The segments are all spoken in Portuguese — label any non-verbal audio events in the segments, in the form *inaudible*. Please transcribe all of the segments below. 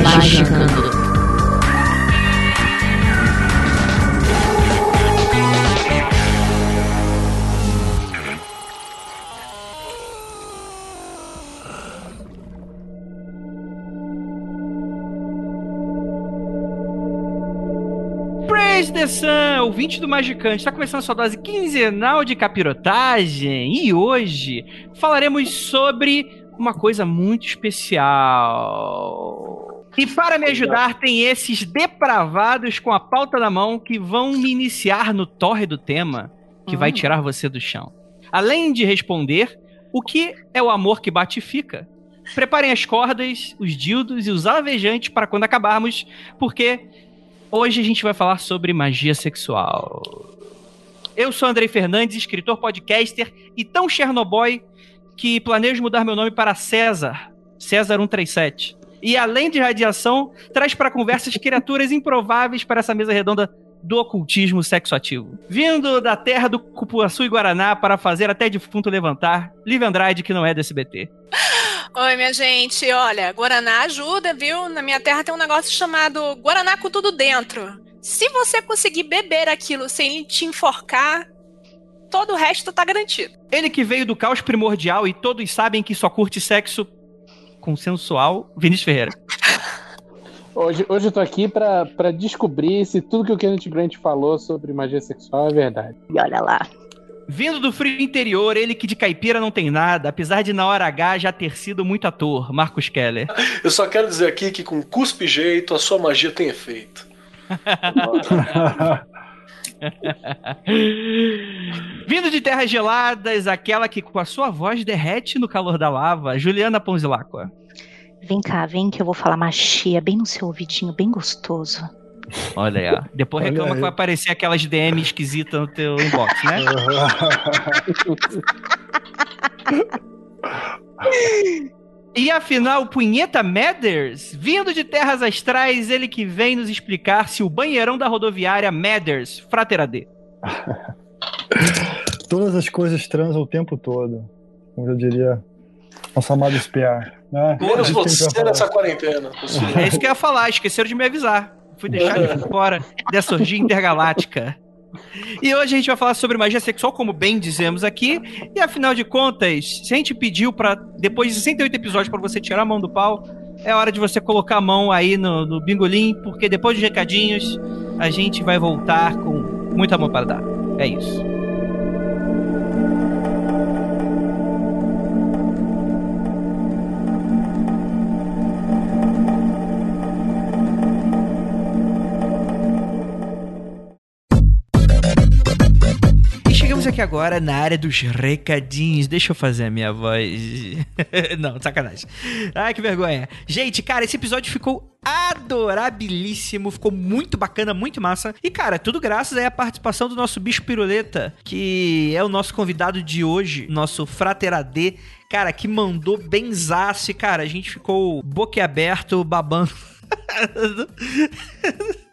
Magicando. Praise the Sun, ouvinte do Magicante, está começando sua dose quinzenal de capirotagem e hoje falaremos sobre uma coisa muito especial. E para me ajudar, tem esses depravados com a pauta na mão que vão me iniciar no torre do tema, que vai tirar você do chão. Além de responder o que é o amor que bate e fica. Preparem as cordas, os dildos e os alvejantes para quando acabarmos, porque hoje a gente vai falar sobre magia sexual. Eu sou Andrei Fernandes, escritor, podcaster e tão Chernobyl que planejo mudar meu nome para César, César 137. E além de radiação, traz para conversas criaturas *laughs* improváveis para essa mesa redonda do ocultismo sexoativo. Vindo da terra do Cupuaçu e Guaraná para fazer até defunto levantar, Liv Andrade, que não é do SBT. Oi, minha gente. Olha, Guaraná ajuda, viu? Na minha terra tem um negócio chamado Guaraná com tudo dentro. Se você conseguir beber aquilo sem te enforcar, todo o resto tá garantido. Ele que veio do caos primordial e todos sabem que só curte sexo consensual, Vinícius Ferreira. Hoje, hoje eu tô aqui pra, pra descobrir se tudo que o Kenneth Grant falou sobre magia sexual é verdade. E olha lá. Vindo do frio interior, ele que de caipira não tem nada, apesar de na hora H já ter sido muito ator, Marcos Keller. Eu só quero dizer aqui que com cuspe jeito a sua magia tem efeito. *laughs* *laughs* *laughs* Vindo de terras geladas, aquela que com a sua voz derrete no calor da lava, Juliana Ponzilacqua. Vem cá, vem que eu vou falar magia bem no seu ouvidinho, bem gostoso. Olha aí, ó. Depois Olha reclama aí. que vai aparecer aquelas DM esquisitas no teu inbox, né? *laughs* *laughs* E afinal, Punheta Mathers, vindo de terras astrais, ele que vem nos explicar se o banheirão da rodoviária Mathers, Fratera D. *laughs* Todas as coisas transam o tempo todo. Como eu diria, nosso amado espiar. Né? Menos você nessa quarentena. É isso que eu ia falar, esqueceram de me avisar. Fui deixar de *laughs* fora dessa orgia intergaláctica. E hoje a gente vai falar sobre magia sexual, como bem dizemos aqui. E afinal de contas, se a gente pediu para depois de 68 episódios para você tirar a mão do pau, é hora de você colocar a mão aí no, no bingolim, porque depois dos recadinhos a gente vai voltar com muito amor para dar. É isso. E chegamos aqui agora na área dos recadinhos. Deixa eu fazer a minha voz. *laughs* Não, sacanagem. Ai, que vergonha. Gente, cara, esse episódio ficou adorabilíssimo, ficou muito bacana, muito massa. E, cara, tudo graças aí à participação do nosso bicho piruleta, que é o nosso convidado de hoje, nosso Frater AD. Cara, que mandou benzaço e, cara, a gente ficou boquiaberto, babando. *laughs*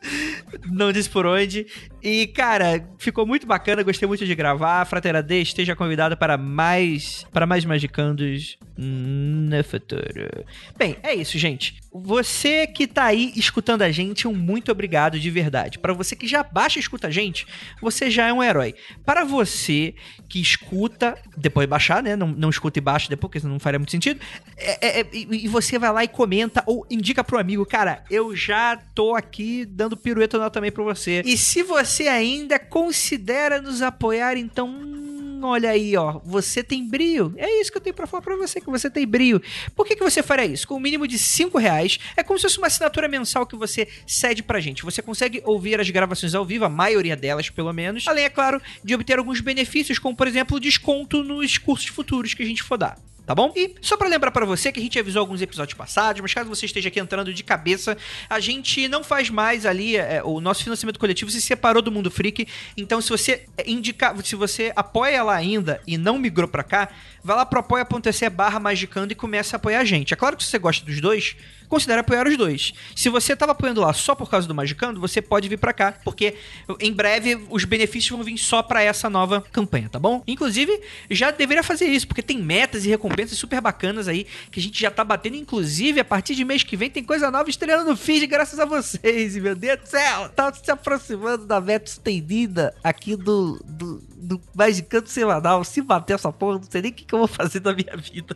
Não disse por onde. E, cara, ficou muito bacana, gostei muito de gravar. Fratera D, esteja convidado para mais para mais Magicandos no futuro. Bem, é isso, gente. Você que tá aí escutando a gente, um muito obrigado de verdade. Para você que já baixa e escuta a gente, você já é um herói. Para você que escuta, depois de baixar, né? Não, não escuta e baixa depois, porque não faria muito sentido. É- é- é- e você vai lá e comenta ou indica pro amigo, cara, eu já tô aqui dando pirueta no ar também pra você. E se você ainda considera nos apoiar, então. hum, Olha aí, ó, você tem brio. É isso que eu tenho pra falar pra você, que você tem brio. Por que, que você faria isso? Com o mínimo de 5 reais, é como se fosse uma assinatura mensal que você cede pra gente. Você consegue ouvir as gravações ao vivo, a maioria delas, pelo menos. Além, é claro, de obter alguns benefícios, como, por exemplo, desconto nos cursos futuros que a gente for dar. Tá bom? E só pra lembrar pra você que a gente avisou alguns episódios passados, mas caso você esteja aqui entrando de cabeça, a gente não faz mais ali, é, o nosso financiamento coletivo se separou do Mundo Freak, então se você indicar, se você apoia lá ainda e não migrou pra cá, vai lá pro apoia.se barra magicando e começa a apoiar a gente. É claro que se você gosta dos dois, considere apoiar os dois. Se você tava apoiando lá só por causa do Magicando, você pode vir pra cá, porque em breve os benefícios vão vir só pra essa nova campanha, tá bom? Inclusive, já deveria fazer isso, porque tem metas e recompensas super bacanas aí que a gente já tá batendo. Inclusive, a partir de mês que vem tem coisa nova estreando no feed graças a vocês. E meu Deus do céu, tá se aproximando da meta estendida aqui do, do, do Magicando semanal. Se bater essa porra, não sei nem o que, que eu vou fazer da minha vida.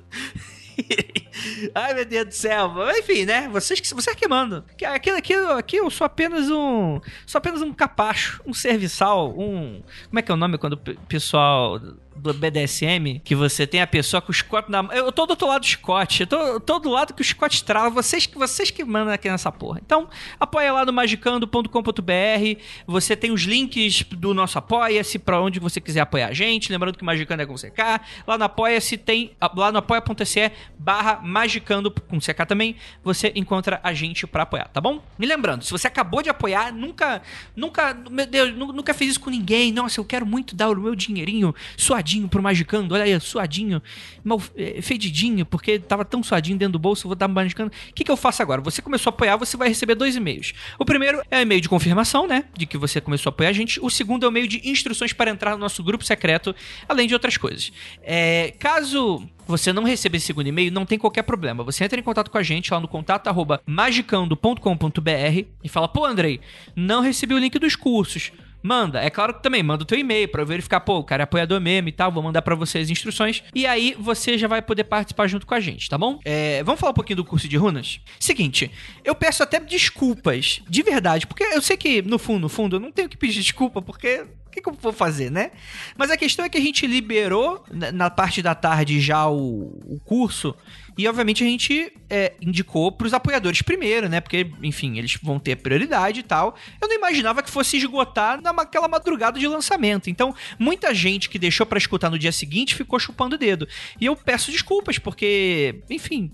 *laughs* Ai, meu Deus do céu. Enfim, né? Vocês que vocês que mandam. Aqui, aqui, aqui eu sou apenas um. Sou apenas um capacho, um serviçal, um. Como é que é o nome quando o pe- pessoal do BDSM, que você tem a pessoa com o Scott na mão. Eu tô do outro lado do Scott. Eu tô, eu tô do lado que o Scott estrala. Vocês, que- vocês que mandam aqui nessa porra. Então, apoia lá no magicando.com.br. Você tem os links do nosso Apoia-se pra onde você quiser apoiar a gente. Lembrando que Magicando é com CK. Lá no Apoia-se tem. Lá no apoia.se barra magicando com CK também. Você encontra a gente pra apoiar, tá bom? E lembrando, se você acabou de apoiar, nunca. Nunca. Meu Deus, nu- nunca fez isso com ninguém. Nossa, eu quero muito dar o meu dinheirinho suadinho pro Magicando. Olha aí, suadinho, mal eh, fedidinho, porque tava tão suadinho dentro do bolso, vou dar Magicando. O que, que eu faço agora? Você começou a apoiar, você vai receber dois e-mails. O primeiro é o e-mail de confirmação, né? De que você começou a apoiar a gente. O segundo é o e-mail de instruções para entrar no nosso grupo secreto, além de outras coisas. É, caso você não receber esse segundo e-mail, não tem qualquer problema. Você entra em contato com a gente lá no contato magicando.com.br e fala, pô, Andrei, não recebi o link dos cursos. Manda, é claro que também manda o teu e-mail pra eu verificar, pô, o cara é apoiador mesmo e tal, vou mandar pra você as instruções e aí você já vai poder participar junto com a gente, tá bom? É, vamos falar um pouquinho do curso de runas? Seguinte, eu peço até desculpas, de verdade, porque eu sei que no fundo, no fundo, eu não tenho que pedir desculpa, porque que, que eu vou fazer, né? Mas a questão é que a gente liberou na, na parte da tarde já o, o curso e, obviamente, a gente é, indicou pros apoiadores primeiro, né? Porque, enfim, eles vão ter prioridade e tal. Eu não imaginava que fosse esgotar naquela madrugada de lançamento. Então, muita gente que deixou pra escutar no dia seguinte ficou chupando o dedo. E eu peço desculpas, porque, enfim,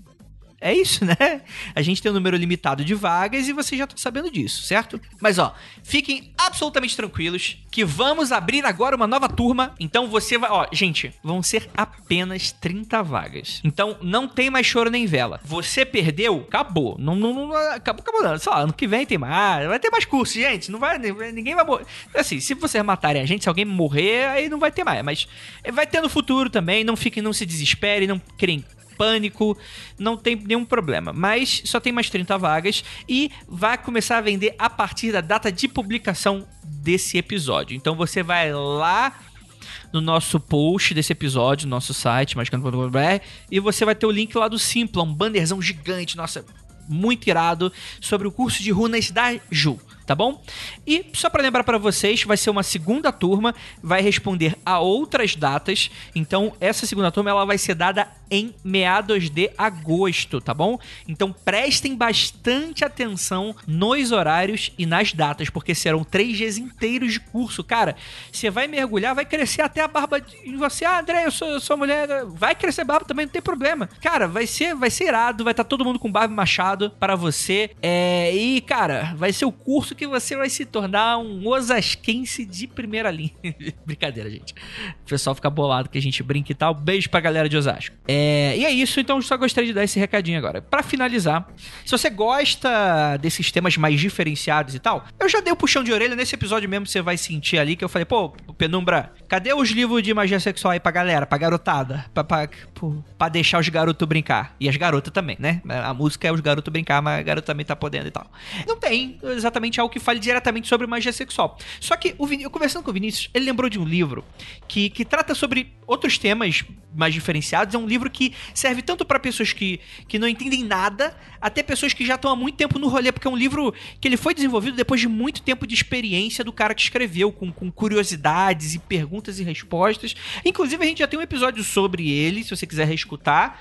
é isso, né? A gente tem um número limitado de vagas e você já tá sabendo disso, certo? Mas ó, fiquem absolutamente tranquilos que vamos abrir agora uma nova turma. Então você vai, ó, gente, vão ser apenas 30 vagas. Então não tem mais choro nem vela. Você perdeu, acabou. Não, não, não acabou, acabou não. Lá, ano que vem tem mais, vai ter mais curso, gente. Não vai, ninguém vai morrer. Assim, se vocês matarem a gente, se alguém morrer, aí não vai ter mais, mas vai ter no futuro também. Não fiquem, não se desesperem, não criem pânico, não tem nenhum problema. Mas só tem mais 30 vagas e vai começar a vender a partir da data de publicação desse episódio. Então você vai lá no nosso post desse episódio, no nosso site, magicando.com.br, e você vai ter o link lá do Simpla, um bannerzão gigante, nossa, muito irado, sobre o curso de runas da Ju tá bom? E só para lembrar para vocês, vai ser uma segunda turma, vai responder a outras datas. Então, essa segunda turma ela vai ser dada em meados de agosto, tá bom? Então, prestem bastante atenção nos horários e nas datas, porque serão três dias inteiros de curso. Cara, você vai mergulhar, vai crescer até a barba em você. Ah, André, eu sou, eu sou mulher, vai crescer barba também, não tem problema. Cara, vai ser, vai ser irado, vai estar todo mundo com barba machado para você. É, e, cara, vai ser o curso que você vai se tornar um osasquense de primeira linha. *laughs* Brincadeira, gente. O pessoal fica bolado que a gente brinca e tal. Beijo pra galera de Osasco. É, e é isso, então só gostaria de dar esse recadinho agora. Pra finalizar, se você gosta desses temas mais diferenciados e tal, eu já dei o puxão de orelha nesse episódio mesmo, você vai sentir ali que eu falei, pô, Penumbra, cadê os livros de magia sexual aí pra galera, pra garotada? Pra, pra, pra deixar os garotos brincar. E as garotas também, né? A música é os garotos brincar, mas a garota também tá podendo e tal. Não tem exatamente algo que fale diretamente sobre magia sexual. Só que Vin... eu conversando com o Vinícius, ele lembrou de um livro que, que trata sobre outros temas mais diferenciados. É um livro que serve tanto para pessoas que, que não entendem nada, até pessoas que já estão há muito tempo no rolê, porque é um livro que ele foi desenvolvido depois de muito tempo de experiência do cara que escreveu, com, com curiosidades e perguntas e respostas. Inclusive, a gente já tem um episódio sobre ele, se você quiser reescutar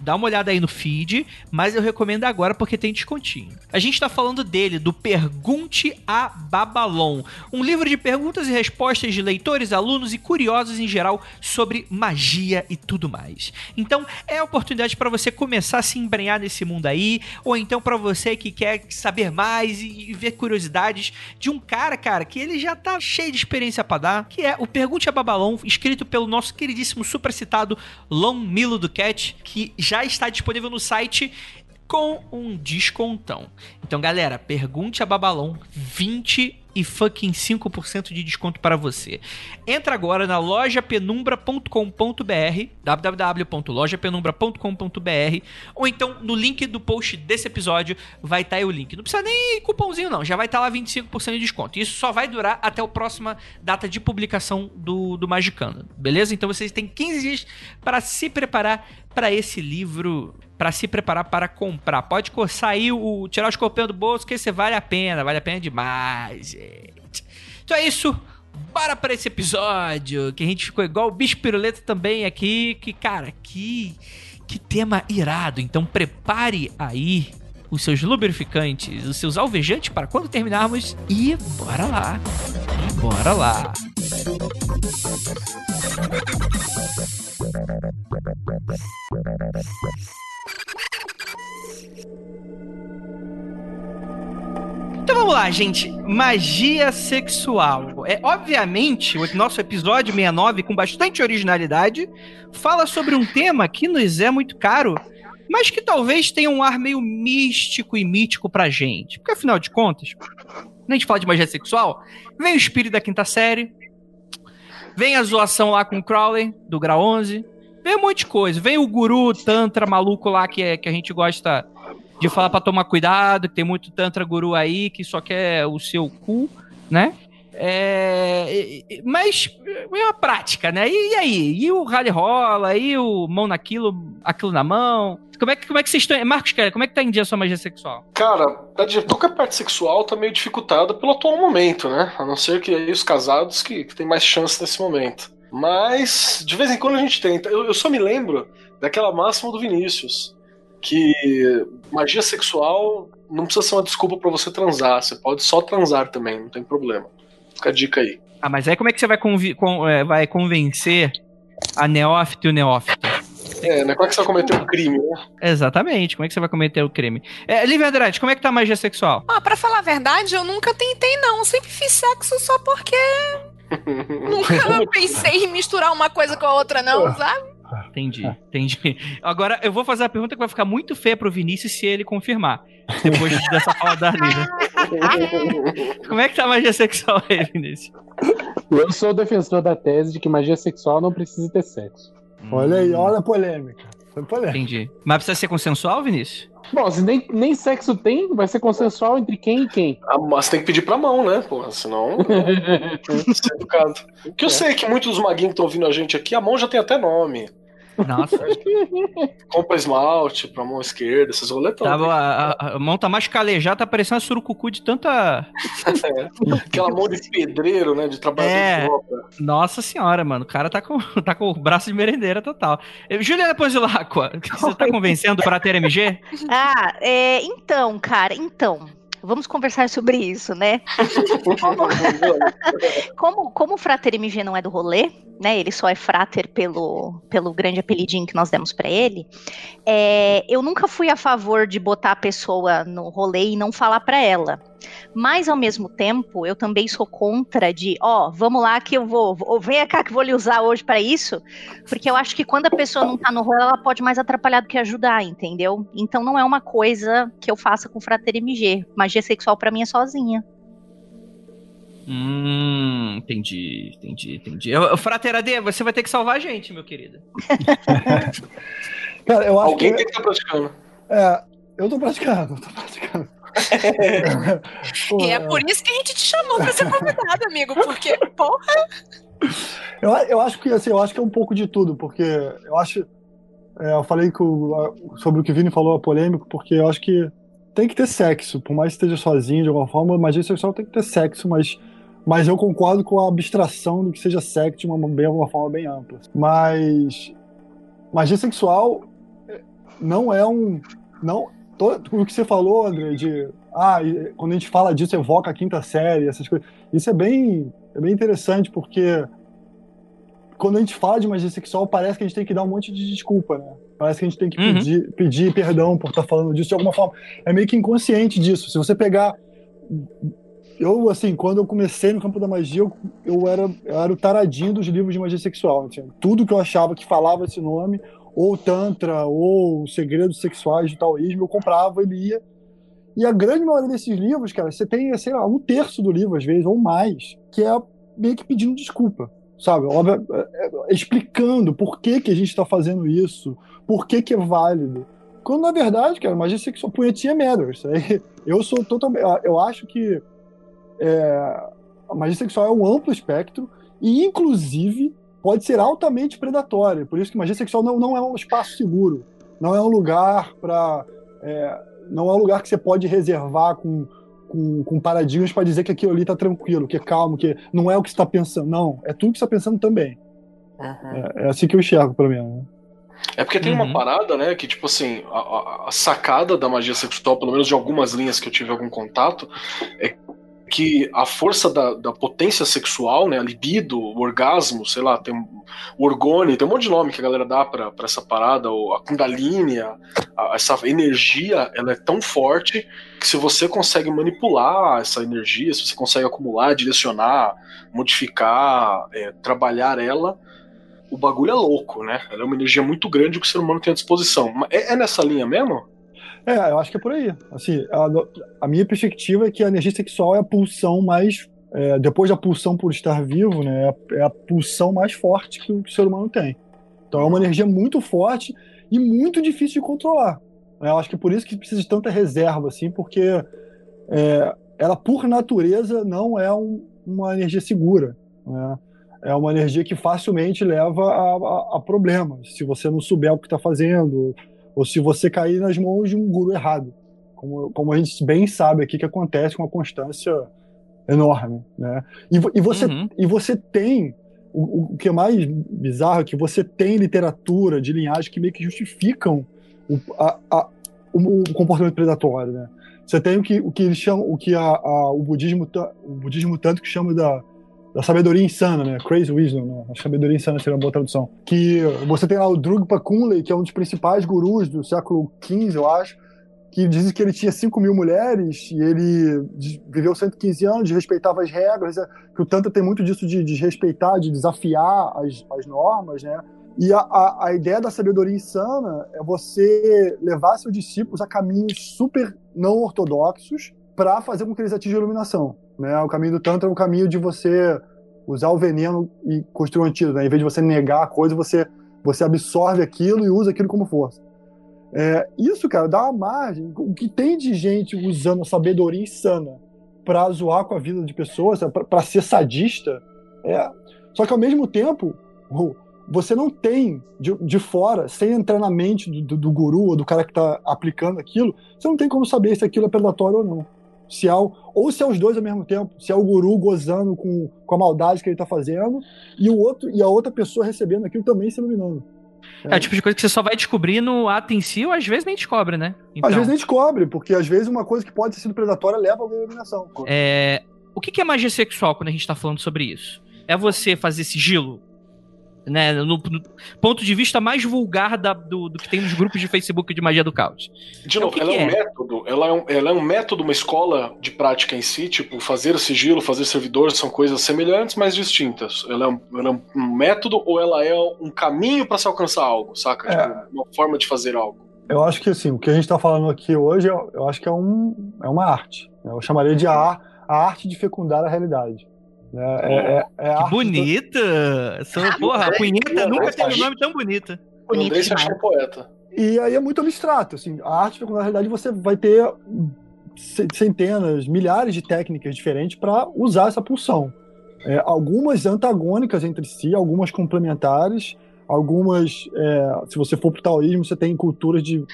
Dá uma olhada aí no feed, mas eu recomendo agora porque tem descontinho. A gente tá falando dele, do Pergunte a Babalon, um livro de perguntas e respostas de leitores, alunos e curiosos em geral sobre magia e tudo mais. Então, é a oportunidade para você começar a se embrenhar nesse mundo aí, ou então para você que quer saber mais e, ver curiosidades de um cara, cara, que ele já tá cheio de experiência pra dar, que é o Pergunte a Babalon, escrito pelo nosso queridíssimo super citado Lon Milo Cat, que já está disponível no site com um descontão. Então, galera, pergunte a Babalon 20 e fucking 5% de desconto para você. Entra agora na lojapenumbra.com.br, www.lojapenumbra.com.br, ou então no link do post desse episódio vai estar aí o link. Não precisa nem cupomzinho não, já vai estar lá 25% de desconto. Isso só vai durar até a próxima data de publicação do, do Magicano, beleza? Então vocês têm 15 dias para se preparar para esse livro, para se preparar para comprar. Pode aí o tirar o escorpião do bolso, que esse vale a pena, vale a pena demais, gente. Então é isso. Bora para esse episódio, que a gente ficou igual o bicho piruleta também aqui, que cara, que que tema irado. Então prepare aí os seus lubrificantes, os seus alvejantes para quando terminarmos e bora lá. Bora lá. Então vamos lá, gente. Magia sexual. É, obviamente, o nosso episódio 69, com bastante originalidade, fala sobre um tema que nos é muito caro, mas que talvez tenha um ar meio místico e mítico pra gente. Porque afinal de contas, quando a gente fala de magia sexual, vem o espírito da quinta série, vem a zoação lá com o Crowley, do grau 11, vem um monte de coisa. Vem o guru tantra maluco lá que, é, que a gente gosta de falar pra tomar cuidado, que tem muito tantra guru aí que só quer o seu cu, né? É, mas é uma prática, né? E, e aí? E o rally rola? E o mão naquilo, aquilo na mão? Como é que, como é que vocês estão? Marcos, cara, como é que tá em dia a sua magia sexual? Cara, tá qualquer parte sexual tá meio dificultada pelo atual momento, né? A não ser que aí os casados que, que tem mais chance nesse momento. Mas, de vez em quando a gente tenta. Eu, eu só me lembro daquela máxima do Vinícius, que magia sexual não precisa ser uma desculpa pra você transar. Você pode só transar também, não tem problema. Fica a dica aí. Ah, mas aí como é que você vai, convi- con- é, vai convencer a neófita e o neófito? É, né? Como é que você vai cometer um crime, né? Exatamente, como é que você vai cometer o crime? É, Lívia Andrade, como é que tá a magia sexual? Ah, pra falar a verdade, eu nunca tentei, não. Sempre fiz sexo só porque *laughs* nunca pensei em misturar uma coisa com a outra, não, sabe? Entendi, entendi. Agora eu vou fazer a pergunta que vai ficar muito feia pro Vinícius se ele confirmar. Depois *laughs* dessa fala da Lívia. *laughs* Como é que tá a magia sexual aí, Vinícius? Eu sou defensor da tese de que magia sexual não precisa ter sexo. Olha aí, olha a polêmica. Foi polêmica. Entendi. Mas precisa ser consensual, Vinícius? Bom, se nem, nem sexo tem, vai ser consensual entre quem e quem. Ah, mas tem que pedir pra mão, né? Porra, senão. Ser educado. O que eu sei é que muitos dos maguinhos que estão ouvindo a gente aqui, a mão já tem até nome. Nossa. Compra esmalte pra mão esquerda, esses rolês todos. bom, a, a- mão tá mais calejada, tá parecendo a surucucu de tanta. *laughs* Aquela mão de pedreiro, né? De trabalhador É. de. Nossa senhora, mano. O cara tá com, *laughs* tá com o braço de merendeira total. Eh, Juliana Pozilacqua, *laughs* você tá convencendo para ter MG? Ah, é, então, cara, então. Vamos conversar sobre isso, né? Como, como, como o Frater MG não é do rolê, né? Ele só é Frater pelo, pelo grande apelidinho que nós demos pra ele. é, eu nunca fui a favor de botar a pessoa no rolê e não falar pra ela. Mas ao mesmo tempo, eu também sou contra de, ó, vamos lá que eu vou, ou venha cá que eu vou lhe usar hoje pra isso, porque eu acho que quando a pessoa não tá no rolê, ela pode mais atrapalhar do que ajudar, entendeu? Então não é uma coisa que eu faça com Frater MG. Magia sexual pra mim é sozinha. Hum, entendi, entendi, entendi. Eu, Frater AD, você vai ter que salvar a gente, meu querido. *laughs* Cara, eu acho Alguém que. tem que estar praticando. É, eu tô praticando, eu tô praticando. *laughs* *laughs* E é por isso que a gente te chamou pra ser convidado, amigo, porque, porra, Eu, eu acho que assim, eu acho que é um pouco de tudo, porque eu acho. é, eu falei que o- a- sobre o que o Vini falou, é polêmico, porque eu acho que tem que ter sexo, por mais que esteja sozinho de alguma forma, magia sexual tem que ter sexo, mas, mas eu concordo com a abstração do que seja sexo de uma, bem, uma forma bem ampla. Mas magia sexual não é um. Não, todo, o que você falou, André, de. Ah, quando a gente fala disso, evoca a quinta série, essas coisas. Isso é bem, é bem interessante, porque quando a gente fala de magia sexual, parece que a gente tem que dar um monte de desculpa, né? Parece que a gente tem que uhum. pedir, pedir perdão por estar falando disso de alguma forma. É meio que inconsciente disso. Se você pegar eu, assim, quando eu comecei no campo da magia, eu, eu, era, eu era o taradinho dos livros de magia sexual. Assim, tudo que eu achava que falava esse nome, ou Tantra, ou Segredos Sexuais de Taoísmo, eu comprava e lia. E a grande maioria desses livros, cara, você tem, sei lá, um terço do livro, às vezes, ou mais, que é meio que pedindo desculpa, sabe? Óbvio, é, é, explicando por que, que a gente está fazendo isso, por que, que é válido. Quando, na verdade, cara, magia sexual, punhetinha é merda. Eu sou totalmente. Eu acho que é, a magia sexual é um amplo espectro e, inclusive, pode ser altamente predatória. Por isso que magia sexual não, não é um espaço seguro. Não é um lugar para. É, não é um lugar que você pode reservar com, com, com paradigmas para dizer que aquilo ali está tranquilo, que é calmo, que não é o que você está pensando. Não, é tudo que você está pensando também. Uhum. É, é, assim que eu enxergo, pelo menos. É porque tem uhum. uma parada, né, que tipo assim, a, a, sacada da magia sexual, pelo menos de algumas linhas que eu tive algum contato, é que a força da, da, potência sexual, né, a libido, o orgasmo, sei lá, tem o orgone, tem um monte de nome que a galera dá para essa parada, ou a kundalini, a, a, essa energia, ela é tão forte que se você consegue manipular essa energia, se você consegue acumular, direcionar, modificar, é, trabalhar ela, o bagulho é louco, né? Ela é uma energia muito grande que o ser humano tem à disposição. É, é nessa linha mesmo? É, eu acho que é por aí. Assim, a, a minha perspectiva é que a energia sexual é a pulsão mais. É, depois da pulsão por estar vivo, né, é a, é a pulsão mais forte que o, que o, ser humano tem. Então é uma energia muito forte e muito difícil de controlar. Eu acho que é por isso que precisa de tanta reserva, assim, porque é, ela, por natureza, não é um, uma energia segura. Né? É uma energia que facilmente leva a, a, a problemas. Se você não souber o que está fazendo, ou se você cair nas mãos de um guru errado. Como, como a gente bem sabe aqui que acontece com uma constância enorme. Né? E, e você, uhum. e você tem. O, o, que é mais bizarro é que você tem literatura de linhagem que meio que justificam o, a, a, o, o comportamento predatório. Né? Você tem o que, o que eles chamam, o que a, a, o budismo, o budismo tanto que chama da da sabedoria insana, né? Crazy Wisdom, né? A sabedoria insana seria uma boa tradução. Que você tem lá o Drugpa Kunle, que é um dos principais gurus do século XV, eu acho, que diz que ele tinha 5 mil mulheres e ele viveu 115 anos, respeitava as regras, é, que o Tantra tem muito disso de, de respeitar, de desafiar as, as normas, né? E a, a, a, ideia da sabedoria insana é você levar seus discípulos a caminhos super não ortodoxos para fazer com que eles atinjam a iluminação. Né? O caminho do Tantra é o caminho de você usar o veneno e construir um antídoto. Né? Em vez de você negar a coisa, você, você absorve aquilo e usa aquilo como força. É, isso, cara, dá uma margem. O que tem de gente usando sabedoria insana para zoar com a vida de pessoas, para ser sadista, é. Só que ao mesmo tempo, você não tem de, de fora, sem entrar na mente do, do, do guru ou do cara que está aplicando aquilo, você não tem como saber se aquilo é predatório ou não se é o, ou se é os dois ao mesmo tempo, se é o guru gozando com, com a maldade que ele está fazendo e o outro e a outra pessoa recebendo aquilo também se iluminando. É, é o tipo de coisa que você só vai descobrir no ato em si ou às vezes nem descobre, né? Então... Às vezes nem descobre, porque às vezes uma coisa que pode ter sido predatória leva a uma iluminação. É... O que é magia sexual quando a gente está falando sobre isso? É você fazer sigilo? Né, no, no, ponto de vista mais vulgar da, do, do, que tem nos grupos de Facebook de magia do caos. De novo, ela é um é? método, ela é um, ela é um método, uma escola de prática em si, tipo, fazer sigilo, fazer servidor são coisas semelhantes, mas distintas. Ela é um, ela é um método ou ela é um caminho para se alcançar algo, saca? É. Tipo, uma forma de fazer algo. Eu acho que assim, o que a gente está falando aqui hoje, eu, eu, acho que é, um, é uma arte. Eu chamaria de a, a arte de fecundar a realidade. É, é, é, é que bonita! Ah, porra, a punheta nunca teve um nome tão bonito. Achou poeta. E aí é muito abstrato, assim, a arte, na realidade, você vai ter centenas, milhares de técnicas diferentes para usar essa pulsão. É, algumas antagônicas entre si, algumas complementares, algumas, é, se você for para o taoísmo, você tem culturas de,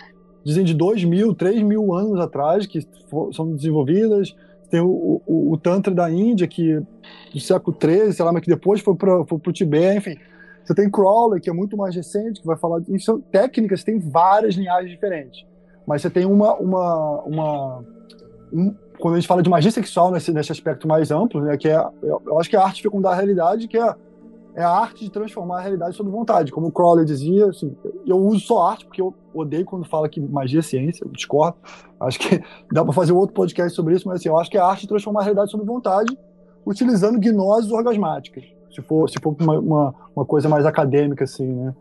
dizem de 2 mil, 3 mil anos atrás que for, são desenvolvidas, tem o, o, o, Tantra da Índia, que do século XIII, sei lá, mas que depois foi para o Tibete, enfim. Você tem Crawler, que é muito mais recente, que vai falar. Isso são técnicas, tem várias linhagens diferentes. Mas você tem uma. uma, uma um, quando a gente fala de magia sexual nesse, nesse aspecto mais amplo, né, que é, eu, acho que é a arte fecundar a realidade, que é, é a arte de transformar a realidade sob vontade. Como o Crowley dizia, assim, eu uso só arte, porque eu odeio quando fala que magia é ciência, eu discordo. Acho que *laughs* dá para fazer outro podcast sobre isso, mas assim, eu acho que é a arte de transformar a realidade sob vontade, utilizando gnoses orgasmáticas, se for, se for uma, uma, uma coisa mais acadêmica, assim, né?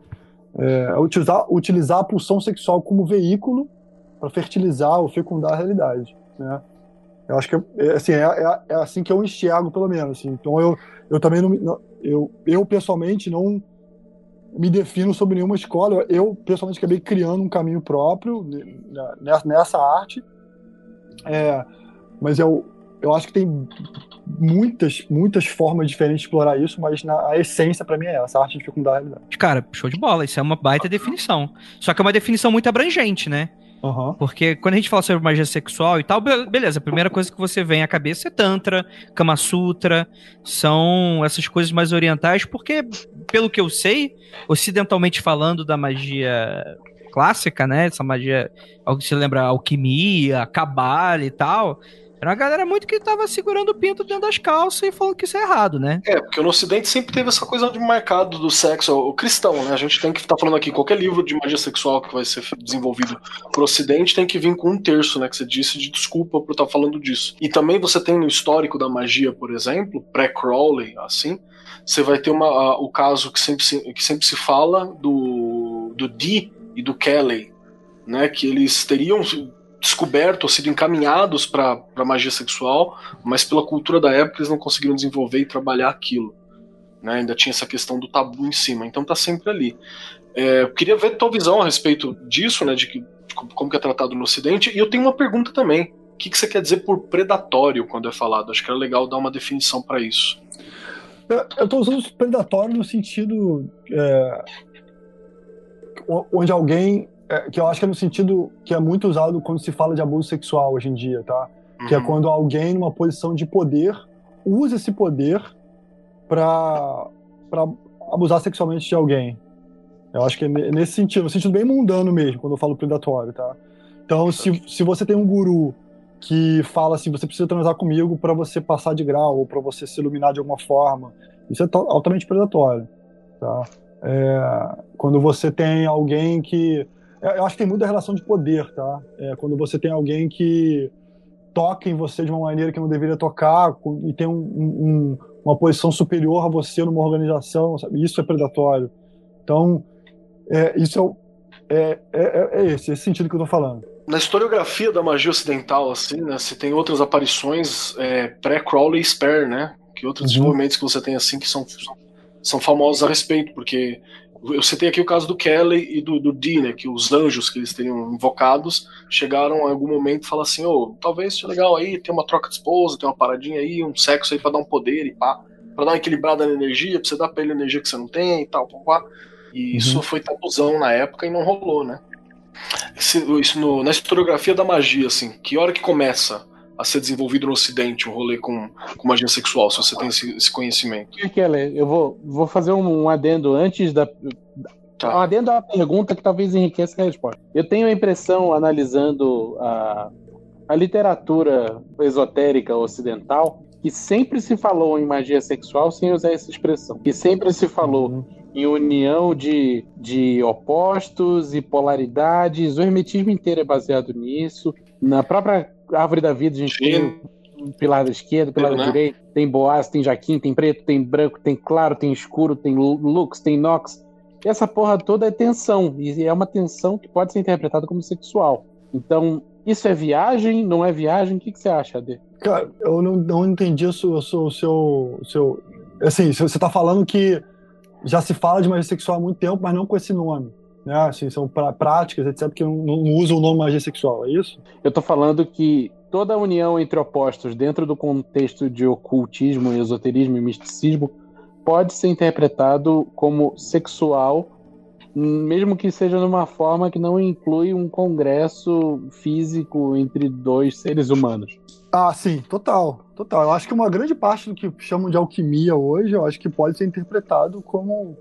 É, utilizar, utilizar a pulsão sexual como veículo para fertilizar ou fecundar a realidade, né? Eu acho que é, assim, é, é, é, assim que eu enxergo, pelo menos. Assim. Então eu, eu também não, eu, eu pessoalmente não me defino sobre nenhuma escola. Eu pessoalmente acabei criando um caminho próprio nessa, arte. É, mas eu, eu acho que tem muitas, muitas formas diferentes de explorar isso, mas na, a essência para mim é essa, a arte de realidade. Cara, show de bola, isso é uma baita definição. Só que é uma definição muito abrangente, né? Uhum. Porque quando a gente fala sobre magia sexual e tal, beleza, a primeira coisa que você vem à cabeça é Tantra, Kama Sutra, são essas coisas mais orientais, porque, pelo que eu sei, ocidentalmente falando da magia clássica, né? Essa magia, algo que se lembra, alquimia, cabala e tal, era uma galera muito que tava segurando o pinto dentro das calças e falando que isso é errado, né? É, porque no Ocidente sempre teve essa coisa de marcado do sexo, o cristão, né? A gente tem que estar tá falando aqui, qualquer livro de magia sexual que vai ser desenvolvido pro Ocidente tem que vir com um terço, né? Que você disse de desculpa por estar tá falando disso. E também você tem no histórico da magia, por exemplo, pré-Crowley, assim, você vai ter uma, a, o caso que sempre, se, que sempre se fala do, do Dee e do Kelly, né? Que eles teriam descoberto ou sido encaminhados para magia sexual, mas pela cultura da época eles não conseguiram desenvolver e trabalhar aquilo. Né? Ainda tinha essa questão do tabu em cima, então tá sempre ali. É, queria ver tua visão a respeito disso, né, de, que, de como que é tratado no Ocidente, e eu tenho uma pergunta também. O que, que você quer dizer por predatório quando é falado? Acho que era legal dar uma definição para isso. Eu estou usando predatório no sentido é, onde alguém é, que eu acho que é no sentido que é muito usado quando se fala de abuso sexual hoje em dia, tá? Uhum. Que é uhum. quando alguém numa posição de poder usa esse poder para para abusar sexualmente de alguém. Eu acho que é nesse sentido, no sentido bem mundano mesmo, quando eu falo predatório, tá? Então, se, se você tem um guru que fala assim, você precisa transar comigo para você passar de grau ou para você se iluminar de alguma forma, isso é altamente predatório, tá? É, quando você tem alguém que eu acho que tem muita relação de poder, tá? É, quando você tem alguém que toca em você de uma maneira que não deveria tocar e tem um, um, uma posição superior a você numa organização, sabe? isso é predatório. Então, é, isso é, é, é, é esse, esse sentido que eu tô falando. Na historiografia da magia ocidental, assim, né, você tem outras aparições é, pré-Crowley e Spare, né? Que outros uhum. desenvolvimentos que você tem, assim, que são, são famosos a respeito, porque eu citei aqui o caso do Kelly e do, do Dee, né, que os anjos que eles teriam invocados chegaram em algum momento e falaram assim, oh, talvez seja legal aí, tem uma troca de esposa, tem uma paradinha aí, um sexo aí para dar um poder e pá, pra dar uma equilibrada na energia, pra você dar pra ele energia que você não tem e tal, pá, pá. E uhum. isso foi tabuzão na época e não rolou, né. Esse, isso no, na historiografia da magia, assim, que hora que começa a ser desenvolvido no Ocidente, um rolê com, com magia sexual, se você tem esse, esse conhecimento. Kelly, eu vou, vou fazer um, um adendo antes da. Tá. Um adendo à pergunta que talvez enriqueça a resposta. Eu tenho a impressão, analisando a, a literatura esotérica ocidental, que sempre se falou em magia sexual sem usar essa expressão. Que sempre se falou uhum. em união de, de opostos e polaridades. O hermetismo inteiro é baseado nisso. Na própria árvore da vida, a gente Sim. tem um pilar da esquerda, pilar da né? direita, tem Boaz, tem Jaquim, tem preto, tem branco, tem claro, tem escuro, tem lux, tem nox. E essa porra toda é tensão, e é uma tensão que pode ser interpretada como sexual. Então, isso é viagem, não é viagem? O que, que você acha, Ade? Cara, eu não, não entendi o seu, seu, seu, seu. Assim, você tá falando que já se fala de magia sexual há muito tempo, mas não com esse nome né? Assim, são práticas, etc., que não, não usam o nome magia sexual, é isso? Eu estou falando que toda união entre opostos dentro do contexto de ocultismo, esoterismo e misticismo pode ser interpretado como sexual Mesmo que seja numa forma que não inclui um congresso físico entre dois seres humanos. Ah, sim, total, total. Eu acho que uma grande parte do que chamam de alquimia hoje, eu acho que pode ser interpretado como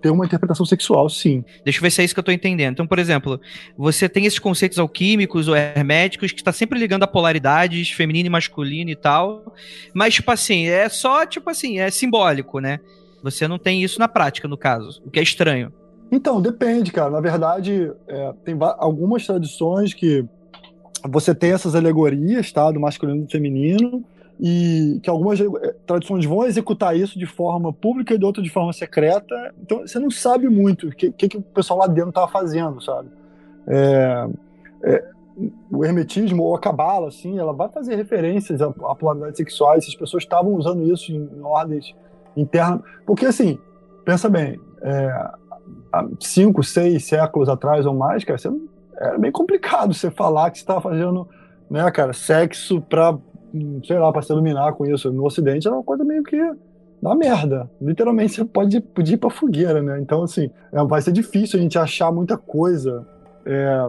ter uma interpretação sexual, sim. Deixa eu ver se é isso que eu tô entendendo. Então, por exemplo, você tem esses conceitos alquímicos ou herméticos que está sempre ligando a polaridades feminino e masculino e tal, mas tipo assim, é só tipo assim, é simbólico, né? Você não tem isso na prática, no caso, o que é estranho. Então, depende, cara. Na verdade, é, tem algumas tradições que você tem essas alegorias, tá? Do masculino e do feminino, e que algumas eh, tradições vão executar isso de forma pública e de outra de forma secreta. Então você não sabe muito o que, que, o pessoal lá dentro estava fazendo, sabe? É, é, o hermetismo ou a cabala, assim, ela vai fazer referências à, à polaridade sexual. Essas pessoas estavam usando isso em, em ordens internas, porque assim, pensa bem, é, há cinco, seis séculos atrás ou mais, cara, você era bem complicado você falar que você estava fazendo, né, cara, sexo pra, sei lá, pra se iluminar com isso. No Ocidente era uma coisa meio que da merda. Literalmente você pode, pode ir pra fogueira, né? Então, assim, é, vai ser difícil a gente achar muita coisa é,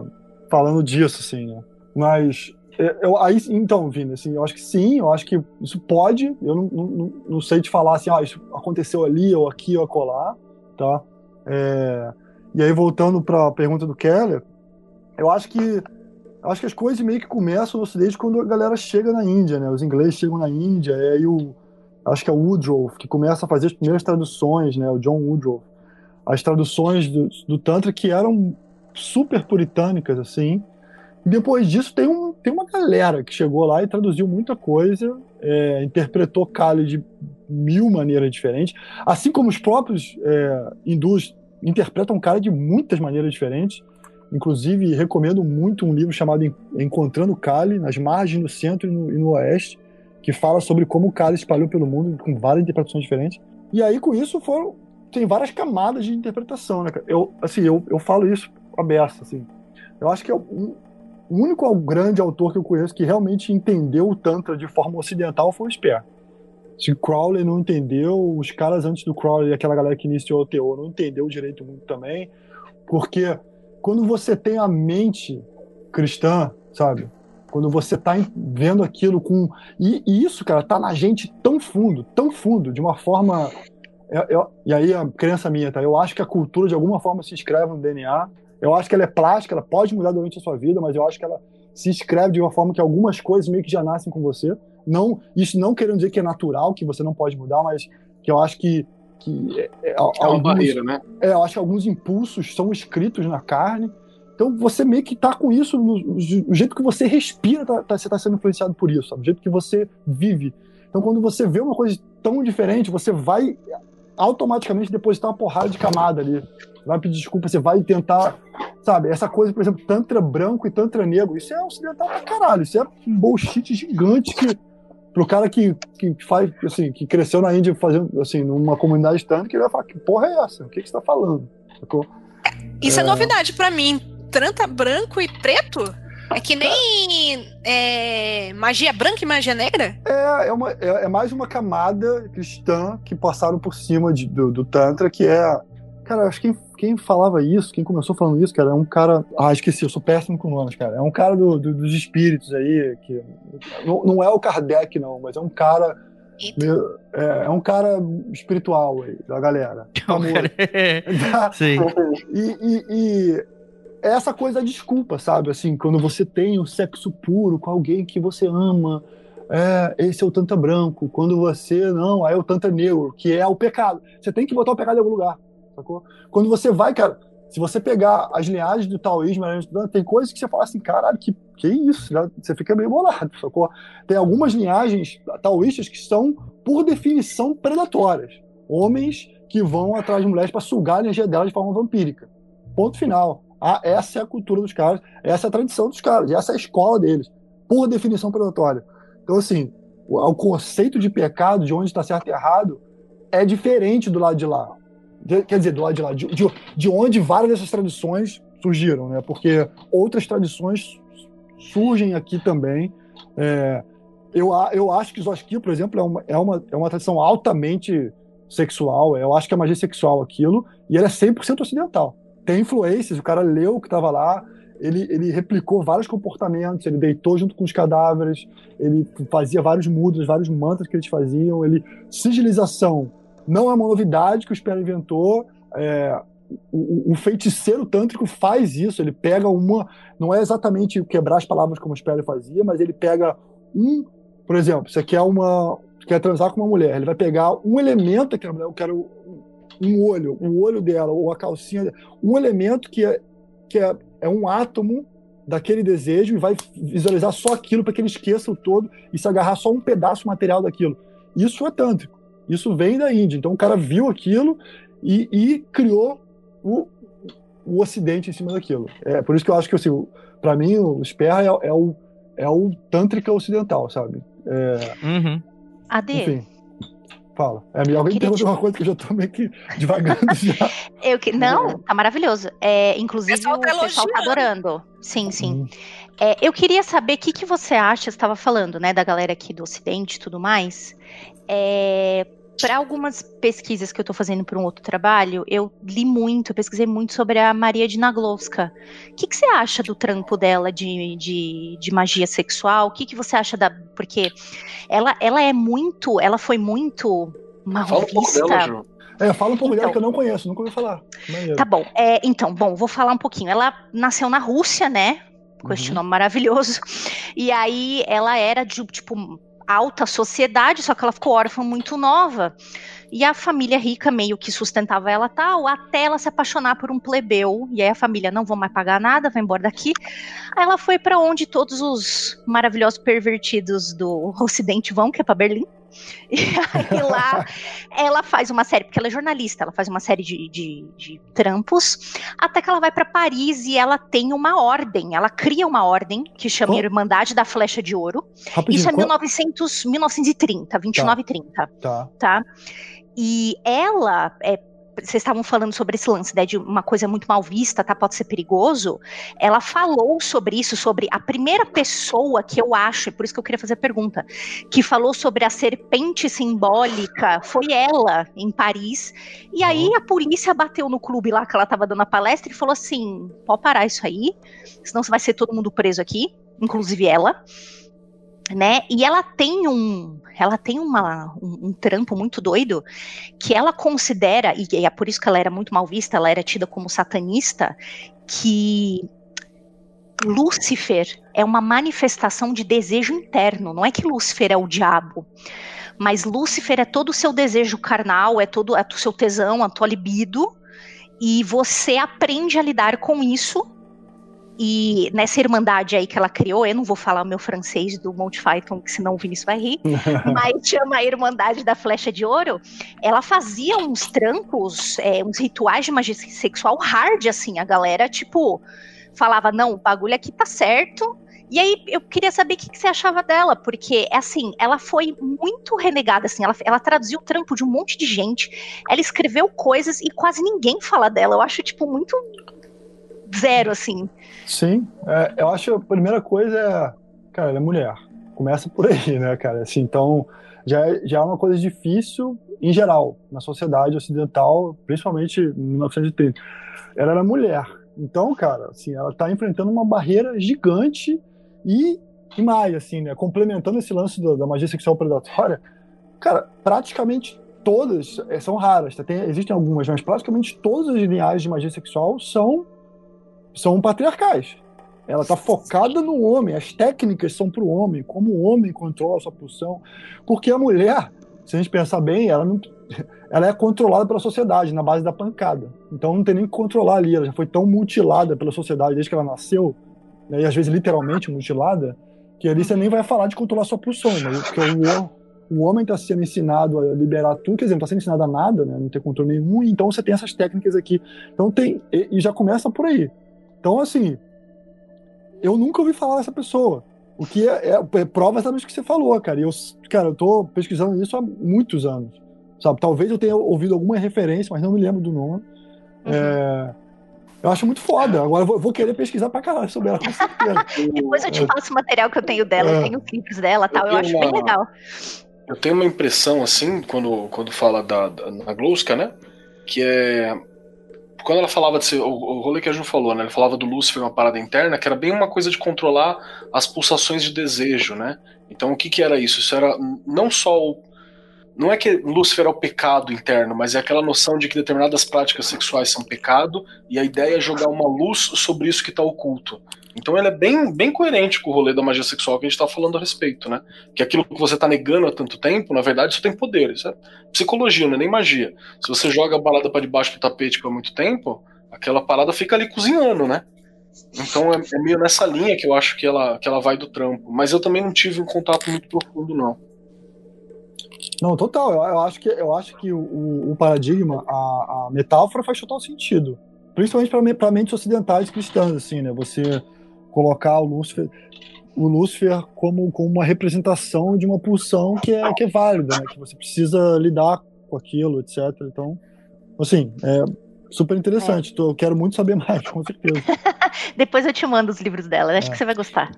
falando disso, assim, né? Mas, é, eu, aí, então, Vini, assim, eu acho que sim, eu acho que isso pode, eu não, não, não sei te falar assim, ah, isso aconteceu ali, ou aqui, ou acolá, tá? É, e aí, voltando para a pergunta do Keller, eu acho que acho que as coisas meio que começam no Ocidente quando a galera chega na Índia, né? Os ingleses chegam na Índia, e aí o acho que é o Woodrow que começa a fazer as primeiras traduções, né? O John Woodrow, as traduções do, do tantra que eram super puritânicas assim. E depois disso tem um tem uma galera que chegou lá e traduziu muita coisa, é, interpretou Kali de mil maneiras diferentes, assim como os próprios é, hindus interpretam Kali de muitas maneiras diferentes. Inclusive, recomendo muito um livro chamado Encontrando Kali, nas margens do centro e no, e no oeste, que fala sobre como o Kali espalhou pelo mundo com várias interpretações diferentes. E aí, com isso, foram, tem várias camadas de interpretação, né? Eu, assim, eu, eu falo isso aberto, assim. Eu acho que é o único grande autor que eu conheço que realmente entendeu o Tantra de forma ocidental foi o Speer. Se Crowley não entendeu, os caras antes do Crowley, aquela galera que iniciou o Teor, não entendeu direito muito também, porque quando você tem a mente cristã, sabe? Quando você tá vendo aquilo com. E, e isso, cara, tá na gente tão fundo, tão fundo, de uma forma. Eu, eu, e aí, a crença minha, tá? Eu acho que a cultura, de alguma forma, se escreve no DNA. Eu acho que ela é plástica, ela pode mudar durante a sua vida, mas eu acho que ela se escreve de uma forma que algumas coisas meio que já nascem com você. Não, isso não querendo dizer que é natural, que você não pode mudar, mas que eu acho que que é, é, é alguns, uma barreira, né? É, eu acho que alguns impulsos são escritos na carne. Então você meio que tá com isso, no, no jeito que você respira, tá, tá, você tá sendo influenciado por isso, sabe? O jeito que você vive. Então quando você vê uma coisa tão diferente, você vai automaticamente depositar uma porrada de camada ali. Vai pedir desculpa, você vai tentar, sabe? Essa coisa, por exemplo, tantra branco e tantra negro, isso é ocidental pra caralho, isso é um bullshit gigante que pro cara que, que faz, assim, que cresceu na Índia fazendo, assim, numa comunidade tanto, que ele vai falar, que porra é essa? O que, que você tá falando? Sacou? Isso é, é novidade para mim. Tranta branco e preto? É que nem é, magia branca e magia negra? É, é, uma, é, é, mais uma camada cristã que passaram por cima de, do, do Tantra, que é Cara, acho que quem, falava isso, quem começou falando isso, cara, é um cara. Ah, esqueci, eu sou péssimo com nomes, cara. É um cara do, do, dos espíritos aí, que. Não, não, é o Kardec, não, mas é um cara. É, é, um cara espiritual aí, da galera. *laughs* É *laughs* Sim. E, e, e é essa coisa da desculpa, sabe? Assim, quando você tem o sexo puro com alguém que você ama, é, esse é o tanta branco. Quando você, não, aí é o tanta negro, que é o pecado. Você tem que botar o pecado em algum lugar sacou? Quando você vai, cara, se você pegar as linhagens do taoísmo, tem coisas que você fala assim, caralho, que, que isso? Você fica meio bolado, sacou? Tem algumas linhagens taoístas que são, por definição, predatórias. Homens que vão atrás de mulheres para sugar a energia delas de forma vampírica. Ponto final. Ah, essa é a cultura dos caras, essa é a tradição dos caras, essa é a escola deles, por definição predatória. Então, assim, o, o conceito de pecado, de onde está certo e errado, é diferente do lado de lá quer dizer, do lado de lá, de, de, de onde várias dessas tradições surgiram, né? Porque outras tradições surgem aqui também. É, eu, eu acho que Zoski, por exemplo, é uma, é, uma, é uma tradição altamente sexual. Eu acho que é magia sexual aquilo, e ela é 100% ocidental. tem influências, o cara leu o que estava lá, ele, ele replicou vários comportamentos, ele deitou junto com os cadáveres, ele fazia vários mudras, vários mantras que eles faziam, ele sigilização não é uma novidade que o Sperry inventou, é, o, o, feiticeiro tântrico faz isso, ele pega uma, não é exatamente quebrar as palavras como o Sperry fazia, mas ele pega um, por exemplo, você quer uma, quer transar com uma mulher, ele vai pegar um elemento daquela mulher, eu quero um olho, o olho dela ou a calcinha, um elemento que é, que é é um átomo daquele desejo e vai visualizar só aquilo para que ele esqueça o todo e se agarrar só um pedaço material daquilo. Isso é tântrico. Isso vem da Índia. Então o cara viu aquilo e, e criou o, o Ocidente em cima daquilo. É por isso que eu acho que assim, para mim o Sperra é, é, o é o tântrica ocidental, sabe? É, uhum. Ade, enfim. Fala. É, alguém me perguntou te... uma coisa que eu já tô meio que devagando *laughs* já. eu que... Não, tá maravilhoso. É, inclusive, o pessoal, o pessoal tá adorando. Sim, sim. Hum. É, eu queria saber o que, que você acha, você estava falando, né, da galera aqui do Ocidente e tudo mais. É, para algumas pesquisas que eu estou fazendo para um outro trabalho, eu li muito, eu pesquisei muito sobre a Maria de Naglovska. O que, que você acha do trampo dela de, de, de magia sexual? O que, que você acha da. Porque ela, ela é muito. Ela foi muito. Uma Fala um pouco dela, Ju. É, fala um pouco então, dela que eu não conheço, nunca ouvi falar. Maneiro. Tá bom. É, então, bom, vou falar um pouquinho. Ela nasceu na Rússia, né? Com uhum. este nome maravilhoso. E aí ela era de, tipo, alta sociedade, só que ela ficou órfã muito nova. E a família rica meio que sustentava ela tal, até ela se apaixonar por um plebeu. E aí a família não vou mais pagar nada, vai embora daqui. Aí ela foi para onde todos os maravilhosos pervertidos do *laughs* Ocidente vão, que é para Berlim. *laughs* E aí lá ela faz uma série, porque ela é jornalista, ela faz uma série de, de, de trampos, até que ela vai para Paris e ela tem uma ordem, ela cria uma ordem que chama oh. Irmandade da Flecha de Ouro. Rapidinho, Isso é 1900, 1930, 29 tá. e 30. Tá. tá? E ela é, vocês estavam falando sobre esse lance né, de uma coisa muito mal vista, tá? Pode ser perigoso. Ela falou sobre isso, sobre a primeira pessoa que eu acho, é por isso que eu queria fazer a pergunta, que falou sobre a serpente simbólica, foi ela, em Paris. E aí uhum. a polícia bateu no clube lá que ela estava dando a palestra e falou assim: pode parar isso aí, senão você vai ser todo mundo preso aqui, inclusive ela né? E ela tem um, ela tem uma, um, um, trampo muito doido que ela considera e é por isso que ela era muito mal vista, ela era tida como satanista, que Lúcifer é uma manifestação de desejo interno. Não é que Lúcifer é o diabo, mas Lúcifer é todo o seu desejo carnal, é todo é o seu tesão, a tua libido, e você aprende a lidar com isso e nessa irmandade aí que ela criou, eu não vou falar o meu francês do Monty Python, senão o Vinícius vai rir, *laughs* mas chama a Irmandade da Flecha de Ouro. Ela fazia uns trancos, é, uns rituais de magia sexual hard, assim. A galera, tipo, falava: não, o bagulho aqui tá certo. E aí eu queria saber o que, que, você achava dela, porque assim, ela foi muito renegada, assim, ela, ela traduziu o trampo de um monte de gente, ela escreveu coisas e quase ninguém fala dela. Eu acho, tipo, muito zero, assim. Sim, é, eu acho a primeira coisa é, cara, ela é mulher. Começa por aí, *laughs* né, cara? Assim, então, já, é, já é uma coisa difícil em geral, na sociedade ocidental, principalmente em 1930. Ela era mulher. Então, cara, assim, ela tá enfrentando uma barreira gigante e, e mais, assim, né? Complementando esse lance do, da magia sexual predatória, cara, praticamente todas é, são raras, tá? Tem, existem algumas, mas praticamente todas as linhagens de magia sexual são são patriarcais. Ela está focada no homem, as técnicas são para o homem, como o homem controla a sua pulsão. Porque a mulher, se a gente pensar bem, ela, não, *laughs* ela é controlada pela sociedade, na base da pancada. Então não tem nem que controlar ali, ela já foi tão mutilada pela sociedade desde que ela nasceu, né, e às vezes literalmente mutilada, que ali você nem vai falar de controlar sua pulsão, né, porque o, o homem está sendo ensinado a liberar tudo, quer dizer, não está sendo ensinado a nada, né, não tem controle nenhum, então você tem essas técnicas aqui. Então tem, e, e já começa por aí. Então, assim, eu nunca ouvi falar dessa pessoa. O que é, é, é prova exatamente o que você falou, cara. E eu, cara, eu tô pesquisando isso há muitos anos. Sabe? Talvez eu tenha ouvido alguma referência, mas não me lembro do nome. Uhum. É, eu acho muito foda. Agora eu vou, vou, querer pesquisar pra caralho sobre ela, com certeza. *laughs* Depois eu te passo o material que eu tenho dela, eu é. tenho clipes dela e tal. Eu, eu acho uma, bem legal. Eu tenho uma impressão, assim, quando, quando fala da, da Naglouska, né? Que é quando ela falava de ser, o, o rolê que a Ju falou, né? Ela falava do Lúcifer, uma parada interna, que era bem uma coisa de controlar as pulsações de desejo, né? Então o que que era isso? Isso era não só o, não é que Lúcifer é o pecado interno, mas é aquela noção de que determinadas práticas sexuais são pecado e a ideia é jogar uma luz sobre isso que está oculto. Então ele é bem, bem coerente com o rolê da magia sexual que a gente está falando a respeito, né? Que aquilo que você está negando há tanto tempo, na verdade, isso tem poder. Isso é psicologia, não é nem magia. Se você joga a parada para debaixo do tapete por muito tempo, aquela parada fica ali cozinhando, né? Então é, é, meio nessa linha que eu acho que ela, que ela vai do trampo. Mas eu também não tive um contato muito profundo, não. Não, total. Eu, eu acho que, eu acho que o, o paradigma, a, a, metáfora faz total sentido. Principalmente para mentes ocidentais cristãs, assim, né? Você colocar o Lúcifer, o Lúcifer como, como uma representação de uma pulsão que é, que é válida, né? Que você precisa lidar com aquilo, etc. Então, assim, é super interessante. É. eu quero muito saber *laughs* mais, com certeza. *laughs* Depois eu te mando os livros dela. Acho é. que você vai gostar.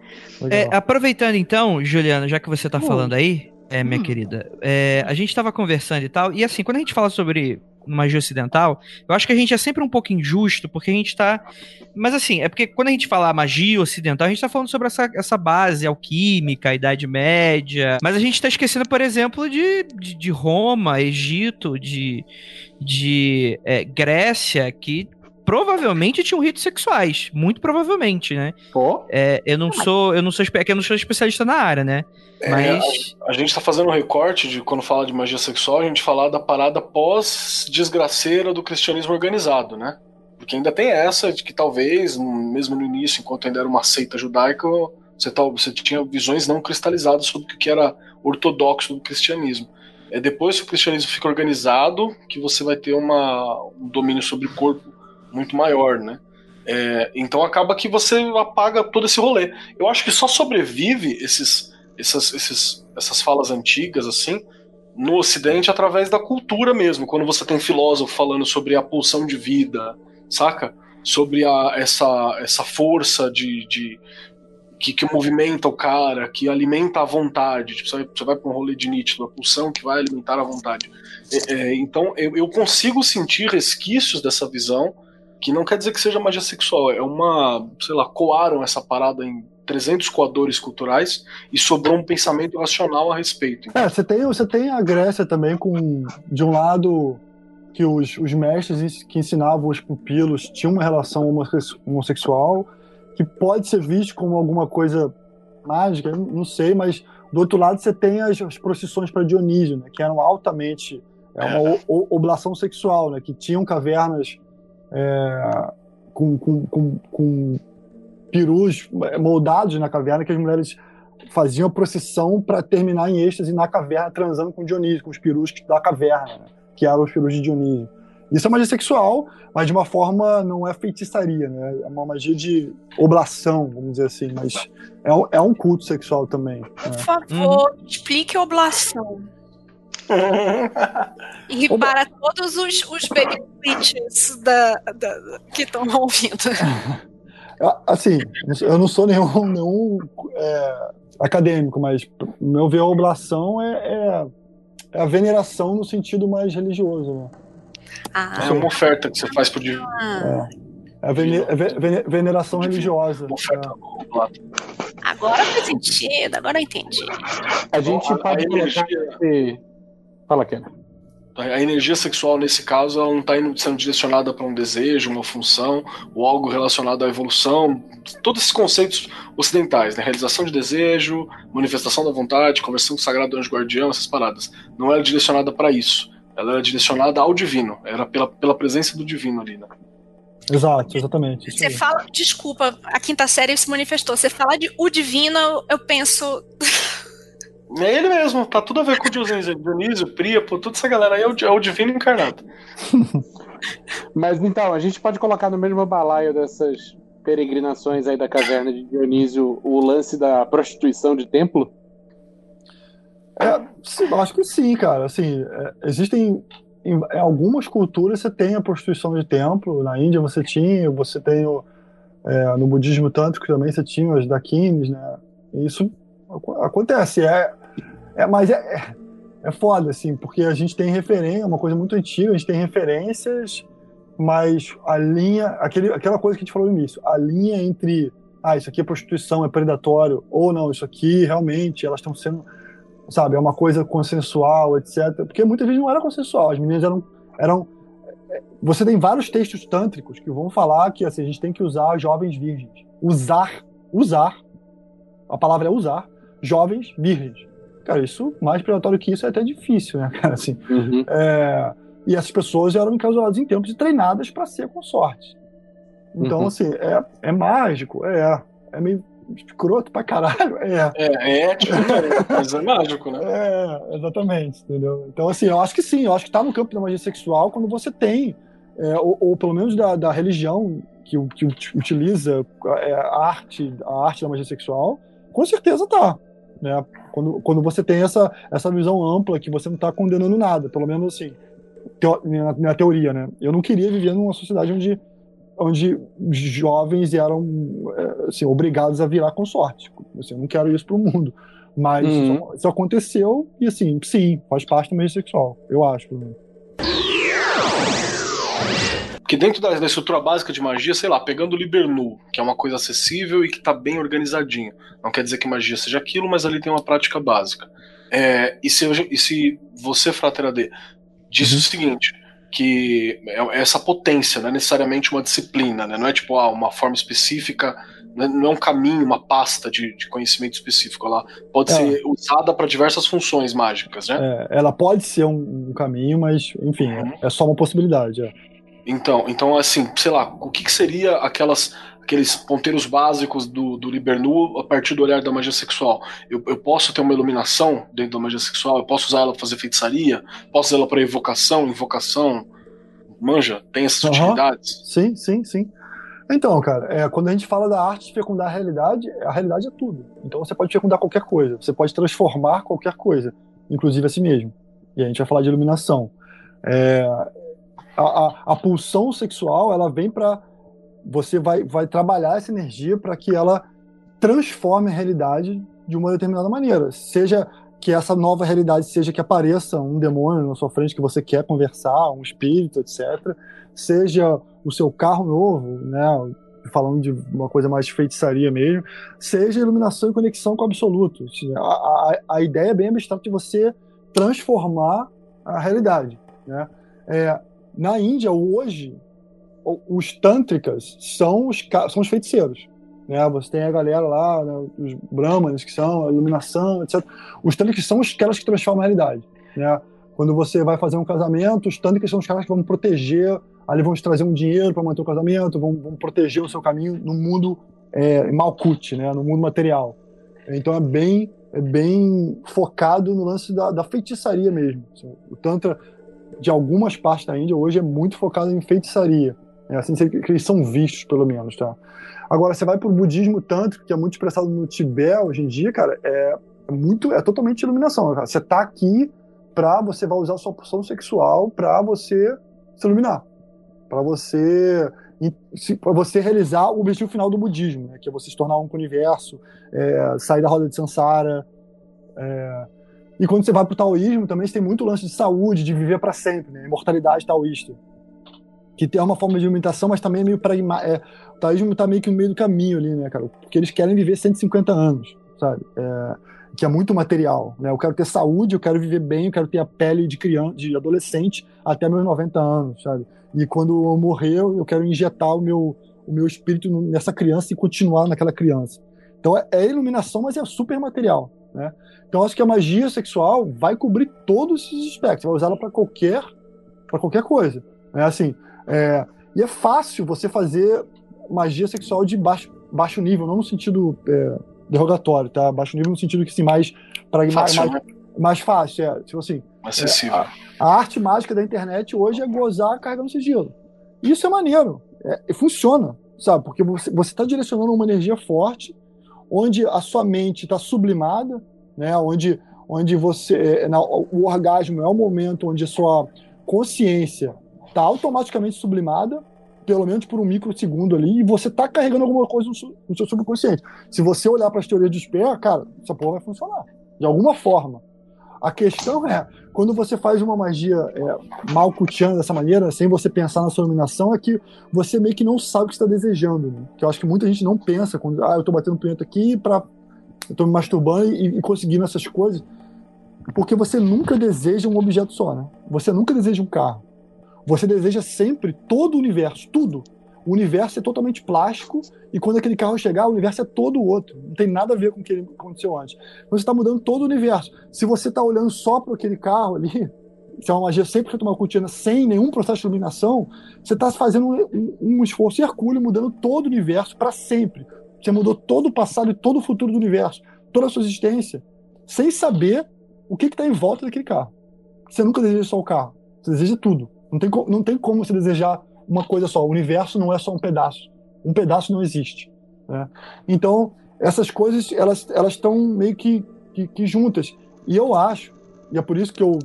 É, aproveitando então, Juliana, já que você está uh. falando aí, é, minha hum. querida. É, a gente estava conversando e tal, e assim, quando a gente fala sobre magia ocidental, eu acho que a gente é sempre um pouco injusto, porque a gente tá. Mas assim, é porque quando a gente fala magia ocidental, a gente tá falando sobre essa, essa base alquímica, Idade Média. Mas a gente tá esquecendo, por exemplo, de, de, de Roma, Egito, de, de é, Grécia, que provavelmente tinham ritos sexuais, muito provavelmente, né? Pô. É, eu não sou, eu não sou, é eu não sou especialista na área, né? É, Mas a, a, gente tá fazendo um recorte de quando fala de magia sexual, a gente falar da parada pós desgraceira do cristianismo organizado, né? Porque ainda tem essa de que talvez, mesmo no início, enquanto ainda era uma seita judaica, você, tal, você tinha visões não cristalizadas sobre o que era ortodoxo do cristianismo. É depois que o cristianismo fica organizado que você vai ter uma, um domínio sobre o corpo muito maior, né? É, então acaba que você apaga todo esse rolê. Eu acho que só sobrevive esses, essas, esses, essas falas antigas, assim, no Ocidente através da cultura mesmo. Quando você tem filósofo falando sobre a pulsão de vida, saca? Sobre a, essa, essa força de, de que, que movimenta o cara, que alimenta a vontade. Tipo, você vai para um rolê de Nietzsche, uma pulsão que vai alimentar a vontade. É, é, então eu, eu consigo sentir resquícios dessa visão que não quer dizer que seja magia sexual, é uma, sei lá, coaram essa parada em 300 coadores culturais e sobrou um pensamento racional a respeito. É, você tem, você tem a Grécia também com, de um lado, que os, os mestres que ensinavam os pupilos tinham uma relação homossexual, que pode ser visto como alguma coisa mágica, não sei, mas do outro lado você tem as, as procissões para Dionísio, né, que eram altamente é uma é. oblação sexual, né, que tinham cavernas é, com, com, com, com, perus moldados na caverna que as mulheres faziam a procissão para terminar em êxtase na caverna, transando com Dionísio, com os perus da caverna, né? que eram os perus de Dionísio. Isso é magia sexual, mas de uma forma não é feitiçaria, né? É uma magia de oblação, vamos dizer assim, mas é um, é um culto sexual também. Por né? favor, hum. explique oblação e Oba. para todos os, os baby da, da, que estão ouvindo. *laughs* Assim, eu não sou nenhum, nenhum é, acadêmico, mas meu ver a oblação é, é, é, a veneração no sentido mais religioso. Né? Ah. É uma oferta que você faz pro divino. Ah. É. É a é veneração religiosa. É. Agora faz sentido, agora eu entendi. A gente pode colocar Fala, Ken. A energia sexual, nesse caso, ela não está sendo direcionada para um desejo, uma função, ou algo relacionado à evolução. Todos esses conceitos ocidentais, né? Realização de desejo, manifestação da vontade, conversão com o sagrado anjo guardião, essas paradas. Não era direcionada para isso. Ela era direcionada ao divino. Era pela, pela presença do divino ali, né? Exato, exatamente. Você fala, desculpa, a quinta série se manifestou. Você fala de o divino, eu penso. É ele mesmo, tá tudo a ver com o Dionísio, Dionísio Príapo, toda essa galera aí é o, é o divino encarnado. *laughs* Mas então, a gente pode colocar no mesmo balaio dessas peregrinações aí da caverna de Dionísio o lance da prostituição de templo? É, sim, acho que sim, cara. Assim, é, existem em, em, algumas culturas você tem a prostituição de templo. Na Índia você tinha, você tem o, é, no budismo tântrico também você tinha os dakinis, né? Isso acontece. É, é, mas é, é, é foda, assim, porque a gente tem referência, é uma coisa muito antiga, a gente tem referências mas a linha, aquele, aquela coisa que a gente falou no início, a linha entre, ah, isso aqui é prostituição, é predatório, ou não, isso aqui realmente elas estão sendo, sabe, é uma coisa consensual, etc. Porque muitas vezes não era consensual, as meninas eram, eram você tem vários textos tântricos que vão falar que assim, a gente tem que usar jovens virgens. Usar, usar, a palavra é usar, jovens virgens. Cara, isso, mais predatório que isso, é até difícil, né, *laughs* cara? Assim, uhum. é, e essas pessoas eram encasuladas em tempos e treinadas para ser consorte. Então, uhum. assim, é, é mágico, é, é meio escroto pra caralho, *laughs* é. É, é ético, né? mas é mágico, né? É, exatamente, entendeu? Então, assim, eu acho que sim, eu acho que tá no campo da magia sexual quando você tem, é, ou, ou, pelo menos da, da religião que, que utiliza é, a arte, a arte da magia sexual, com certeza tá. Né? Quando, quando você tem essa, essa visão ampla que você não está condenando nada, pelo menos assim, teo, na, na, teoria, né? Eu não queria viver numa sociedade onde, onde jovens eram é, assim, obrigados a virar consorte. Assim, eu não quero isso para o mundo. Mas uhum. isso, isso, aconteceu e, assim, sim, faz parte do meio sexual, eu acho. Porque dentro da, da, estrutura básica de magia, sei lá, pegando o Libernu, que é uma coisa acessível e que está bem organizadinho. Não quer dizer que magia seja aquilo, mas ali tem uma prática básica. É, e, se, e se você, Fratera D, disse uhum. o seguinte, que é, é essa potência, não é necessariamente uma disciplina, né? não é tipo ah, uma forma específica, é, não é um caminho, uma pasta de, de conhecimento específico. Ela pode é. ser usada para diversas funções mágicas, né? É, ela pode ser um, um caminho, mas enfim, uhum. é só uma possibilidade. Então, então assim, sei lá, o que, que seria aquelas aqueles ponteiros básicos do, do Libernu a partir do olhar da magia sexual. Eu, eu posso ter uma iluminação dentro da magia sexual, eu posso usar ela para fazer feitiçaria, posso usar ela para evocação, invocação, manja, tem essas uhum. utilidades. Sim, sim, sim. Então, cara, é, quando a gente fala da arte de fecundar a realidade, a realidade é tudo. Então você pode fecundar qualquer coisa, você pode transformar qualquer coisa, inclusive a si mesmo. E a gente vai falar de iluminação. É, a, a, a pulsão sexual, ela vem para você vai, vai trabalhar essa energia para que ela transforme a realidade de uma determinada maneira. Seja que essa nova realidade seja que apareça um demônio na sua frente que você quer conversar, um espírito, etc. Seja o seu carro novo, né? Falando de uma coisa mais feitiçaria mesmo, seja iluminação e conexão com o absoluto. A, a, a ideia é bem abstrata de você transformar a realidade. Né? É, na Índia, hoje, os tântricas são os, são os feiticeiros. Né? Você tem a galera lá, né, os brahmanes, que são a iluminação, etc. Os tântricas são os caras que transformam a realidade. Né? Quando você vai fazer um casamento, os tântricas são os caras que vão proteger, ali vão te trazer um dinheiro para manter o casamento, vão, vão, proteger o seu caminho no mundo é, malkut, né? no mundo material. Então é bem, é bem focado no lance da, da feitiçaria mesmo. O Tantra, de algumas partes da Índia, hoje é muito focado em feitiçaria. É assim que eles são vistos, pelo menos, tá? Agora, você vai pro budismo tântrico, que é muito expressado no Tibete hoje em dia, cara, é, é muito, é totalmente iluminação. Cara. Você tá aqui pra você vai usar sua pulsão sexual pra você se iluminar. Pra você para você realizar o objetivo final do budismo, né, que é você se tornar um com o universo, é, sair da roda de Sansara. É, e quando você vai para o taoísmo, também você tem muito lance de saúde, de viver para sempre, né, imortalidade taoísta que é uma forma de alimentação, mas também é meio pragmático. É, o taoísmo tá meio que no meio do caminho ali, né, cara? Porque eles querem viver 150 anos, sabe? É, que é muito material, né? Eu quero ter saúde, eu quero viver bem, eu quero ter a pele de criança, de adolescente até meus 90 anos, sabe? E quando eu morrer, eu quero injetar o meu, o meu espírito nessa criança e continuar naquela criança. Então é, é iluminação, mas é super material, né? Então acho que a magia sexual vai cobrir todos esses aspectos, vai usar ela para qualquer qualquer coisa. É assim, é, e é fácil você fazer magia sexual de baixo, baixo nível, não no sentido é, derrogatório, tá? Baixo nível no sentido que, assim, mais... Fácil, mais, né? mais fácil, é. Tipo assim... Acessível. É, a, a, arte mágica da internet hoje é gozar carregando sigilo. Isso é maneiro. É, funciona, sabe? Porque você está direcionando uma energia forte, onde a sua mente está sublimada, né? Onde, onde você... É, na, o orgasmo é o momento onde a sua consciência tá automaticamente sublimada, pelo menos por um microsegundo ali, e você tá carregando alguma coisa no seu subconsciente. Se você olhar para as teorias de Sper, cara, essa porra vai funcionar. De alguma forma. A questão é, quando você faz uma magia é, malcutiana dessa maneira, sem você pensar na sua iluminação, é que você meio que não sabe o que está desejando. Né? Que eu acho que muita gente não pensa quando, ah, eu estou batendo punheta aqui para eu tô me masturbando e, e conseguindo essas coisas. Porque você nunca deseja um objeto só, né? Você nunca deseja um carro. Você deseja sempre todo o universo, tudo. O universo é totalmente plástico e quando aquele carro chegar, o universo é todo outro. Não tem nada a ver com o que aconteceu antes. Você está mudando todo o universo. Se você está olhando só para aquele carro ali, *laughs* se é uma magia sempre tomar cortina sem nenhum processo de iluminação, você está fazendo um, um, esforço hercúleo, mudando todo o universo para sempre. Você mudou todo o passado e todo o futuro do universo, toda a sua existência, sem saber o que está em volta daquele carro. Você nunca deseja só o carro, você deseja tudo. Não tem, não tem como você desejar uma coisa só. O universo não é só um pedaço. Um pedaço não existe. Né? Então, essas coisas, elas elas estão meio que, que, que, juntas. E eu acho, e é por isso que eu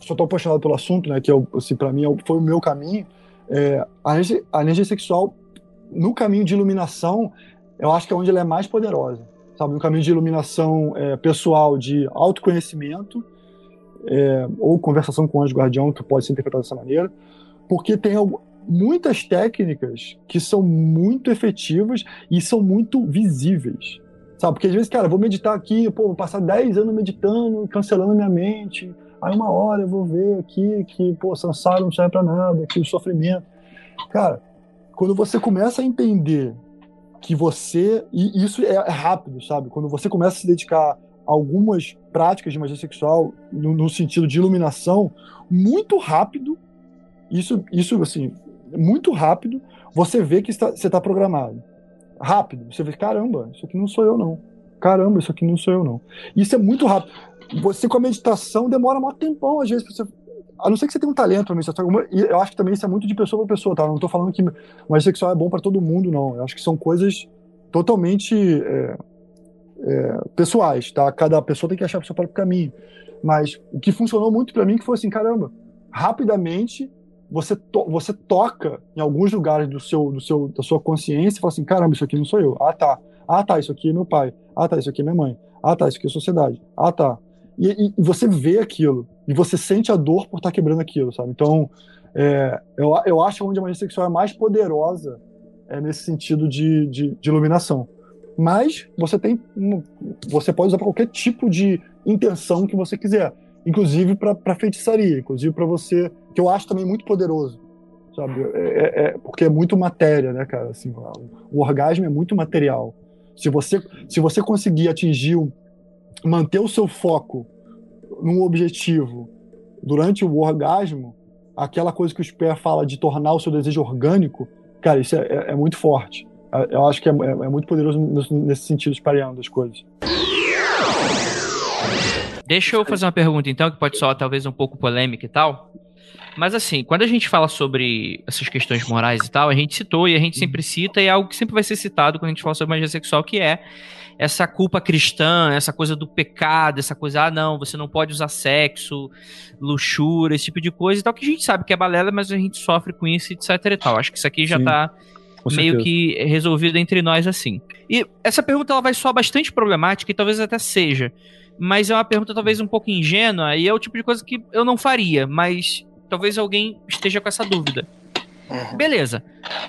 sou tão apaixonado pelo assunto, né, que eu, assim, para mim é foi o meu caminho, é, a, energia, a energia sexual, no caminho de iluminação, eu acho que é onde ela é mais poderosa. Sabe? No caminho de iluminação é, pessoal, de autoconhecimento, é, ou conversação com o anjo guardião, que pode ser interpretado dessa maneira, porque tem muitas técnicas que são muito efetivas e são muito visíveis. Sabe? Porque às vezes, cara, vou meditar aqui, pô, vou passar 10 anos meditando, cancelando minha mente. Aí uma hora eu vou ver aqui que, pô, samsara não serve pra nada, que o sofrimento. Cara, quando você começa a entender que você. E isso é rápido, sabe? Quando você começa a se dedicar a algumas práticas de magia sexual, no, no sentido de iluminação, muito rápido, isso, isso assim, muito rápido, você vê que está, você está programado. Rápido. Você vê, caramba, isso aqui não sou eu, não. Caramba, isso aqui não sou eu, não. Isso é muito rápido. Você, com a meditação, demora um tempão, às vezes, você a não ser que você tenha um talento pra meditação, eu acho que também isso é muito de pessoa para pessoa, tá? Eu não estou falando que o sexual é bom para todo mundo, não. Eu acho que são coisas totalmente é, é, pessoais, tá? Cada pessoa tem que achar o seu próprio caminho. Mas o que funcionou muito para mim que foi assim, caramba, rapidamente você, to você toca em alguns lugares do seu, do seu, da sua consciência e fala assim, caramba, isso aqui não sou eu. Ah, tá. Ah, tá, isso aqui é meu pai. Ah, tá, isso aqui é minha mãe. Ah, tá, isso aqui é sociedade. Ah, tá. E, e, e você vê aquilo. E você sente a dor por estar tá quebrando aquilo, sabe? Então, é, eu, eu acho onde a magia sexual é mais poderosa é nesse sentido de, de, de iluminação. Mas você tem. Você pode usar para qualquer tipo de intenção que você quiser inclusive para feitiçaria, inclusive para você, que eu acho também muito poderoso, sabe? É, é, é, porque é muito matéria, né, cara? Assim, o orgasmo é muito material. Se você, se você conseguir atingir, manter o seu foco num objetivo durante o orgasmo, aquela coisa que o Sper fala de tornar o seu desejo orgânico, cara, isso é, é, é muito forte. Eu acho que é, é muito poderoso nesse sentido, espalhando as coisas. Deixa eu fazer uma pergunta então, que pode soar talvez um pouco polêmica e tal. Mas assim, quando a gente fala sobre essas questões morais e tal, a gente citou e a gente sempre cita, e é algo que sempre vai ser citado quando a gente fala sobre magia sexual, que é essa culpa cristã, essa coisa do pecado, essa coisa, ah, não, você não pode usar sexo, luxúria, esse tipo de coisa e tal, que a gente sabe que é balela, mas a gente sofre com isso, etc e tal. Acho que isso aqui já Sim, tá meio que resolvido entre nós assim. E essa pergunta ela vai soar bastante problemática e talvez até seja mas é uma pergunta talvez um pouco ingênua e é o tipo de coisa que eu não faria, mas talvez alguém esteja com essa dúvida. Uhum. Beleza.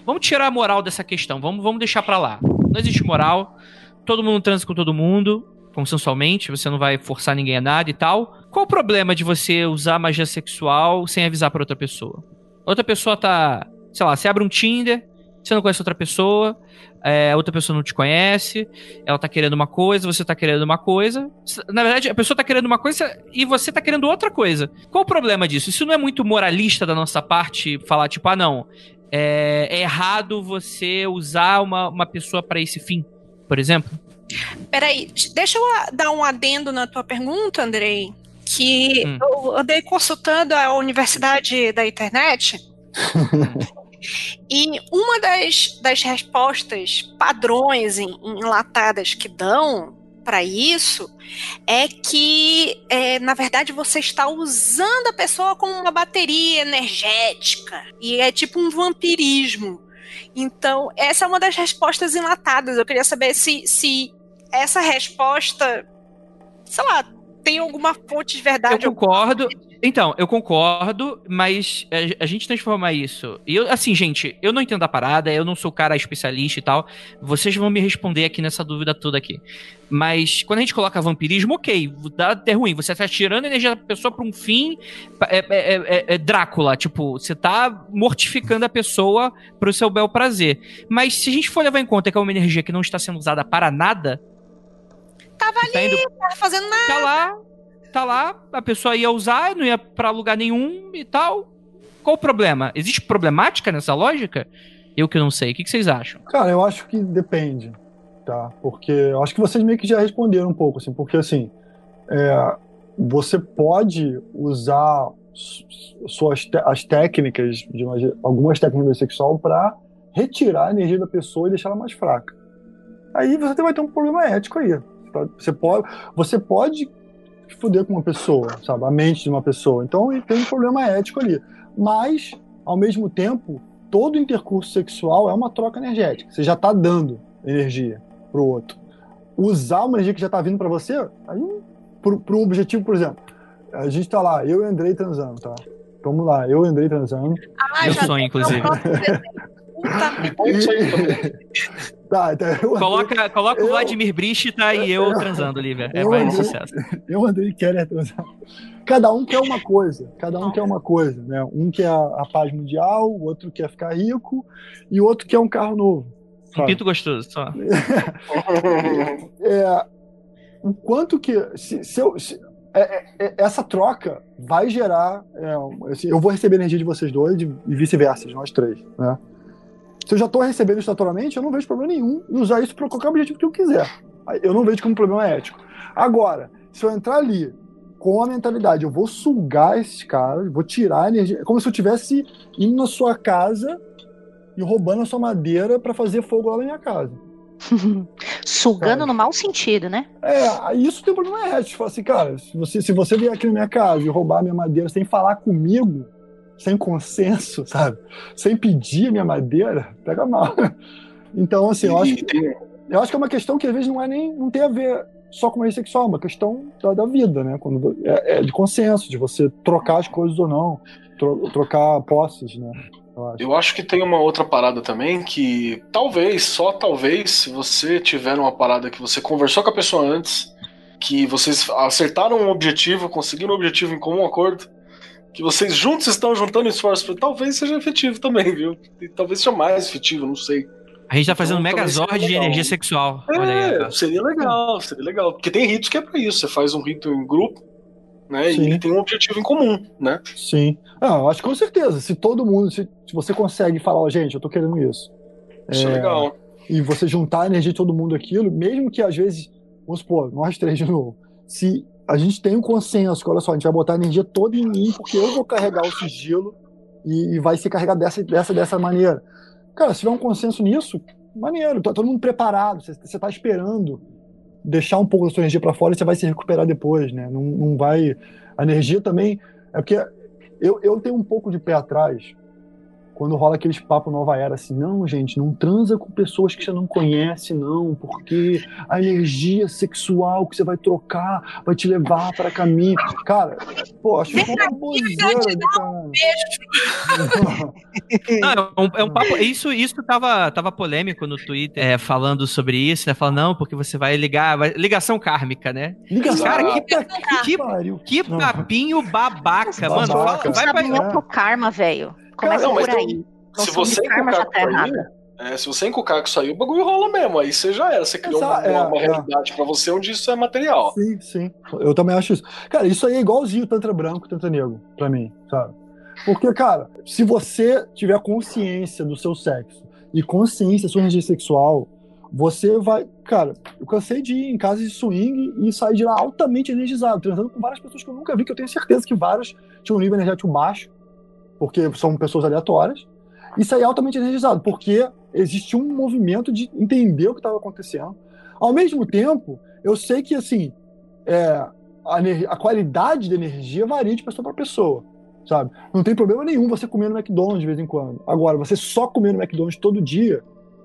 Vamos tirar a moral dessa questão. Vamos, vamos deixar pra lá. Não existe moral. Todo mundo transa com todo mundo, consensualmente. Você não vai forçar ninguém a nada e tal. Qual o problema de você usar magia sexual sem avisar pra outra pessoa? Outra pessoa tá. Sei lá, você abre um Tinder, você não conhece outra pessoa, é, outra pessoa não te conhece, ela tá querendo uma coisa, você tá querendo uma coisa. Na verdade, a pessoa tá querendo uma coisa e você tá querendo outra coisa. Qual o problema disso? Isso não é muito moralista da nossa parte falar, tipo, ah, não, é, é errado você usar uma, uma pessoa para esse fim, por exemplo? Peraí, deixa eu dar um adendo na tua pergunta, Andrei. Que hum. eu andei consultando a Universidade da Internet. *laughs* E uma das, das respostas padrões enlatadas que dão para isso é que, é, na verdade, você está usando a pessoa como uma bateria energética. E é tipo um vampirismo. Então, essa é uma das respostas enlatadas. Eu queria saber se, se essa resposta, sei lá, tem alguma fonte de verdade. Eu concordo. Então, eu concordo, mas a, a, gente transformar isso. E eu, assim, gente, eu não entendo a parada, eu não sou cara especialista e tal. Vocês vão me responder aqui nessa dúvida toda aqui. Mas quando a gente coloca vampirismo, ok, dá até ruim. Você tá tirando a energia da pessoa pra um fim. É, é, é, é Drácula, tipo, você tá mortificando a pessoa pro seu bel prazer. Mas se a gente for levar em conta que é uma energia que não está sendo usada para nada. Tava tá ali, indo, tava fazendo nada. Tá lá, tá lá, a pessoa ia usar, não ia para lugar nenhum e tal. Qual o problema? Existe problemática nessa lógica? Eu que não sei. O que, vocês acham? Cara, eu acho que depende, tá? Porque eu acho que vocês meio que já responderam um pouco, assim, porque assim, é, você pode usar suas as técnicas, de uma, algumas técnicas sexual para retirar a energia da pessoa e deixar ela mais fraca. Aí você vai ter um problema ético aí. Você pode, você pode fuder com uma pessoa, sabe? A mente de uma pessoa. Então tem um problema ético ali. Mas, ao mesmo tempo, todo intercurso sexual é uma troca energética. Você já está dando energia pro outro. Usar uma energia que já está vindo para você, aí, para um objetivo, por exemplo, a gente está lá, eu e Andrei transando, tá? Vamos lá, eu e Andrei transando. Ah, Meu sonho, inclusive. *laughs* *laughs* tá, então eu coloca coloca eu, o Vladimir Brista e eu, eu transando, Lívia. É mais andei, sucesso. Eu andei quer transar. Cada um quer uma coisa. Cada um quer uma coisa, né? Um quer a, a paz mundial, o outro quer ficar rico e o outro quer um carro novo. Um pinto gostoso, só. *laughs* é, o quanto que. Se, se eu, se, é, é, é essa troca vai gerar. É, assim, eu vou receber energia de vocês dois e vice-versa, nós três, né? Se eu já estou recebendo isso naturalmente, eu não vejo problema nenhum em usar isso para qualquer objetivo que eu quiser. Eu não vejo como problema ético. Agora, se eu entrar ali com a mentalidade, eu vou sugar esses caras, vou tirar a energia, é como se eu tivesse indo na sua casa e roubando a sua madeira para fazer fogo lá na minha casa. *laughs* Sugando cara. no mau sentido, né? É, isso tem um problema ético. Fala assim, cara, se você, se você vier aqui na minha casa e roubar a minha madeira sem falar comigo, sem consenso, *laughs* sabe? Sem pedir a minha madeira, pega mal. Então, assim, eu acho, que, eu acho que é uma questão que às vezes não é nem não tem a ver só com meio sexual, é uma questão da, da vida, né? Quando é, é, de consenso, de você trocar as coisas ou não, tro, trocar posses, né? Eu acho. eu acho que tem uma outra parada também que talvez, só talvez, se você tiver uma parada que você conversou com a pessoa antes, que vocês acertaram um objetivo, conseguiram um objetivo em comum acordo, que vocês juntos estão juntando esforços, talvez seja efetivo também, viu? E talvez seja mais efetivo, não sei. A gente tá fazendo então, megazord de energia sexual. É, Olha aí, seria legal, seria legal. Porque tem ritos que é pra isso. Você faz um rito em grupo, né? Sim. E ele tem um objetivo em comum, né? Sim. Ah, eu acho que com certeza. Se todo mundo, se, se você consegue falar, ó, oh, gente, eu tô querendo isso. Isso é, é legal. E você juntar a energia de todo mundo aquilo, mesmo que às vezes, vamos supor, nós três de novo. Se a gente tem um consenso que, olha só, a gente vai botar a energia toda em mim, porque eu vou carregar o sigilo e, e vai ser carregado dessa, dessa, dessa maneira. Cara, se tiver um consenso nisso, maneiro, tá todo mundo preparado, você, você tá esperando deixar um pouco da sua energia para fora e você vai se recuperar depois, né? Não, não vai. A energia também. É porque eu, eu tenho um pouco de pé atrás quando rola aqueles papo nova era assim, não, gente, não transa com pessoas que você não conhece, não, porque a energia sexual que você vai trocar vai te levar para caminho. Cara, pô, acho que é uma bozeira de cara. Não, é um, é um papo. Isso, isso tava, tava polêmico no Twitter, é, falando sobre isso, né? Falando, não, porque você vai ligar. Vai, ligação kármica, né? Ligação Cara, que, que, que, que papinho babaca, mano. Fala, vai pra... karma, velho. Começa não, por aí. Tem, se você encucar com isso aí, é, se você encucar com isso aí, o bagulho rola mesmo. Aí você já era. Você criou Essa, uma, é, uma é. realidade pra você onde isso é material. Sim, sim. Eu também acho isso. Cara, isso aí é igualzinho Tantra branco, Tantra negro, pra mim, sabe? Porque, cara, se você tiver consciência do seu sexo e consciência da sua energia sexual, você vai. Cara, eu cansei de ir em casa de swing e sair de lá altamente energizado, transando com várias pessoas que eu nunca vi, que eu tenho certeza que várias tinham um nível energético baixo porque são pessoas aleatórias. Isso aí é altamente energizado, porque existe um movimento de entender o que estava acontecendo. Ao mesmo tempo, eu sei que assim é, a, a, qualidade da energia varia de pessoa para pessoa, sabe? Não tem problema nenhum você comer no McDonald's de vez em quando. Agora, você só comer no McDonald's todo dia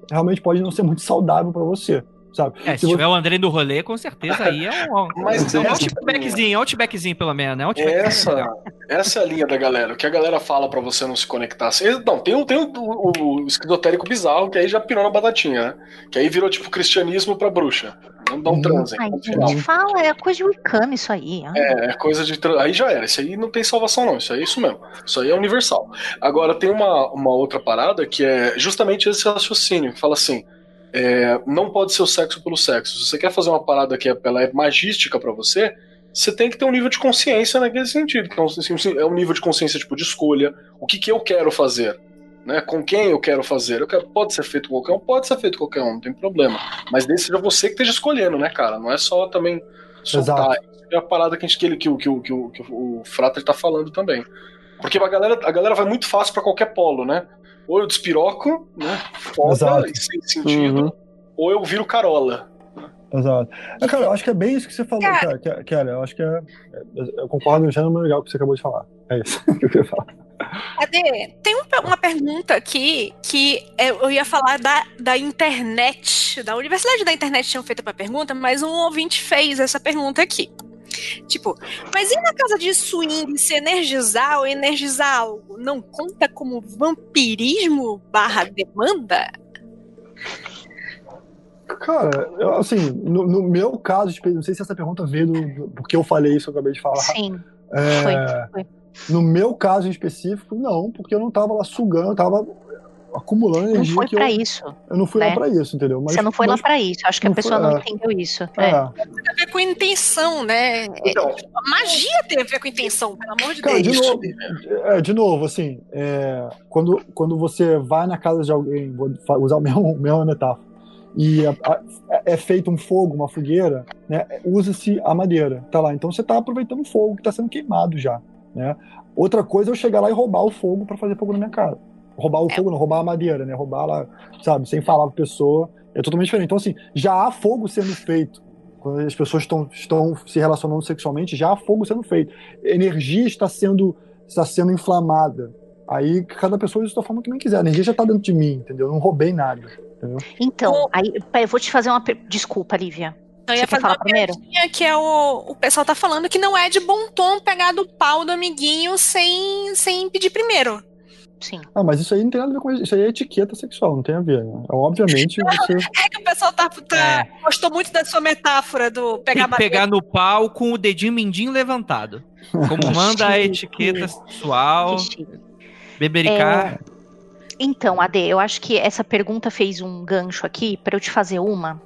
realmente pode não ser muito saudável para você, sabe? É, se, Se você- tiver o André no rolê, com certeza aí é um. *laughs* Mas é um essa- outbackzinho, é um outbackzinho pelo menos, né? Outbackzinho Essa, essa é a linha da galera. O que a galera fala pra você não se conectar. Assim, Não, tem, o- tem o, o, o esquizotérico bizarro, que aí já pirou na batatinha, né? Que aí virou tipo cristianismo pra bruxa. Não dá um transe. Ai, gente, fala, é coisa de Wiccan isso aí. É, é coisa de. Aí já era. Isso aí não tem salvação, não. Isso aí é isso mesmo. Isso aí é universal. Agora, tem uma, uma outra parada que é justamente esse raciocínio, que fala assim. É, não pode ser o sexo pelo sexo. Se você quer fazer uma parada que é, ela é magística pra você, você tem que ter um nível de consciência naquele sentido. Então, assim, é um nível de consciência tipo de escolha. O que, que eu quero fazer? Né? Com quem eu quero fazer? Eu quero, pode ser feito qualquer um, pode ser feito qualquer um, não tem problema. Mas seja você que esteja escolhendo, né, cara? Não é só também soltar. Isso é a parada que, a gente, que, ele, que, o- que, o- que, o- que o Frater tá falando também. Porque a galera, a galera vai muito fácil pra qualquer polo, né? Ou eu despiroco, né? Foda Exato. e sem sentido, Uhum. ou eu viro carola. Exato. É, cara, eu acho que é bem isso que você falou, Cara. cara. Que, Kelly, eu acho que é. é- Eu concordo no gênero legal que você acabou de falar. É isso *laughs* que eu queria falar. Cadê? Tem um- uma pergunta aqui que é, eu ia falar da, da internet, da universidade da internet tinham feito a pergunta, mas um ouvinte fez essa pergunta aqui. Tipo, mas e na casa de swing se energizar ou energizar algo não conta como vampirismo barra demanda? Cara, eu, assim, no, no meu caso, espe- não sei se essa pergunta veio do, do- porque eu falei isso, eu acabei de falar. Sim, É, foi, foi. No meu caso em específico, não, porque eu não tava lá sugando, eu tava acumulando Não energia foi que pra eu, isso. eu não fui lá né? pra isso, entendeu? Mas, Você não foi lá mas- pra isso. Acho que a não foi- pessoa não é. entendeu isso. É, É. Tem a ver com intenção, né? Então, Magia tem a ver com intenção, pelo amor de Cara, de Deus. novo, é, de novo, assim, é, quando, quando você vai na casa de alguém, vou usar o mesmo, *laughs* mesma metáfora, e a- a- é feito um fogo, uma fogueira, né, usa-se a madeira, tá lá. Então você tá aproveitando o fogo que tá sendo queimado já, né. Outra coisa é eu chegar lá e roubar o fogo para fazer fogo na minha casa. Roubar o fogo, não, roubar a madeira, né, roubar lá, sabe, sem falar pra pessoa, é totalmente diferente. Então, assim, já há fogo sendo feito. Quando as pessoas estão, estão se relacionando sexualmente, já há fogo sendo feito. Energia está sendo, está sendo inflamada. Aí cada pessoa usa da forma que não quiser. A energia já está dentro de mim, entendeu? Eu não roubei nada. Entendeu? Então, aí, pera, eu vou te fazer uma. Desculpa, Lívia. Eu ia fazer falar uma primeiro? piadinha que é o, o pessoal tá falando que não é de bom tom pegar do pau do amiguinho sem, sem pedir primeiro. Sim. Ah, mas isso aí não tem nada a ver com isso. Isso aí é etiqueta sexual, não tem a ver. Né? Obviamente, *laughs* você. É que o pessoal tá, tá- gostou muito da sua metáfora do Tem pegar que pegar no pau com o dedinho mindinho levantado. Como *laughs* manda a etiqueta sexual, bebericar. Então, Ade, eu acho que essa pergunta fez um gancho aqui para eu te fazer uma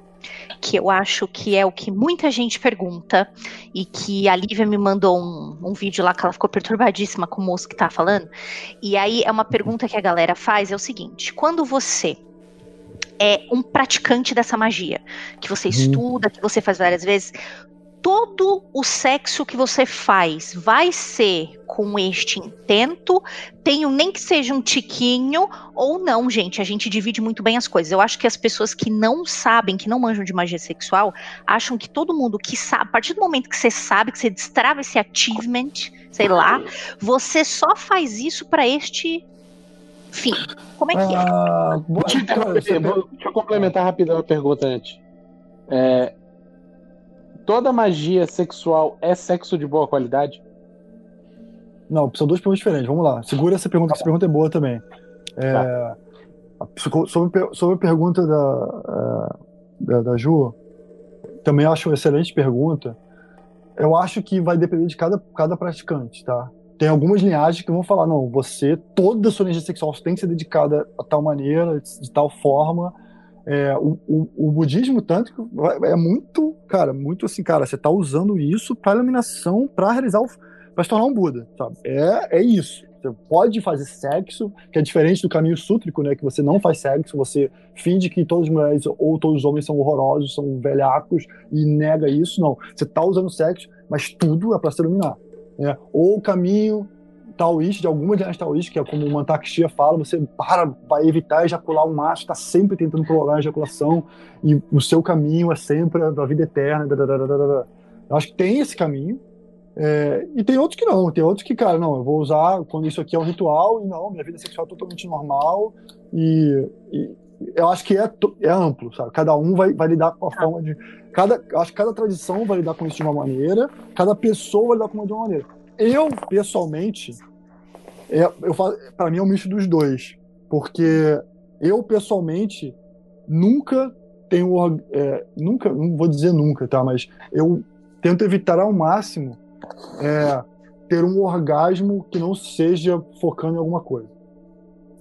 que eu acho que é o que muita gente pergunta e que a Lívia me mandou um, um vídeo lá que ela ficou perturbadíssima com o moço que tá falando. E aí é uma pergunta que a galera faz é o seguinte: quando você é um praticante dessa magia, que você estuda, que você faz várias vezes, todo o sexo que você faz vai ser com este intento, tenho nem que seja um tiquinho ou não, gente. A gente divide muito bem as coisas. Eu acho que as pessoas que não sabem, que não manjam de magia sexual, acham que todo mundo que sabe, a partir do momento que você sabe, que você destrava esse achievement, sei lá, você só faz isso para este fim. Como é que é? Ah, boa- cara, você- Vou- Deixa eu complementar rapidão a pergunta antes. É, toda magia sexual é sexo de boa qualidade? Não, são duas perguntas diferentes. Vamos lá. Segura essa pergunta, que essa pergunta é boa também. É, a- sobre, sobre a pergunta da, eh, da, da Ju, também acho uma excelente pergunta. Eu acho que vai depender de cada, cada praticante, tá? Tem algumas linhagens que vão falar, não, você, toda a sua energia sexual tem que ser dedicada a tal maneira, de tal forma. É, o, o, o budismo tântrico é muito, cara, muito assim, cara, você tá usando isso para iluminação, para realizar o, para se tornar um Buda, sabe? É, é isso. Você pode fazer sexo, que é diferente do caminho sútrico, né? Que você não faz sexo, você finge que todas as mulheres ou todos os homens são horrorosos, são velhacos e nega isso. Não. Você tá usando sexo, mas tudo é para se iluminar. Né? Ou o caminho taoísta, de alguma dinastia taoísta, que é como o Mantak-Chia fala, você para, vai evitar ejacular um macho, está sempre tentando prolongar a ejaculação, e o seu caminho é sempre a da vida eterna. dadadadadada. Eu acho que tem esse caminho, é, e tem outros que não, tem outros que, cara, não, eu vou usar quando isso aqui é um ritual, e não, minha vida sexual é totalmente normal, e, e, eu acho que é, é amplo, sabe? Cada um vai, vai lidar com a forma de. Cada, acho que cada tradição vai lidar com isso de uma maneira, cada pessoa vai lidar com isso de uma maneira. Eu, pessoalmente, é, eu para mim é um misto dos dois. Porque eu, pessoalmente, nunca tenho. É, nunca, não vou dizer nunca, tá? Mas eu tento evitar ao máximo é, ter um orgasmo que não seja focando em alguma coisa.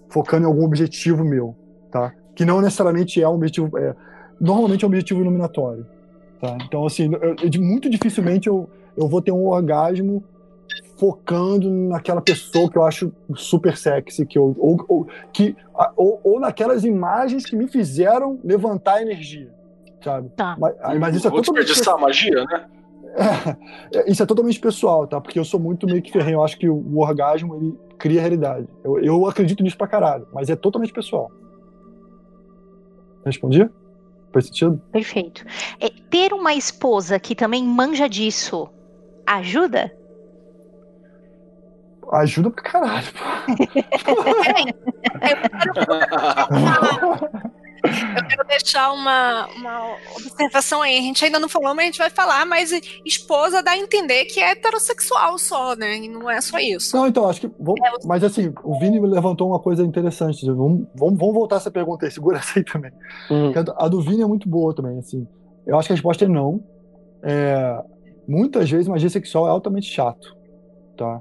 Focando em algum objetivo meu, tá? Que não necessariamente é um objetivo. É, normalmente é um objetivo iluminatório. Tá? Então, assim, eu, eu, muito dificilmente eu, eu vou ter um orgasmo focando naquela pessoa que eu acho super sexy, que eu, ou, ou, que, ou, ou naquelas imagens que me fizeram levantar a energia, sabe? Tá. Mas, mas isso é Vou totalmente desperdiçar a magia, né? *laughs* É, isso é totalmente pessoal, tá? Porque eu sou muito meio que ferrenho. Eu acho que o, o orgasmo ele cria realidade. Eu, eu acredito nisso pra caralho, mas é totalmente pessoal. Respondi? Faz sentido? Perfeito. É, ter uma esposa que também manja disso ajuda? Ajuda pra caralho. Eu quero deixar uma, uma observação aí. A gente ainda não falou, mas a gente vai falar. Mas esposa dá a entender que é heterossexual só, né? E não é só isso. Não, então, acho que. Vou, é. Mas assim, o Vini levantou uma coisa interessante. Vamos, vamos, vamos voltar essa pergunta aí, segura essa aí também. Hum. A do Vini é muito boa também, assim. Eu acho que a resposta é não. É, muitas vezes magia sexual é altamente chato, tá?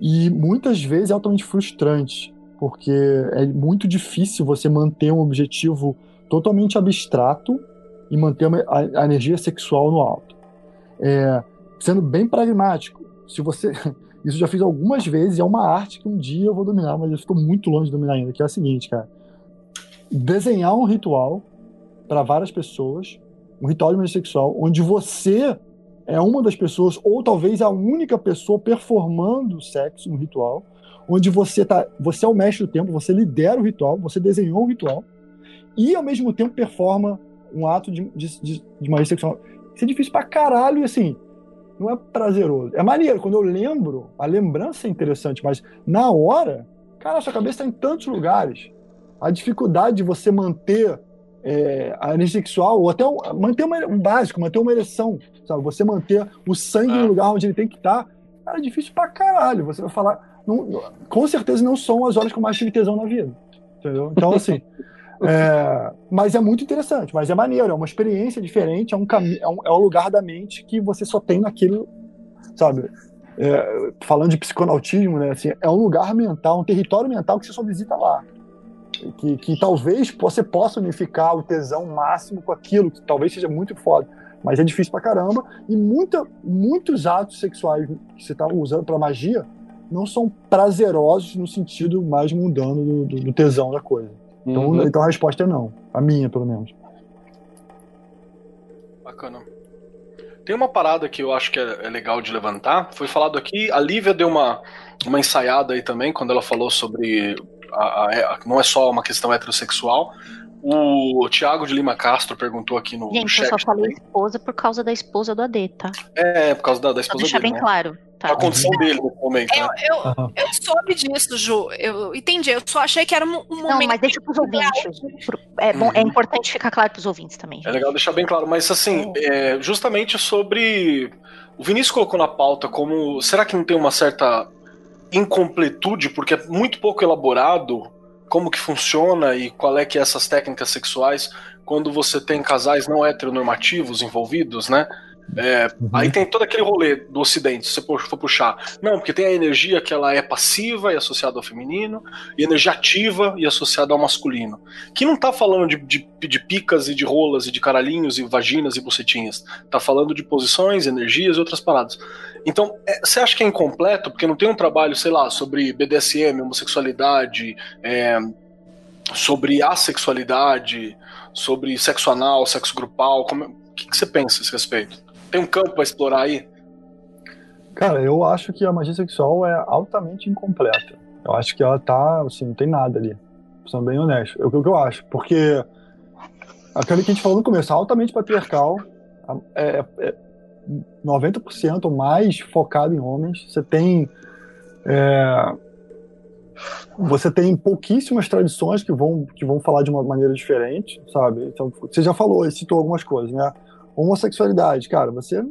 E muitas vezes é altamente frustrante porque é muito difícil você manter um objetivo totalmente abstrato e manter a, energia sexual no alto. É, sendo bem pragmático, se você. *laughs* Isso já fiz algumas vezes, é uma arte que um dia eu vou dominar, mas eu estou muito longe de dominar ainda, que é a seguinte, cara. Desenhar um ritual para várias pessoas, um ritual de sexual, onde você é uma das pessoas, ou talvez a única pessoa performando sexo no ritual, onde você tá, você é o mestre do tempo, você lidera o ritual, você desenhou o ritual e ao mesmo tempo performa um ato de, de, de, de magia sexual. Isso é difícil pra caralho e assim, não é prazeroso. É maneiro, quando eu lembro, a lembrança é interessante, mas na hora, cara, sua cabeça está em tantos lugares. A dificuldade de você manter é, a energia sexual, ou até um, manter uma, um básico, manter uma ereção, sabe? Você manter o sangue no lugar onde ele tem que estar, tá, é difícil pra caralho. Você vai falar, não, com certeza não são as horas que eu mais tive tesão na vida. Entendeu? Então, assim. *laughs* é, mas é muito interessante, mas é maneiro, é uma experiência diferente, é um, caminho, é um, é um lugar da mente que você só tem naquele. Sabe? É, falando de psiconautismo, né? Assim, é um lugar mental, um território mental que você só visita lá. Que, que talvez você possa unificar o tesão máximo com aquilo, que talvez seja muito foda mas é difícil pra caramba. E muita, muitos atos sexuais que você tá usando pra magia não são prazerosos no sentido mais mundano do, do, do tesão da coisa. Então, uhum. então a resposta é não. A minha, pelo menos. Bacana. Tem uma parada que eu acho que é, é legal de levantar. Foi falado aqui, a Lívia deu uma, uma ensaiada aí também, quando ela falou sobre. A, a, a, não é só uma questão heterossexual, o Thiago de Lima Castro perguntou aqui no, Gente, no chat. eu só falei esposa por causa da esposa do AD, tá? É, por causa da, da esposa deixar dele. bem né? claro. Tá. A condição dele no momento. Eu, né? eu, eu, soube disso, Ju. Eu entendi. Eu só achei que era um, um momento. Não, mas deixa pros ouvintes. É, bom, é uhum. importante ficar claro pros ouvintes também. Gente. É legal deixar bem claro, mas assim, é, justamente sobre. O Vinícius colocou na pauta como. Será que não tem uma certa incompletude, porque é muito pouco elaborado como que funciona e qual é que é essas técnicas sexuais quando você tem casais não heteronormativos envolvidos, né? É, uhum. Aí tem todo aquele rolê do Ocidente, se você for puxar. Não, porque tem a energia que ela é passiva e associada ao feminino, e energia ativa e associada ao masculino. Que não tá falando de, de, de, picas e de rolas e de caralhinhos e vaginas e bucetinhas. Tá falando de posições, energias e outras paradas. Então, é, você acha que é incompleto? Porque não tem um trabalho, sei lá, sobre BDSM, homossexualidade, é, sobre assexualidade, sobre sexo anal, sexo grupal. Como, o que, que você pensa a esse respeito? Tem um campo para explorar aí? Cara, eu acho que a magia sexual é altamente incompleta. Eu acho que ela tá, assim, não tem nada ali. Sendo bem honesto. É o que eu acho. Porque aquele que a gente falou no começo, altamente patriarcal, é, é 90% mais focado em homens. Você tem. É, você tem pouquíssimas tradições que vão, que vão falar de uma maneira diferente, sabe? Então, você já falou, citou algumas coisas, né? Homossexualidade, cara, você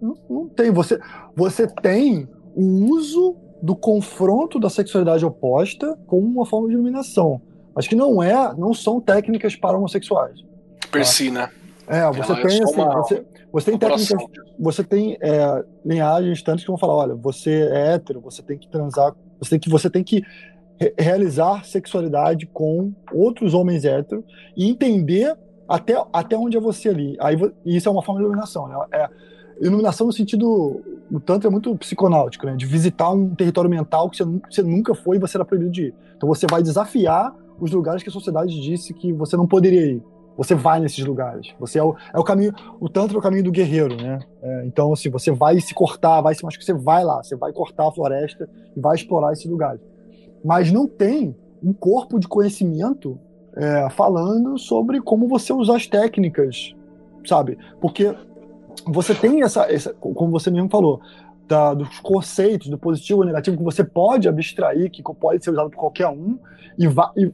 não, não tem. Você, você tem o uso do confronto da sexualidade oposta como uma forma de iluminação. Mas que não é, não são técnicas para homossexuais. Per si, né? É, você Ela tem é assim, uma, você, você tem técnicas, você tem é, linhagens tantas que vão falar, olha, você é hétero, você tem que transar, você tem que, você tem que re realizar sexualidade com outros homens héteros e entender até, até onde é você ali. Aí isso é uma forma de iluminação, né? É, iluminação no sentido o tanto é muito psiconáutico, né? De visitar um território mental que você, você nunca foi e você era proibido de ir. Então você vai desafiar os lugares que a sociedade disse que você não poderia ir. Você vai nesses lugares. Você é o, é o caminho. O tantra é o caminho do guerreiro, né? É, então, assim, você vai se cortar, vai se machucar, você vai lá, você vai cortar a floresta e vai explorar esses lugares. Mas não tem um corpo de conhecimento é, falando sobre como você usar as técnicas, sabe? Porque você tem essa, essa como você mesmo falou, da, dos conceitos do positivo e negativo que você pode abstrair, que pode ser usado por qualquer um, e, e, e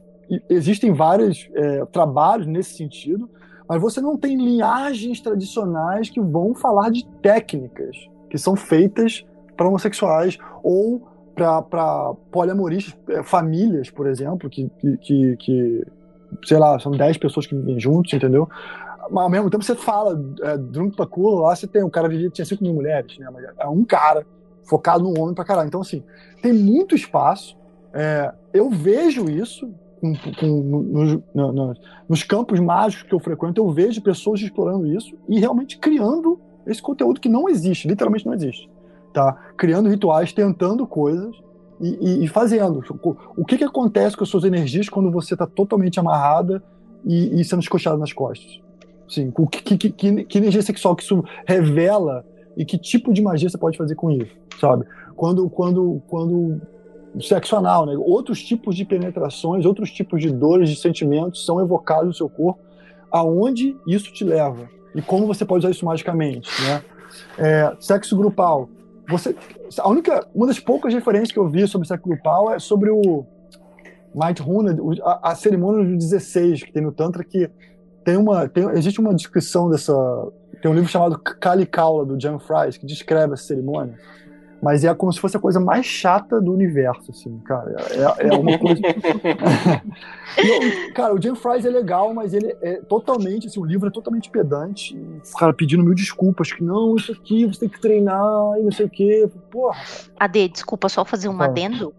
existem vários é, trabalhos nesse sentido, mas você não tem linhagens tradicionais que vão falar de técnicas que são feitas para homossexuais ou para poliamoristas, é, famílias, por exemplo, que, que, que, sei lá, são 10 pessoas que vivem juntos, entendeu? Mas ao mesmo tempo você fala, é, Drunk Kula, lá você tem, um cara vivia, tinha 5 mil mulheres, né? Mas é um cara focado no homem pra caralho. Então, assim, tem muito espaço. É, eu vejo isso com, com, no, no, no, nos campos mágicos que eu frequento, eu vejo pessoas explorando isso e realmente criando esse conteúdo que não existe, literalmente não existe. Tá? Criando rituais, tentando coisas e, e, e fazendo. O que, que acontece com as suas energias quando você está totalmente amarrada e, e sendo escochada nas costas? Sim, que, que, que, que, energia sexual que isso revela e que tipo de magia você pode fazer com isso, sabe? Quando, quando, quando sexo anal, né? Outros tipos de penetrações, outros tipos de dores, de sentimentos são evocados no seu corpo, aonde isso te leva e como você pode usar isso magicamente, né? É, sexo grupal. Você, a única, uma das poucas referências que eu vi sobre sexo grupal é sobre o Might Runa, a, cerimônia dos 16 que tem no Tantra, que tem uma, tem, existe uma descrição dessa. Tem um livro chamado Kali Kaula, do John Fries, que descreve essa cerimônia. Mas é como se fosse a coisa mais chata do universo, assim, cara. É, é uma coisa. *laughs* cara, o Jim Fries é legal, mas ele é totalmente, assim, o livro é totalmente pedante. O cara pedindo mil desculpas, que não, isso aqui você tem que treinar e não sei o quê. Porra. Ade, desculpa, só fazer um ah. adendo.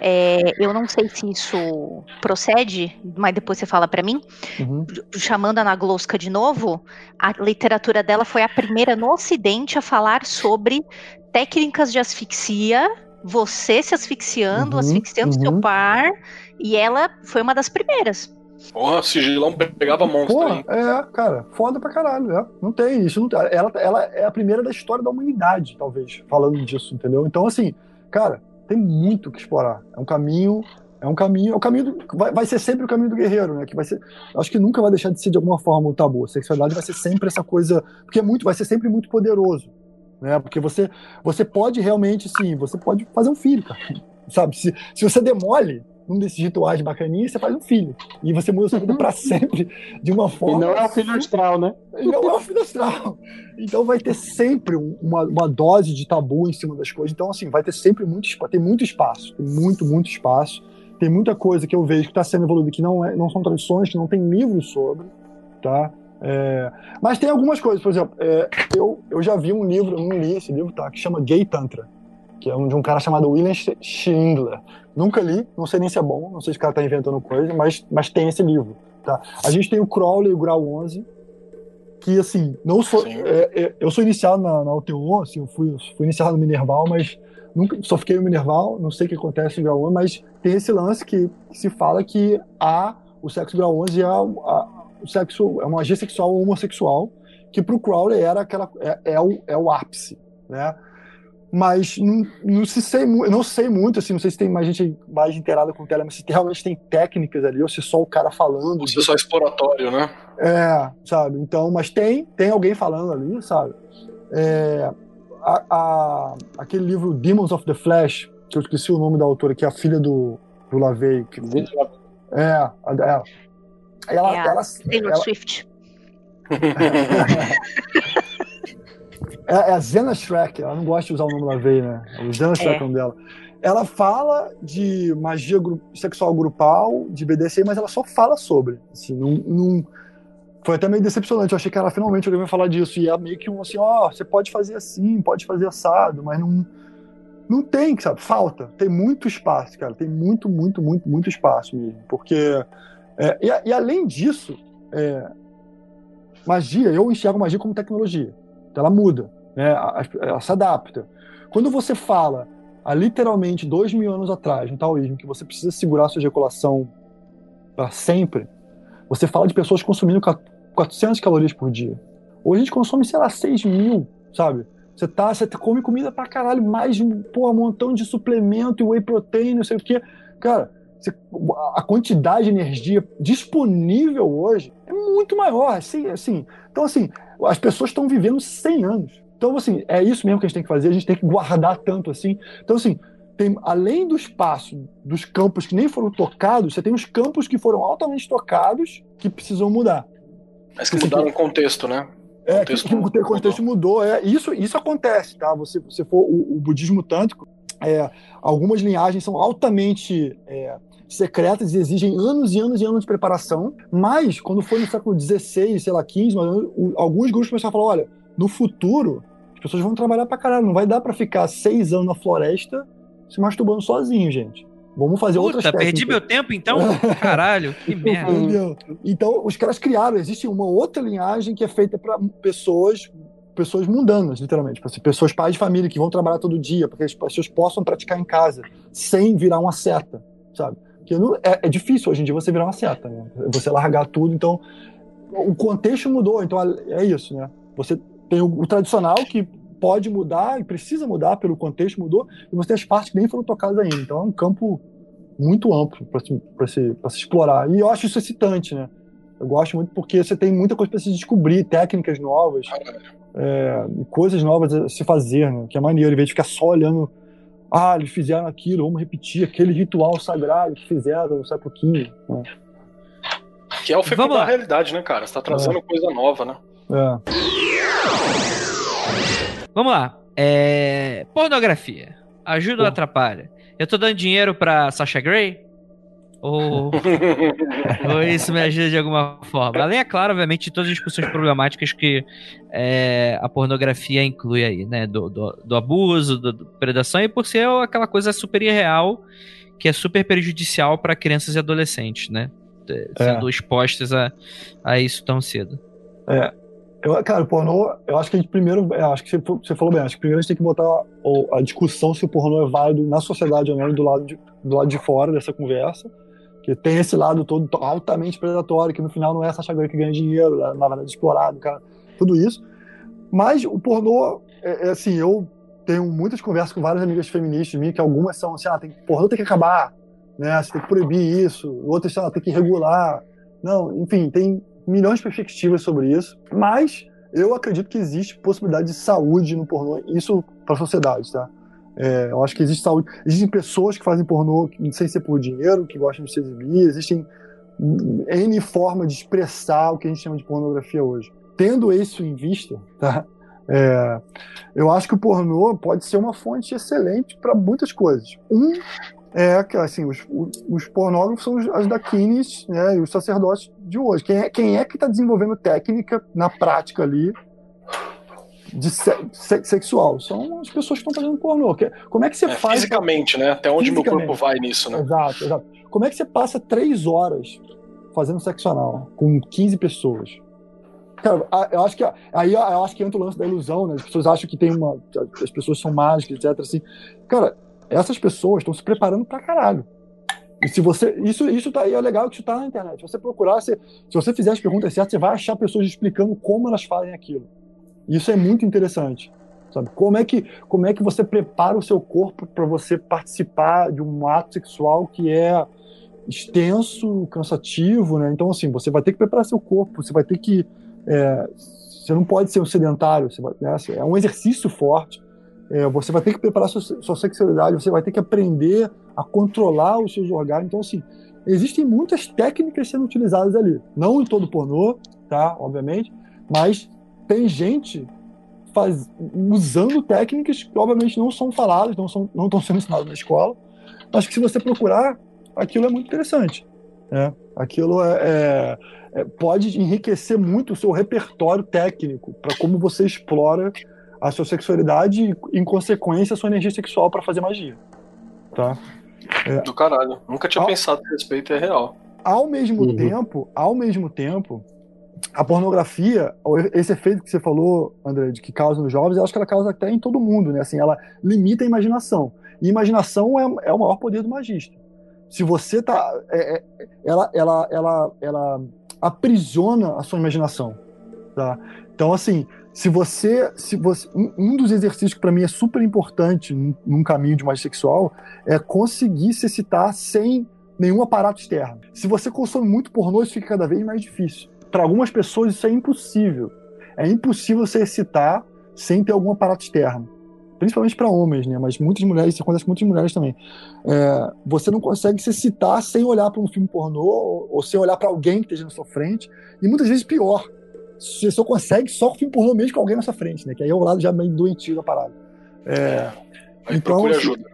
É, eu não sei se isso procede, mas depois você fala para mim. Uhum. Chamando a Nagloska de novo, a literatura dela foi a primeira no Ocidente a falar sobre técnicas de asfixia, você se asfixiando, uhum, asfixiando uhum. seu par, e ela foi uma das primeiras. Porra, sigilão pegava monstro. Porra, é, cara, foda pra caralho, né? Não tem isso. Não tem. Ela, ela é a primeira da história da humanidade, talvez, falando disso, entendeu? Então, assim, cara, tem muito que explorar. É um caminho. É um caminho, é o caminho do, vai, vai ser sempre o caminho do guerreiro, né? Que vai ser, acho que nunca vai deixar de ser de alguma forma o tabu. A sexualidade vai ser sempre essa coisa, porque é muito, vai ser sempre muito poderoso né? Porque você, você pode realmente, sim, você pode fazer um filho, cara. *laughs* Sabe? Se, se você demole um desses rituais bacaninhos, você faz um filho. E você muda sua vida para sempre de uma forma. E não é o filho astral, né? E não é o filho astral. Então vai ter sempre uma, uma dose de tabu em cima das coisas. Então, assim, vai ter sempre muito espaço. Tem muito espaço. Tem muito, muito espaço. Tem muita coisa que eu vejo que está sendo evoluída que não, é, não são tradições, que não tem livros sobre, tá? É, mas tem algumas coisas, por exemplo, é, eu, eu já vi um livro, eu não li esse livro, tá? Que chama Gay Tantra, que é um, de um cara chamado William Schindler. Nunca li, não sei nem se é bom, não sei se o cara tá inventando coisa, mas, mas tem esse livro, tá? A gente tem o Crowley e o Grau 11, que assim, não sou, é, é, eu sou iniciado na, na UTO, assim, eu fui, fui iniciado no Minerval, mas nunca, só fiquei no Minerval, não sei o que acontece no Grau 11, mas tem esse lance que, que se fala que a, o sexo Grau 11 é a, a o sexo, é uma magia sexual homossexual, que para o Crowley era aquela, é, é, o, é o ápice, né? Mas não, não se sei, não sei muito, assim, não sei se tem mais gente mais inteirada com o Telemann, se realmente tem técnicas ali, ou se é só o cara falando. Ou se é só exploratório, né? É, sabe? Então, mas tem, tem alguém falando ali, sabe? É, a, a, aquele livro Demons of the Flesh, que eu esqueci o nome da autora, que é a filha do, do Lavey. Que... É, é. Ela, é ela, Taylor ela- Swift. É, é a Zena Shrek, ela não gosta de usar o nome Lavey, né? O Zena Shrek é É. o nome dela. Ela fala de magia gru- sexual grupal, de BDC, mas ela só fala sobre. Assim, não, não- Foi até meio decepcionante. Eu achei que ela finalmente alguém vai falar disso. E é meio que um assim, ó, você pode fazer assim, pode fazer assado, mas não. Não tem, sabe? Falta. Tem muito espaço, cara. Tem muito, muito, muito, muito espaço mesmo. Porque. É, e, e além disso, é, magia, eu enxergo magia como tecnologia. Então ela muda, né? Ela se adapta. Quando você fala há literalmente dois mil anos atrás, no taoísmo, que você precisa segurar sua ejaculação para sempre, você fala de pessoas consumindo ca- 400 calorias por dia. Hoje a gente consome, sei lá, 6 mil, sabe? Você tá, você come comida pra caralho, mais um pô, um montão de suplemento e whey protein, não sei o quê. Cara, a quantidade de energia disponível hoje é muito maior, assim, assim. Então, assim, as pessoas estão vivendo 100 anos. Então, assim, é isso mesmo que a gente tem que fazer, a gente tem que guardar tanto assim. Então, assim, tem, além do espaço dos campos que nem foram tocados, você tem os campos que foram altamente tocados que precisam mudar. Mas que mudaram o contexto, né? É, contexto que, que o contexto mudou. É, isso, isso acontece, tá? Você, você for o, o budismo tântrico, é, algumas linhagens são altamente é, secretas e exigem anos e anos e anos de preparação. Mas quando foi no século XVI, sei lá, XV, alguns grupos começaram a falar: olha, no futuro as pessoas vão trabalhar pra caralho, não vai dar pra ficar seis anos na floresta se masturbando sozinho, gente. Vamos fazer outras Puta, técnicas. perdi meu tempo então? *laughs* Caralho, que merda. Entendeu? Então, os caras criaram, existe uma outra linhagem que é feita para pessoas pessoas mundanas, literalmente, Tipo assim, pessoas pais de família que vão trabalhar todo dia, para que as pessoas possam praticar em casa, sem virar uma seta, sabe? Porque não- é, é difícil hoje em dia você virar uma seta, né? Você largar tudo, então o contexto mudou, então é isso, né? Você tem o, o tradicional que pode mudar e precisa mudar pelo contexto mudou, e você tem as partes que nem foram tocadas ainda. Então é um campo muito amplo para se, se, se explorar. E eu acho isso excitante, né? Eu gosto muito porque você tem muita coisa para se descobrir, técnicas novas, é, coisas novas a se fazer, né? Que é maneiro, em vez de ficar só olhando, ah, eles fizeram aquilo, vamos repetir aquele ritual sagrado que fizeram no século XV. Né? Que é o Vamos fecundar lá. a realidade, né, cara? Você tá trazendo coisa nova, né? É. Vamos lá. É... Pornografia. Ajuda ou atrapalha? Eu tô dando dinheiro pra Sasha Grey? Ou... *laughs* ou isso me ajuda de alguma forma? Além, é claro, obviamente, de todas as discussões problemáticas que é, a pornografia inclui aí, né? Do, do, do abuso, do predação e por ser aquela coisa super irreal que é super prejudicial para crianças e adolescentes, né? É, Sendo expostas a, a isso tão cedo. É. Eu, cara, o pornô, eu acho que a gente primeiro, é, acho que você, você falou bem, acho que primeiro a gente tem que botar o- a discussão se o pornô é válido na sociedade ou não do lado de, do lado de fora dessa conversa, que tem esse lado todo altamente predatório, que no final não é essa Grey que ganha dinheiro, é, na verdade explorado, cara, tudo isso. Mas o pornô, é, é assim, eu tenho muitas conversas com várias amigas feministas minhas, que algumas são assim, ah, tem, pornô tem que acabar, né, você tem que proibir isso, outras são, ah, tem que regular, não, enfim, tem milhões de perspectivas sobre isso, mas eu acredito que existe possibilidade de saúde no pornô, isso para a sociedade, tá? É, eu acho que existe saúde. Existem pessoas que fazem pornô sem ser por dinheiro, que gostam de se exibir, existem N formas de expressar o que a gente chama de pornografia hoje. Tendo isso em vista, tá? É, eu acho que o pornô pode ser uma fonte excelente para muitas coisas. Um é que assim, os, os, os pornógrafos são as daquines né, e os sacerdotes de hoje. Quem é, quem é que está desenvolvendo técnica na prática ali de se- se- sexual? São as pessoas que estão fazendo pornô. Como é que você É, faz. fisicamente, né? Até onde meu corpo vai nisso, né? Exato, exato. Como é que você passa três horas fazendo sexo anal com 15 pessoas? Cara, eu acho que aí eu acho que entra o lance da ilusão, né? As pessoas acham que tem uma. As pessoas são mágicas, etc. Assim. Cara, essas pessoas estão se preparando pra caralho. E se você. Isso, isso tá aí, é legal que isso tá na internet. Se você procurar, você- se você fizer as perguntas certas, você vai achar pessoas explicando como elas fazem aquilo. Isso é muito interessante. Sabe? Como é que, como é que você prepara o seu corpo para você participar de um ato sexual que é extenso, cansativo, né? Então, assim, você vai ter que preparar seu corpo, você vai ter que. é, você não pode ser um sedentário, vai- né? é um exercício forte. É, você vai ter que preparar sua, sua sexualidade, você vai ter que aprender a controlar os seus orgânicos. Então, assim, existem muitas técnicas sendo utilizadas ali. Não em todo pornô, tá? Obviamente, mas tem gente faz, usando técnicas que, obviamente, não são faladas, não, são, não estão sendo ensinadas na escola, mas que, se você procurar, aquilo é muito interessante. Né? Aquilo é, é, é pode enriquecer muito o seu repertório técnico para como você explora a sua sexualidade e, em consequência, a sua energia sexual para fazer magia. Tá? É, Do caralho. Nunca tinha ao, pensado a respeito, é real. Ao mesmo uhum. tempo, ao mesmo tempo, a pornografia, esse efeito que você falou, André, de que causa nos jovens, eu acho que ela causa até em todo mundo, né? Assim, ela limita a imaginação. E imaginação é, é o maior poder do magista. Se você tá. É, é, ela, ela, ela, ela aprisiona a sua imaginação. Tá? Então, assim, se você. Se você um, um dos exercícios que para mim é super importante num, num caminho de magia sexual é conseguir se excitar sem nenhum aparato externo. Se você consome muito pornô, isso fica cada vez mais difícil. Para algumas pessoas, isso é impossível. É impossível você excitar sem ter algum aparato externo principalmente para homens, né? Mas muitas mulheres, isso acontece com muitas mulheres também. É, você não consegue se citar sem olhar para um filme pornô ou, ou sem olhar para alguém que esteja na sua frente. E muitas vezes pior, você só consegue só com filme pornô mesmo com alguém na sua frente, né? Que aí é o lado já meio doentio da parada. É, aí então, procura assim, ajuda.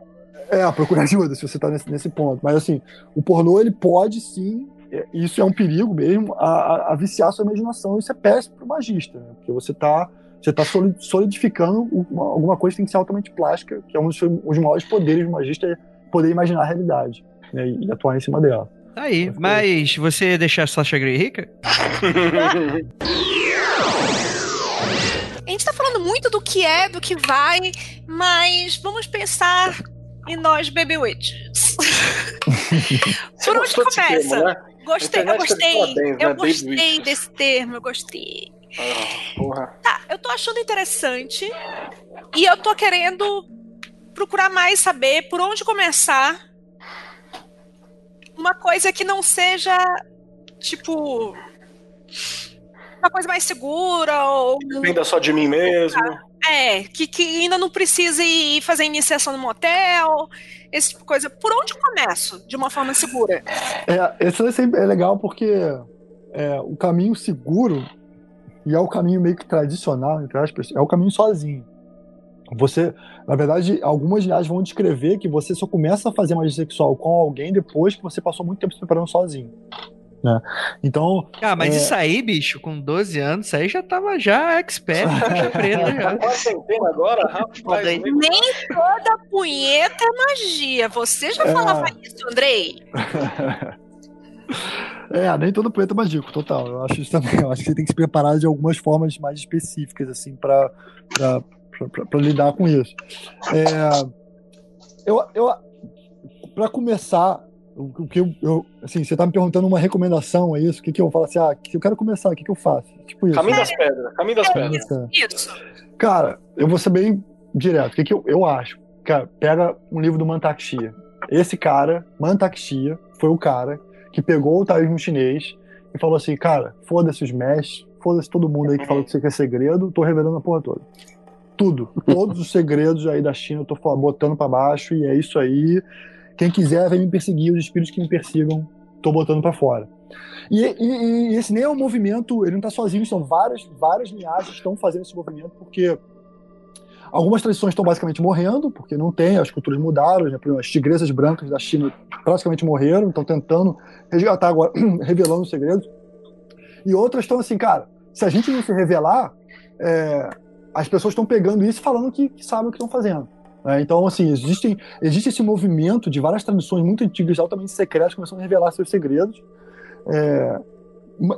É, procura *laughs* ajuda se você está nesse, nesse ponto. Mas assim, o pornô ele pode sim isso é um perigo mesmo, a, a, a viciar a sua imaginação. Isso é péssimo para o magista, né? porque você está você está solidificando uma, alguma coisa que tem que ser altamente plástica, que é um dos, os maiores poderes do magista, é poder imaginar a realidade né, e atuar em cima dela. Tá aí, mas você deixar a Sasha Grey rica? *laughs* a gente tá falando muito do que é, do que vai, mas vamos pensar em nós Baby Witches. *laughs* Por onde começa? Né? Gostei, eu gostei, bem, eu né? gostei desse termo, eu gostei. Ah. Tá, eu tô achando interessante e eu tô querendo procurar mais saber por onde começar uma coisa que não seja tipo uma coisa mais segura ou dependa só de mim mesmo. É, que, que ainda não precise ir fazer iniciação no motel, esse tipo de coisa. Por onde começo de uma forma segura? É, é, é legal porque é, o caminho seguro e é o caminho meio que tradicional, entre aspas, é o caminho sozinho. Você, na verdade, algumas linhagens vão descrever que você só começa a fazer magia sexual com alguém depois que você passou muito tempo se preparando sozinho. Né? Então. Ah, mas é... isso aí, bicho, com 12 anos, isso aí já tava já expert, já *laughs* preta já. Tá agora, rapaz. Nem toda punheta é magia. Você já é... falava isso, Andrei? *laughs* É, nem todo preto é mágico, total. Eu acho isso também. Eu acho que você tem que se preparar de algumas formas mais específicas, assim, para lidar com isso. É, eu, eu, para começar, o que eu, eu, assim, você tá me perguntando uma recomendação, é isso? O que, que eu falo assim, ah, que eu quero começar, o que, que eu faço? Tipo isso. Caminho das pedras, caminho das pedras. Isso. Cara, eu vou ser bem direto. O que, que eu, eu acho? Cara, pega um livro do Mantakshia. Esse cara, Mantakshia, foi o cara que pegou o taoísmo chinês e falou assim, cara, foda-se os mestres, foda-se todo mundo aí que fala que isso aqui é segredo, tô revelando a porra toda. Tudo. Todos os segredos aí da China eu tô botando para baixo e é isso aí. Quem quiser vem me perseguir, os espíritos que me persigam, tô botando para fora. E, e, e, esse nem é um movimento, ele não tá sozinho, são várias, várias linhagens que estão fazendo esse movimento, porque Algumas tradições estão basicamente morrendo, porque não tem, as culturas mudaram, né? as tigresas brancas da China praticamente morreram, estão tentando resgatar agora, *clears throat* revelando os segredos. E outras estão assim, cara, se a gente não se revelar, é, as pessoas estão pegando isso e falando que, que sabem o que estão fazendo. Né? Então, assim, existem, existe esse movimento de várias tradições muito antigas, altamente secretas, começando a revelar seus segredos. É,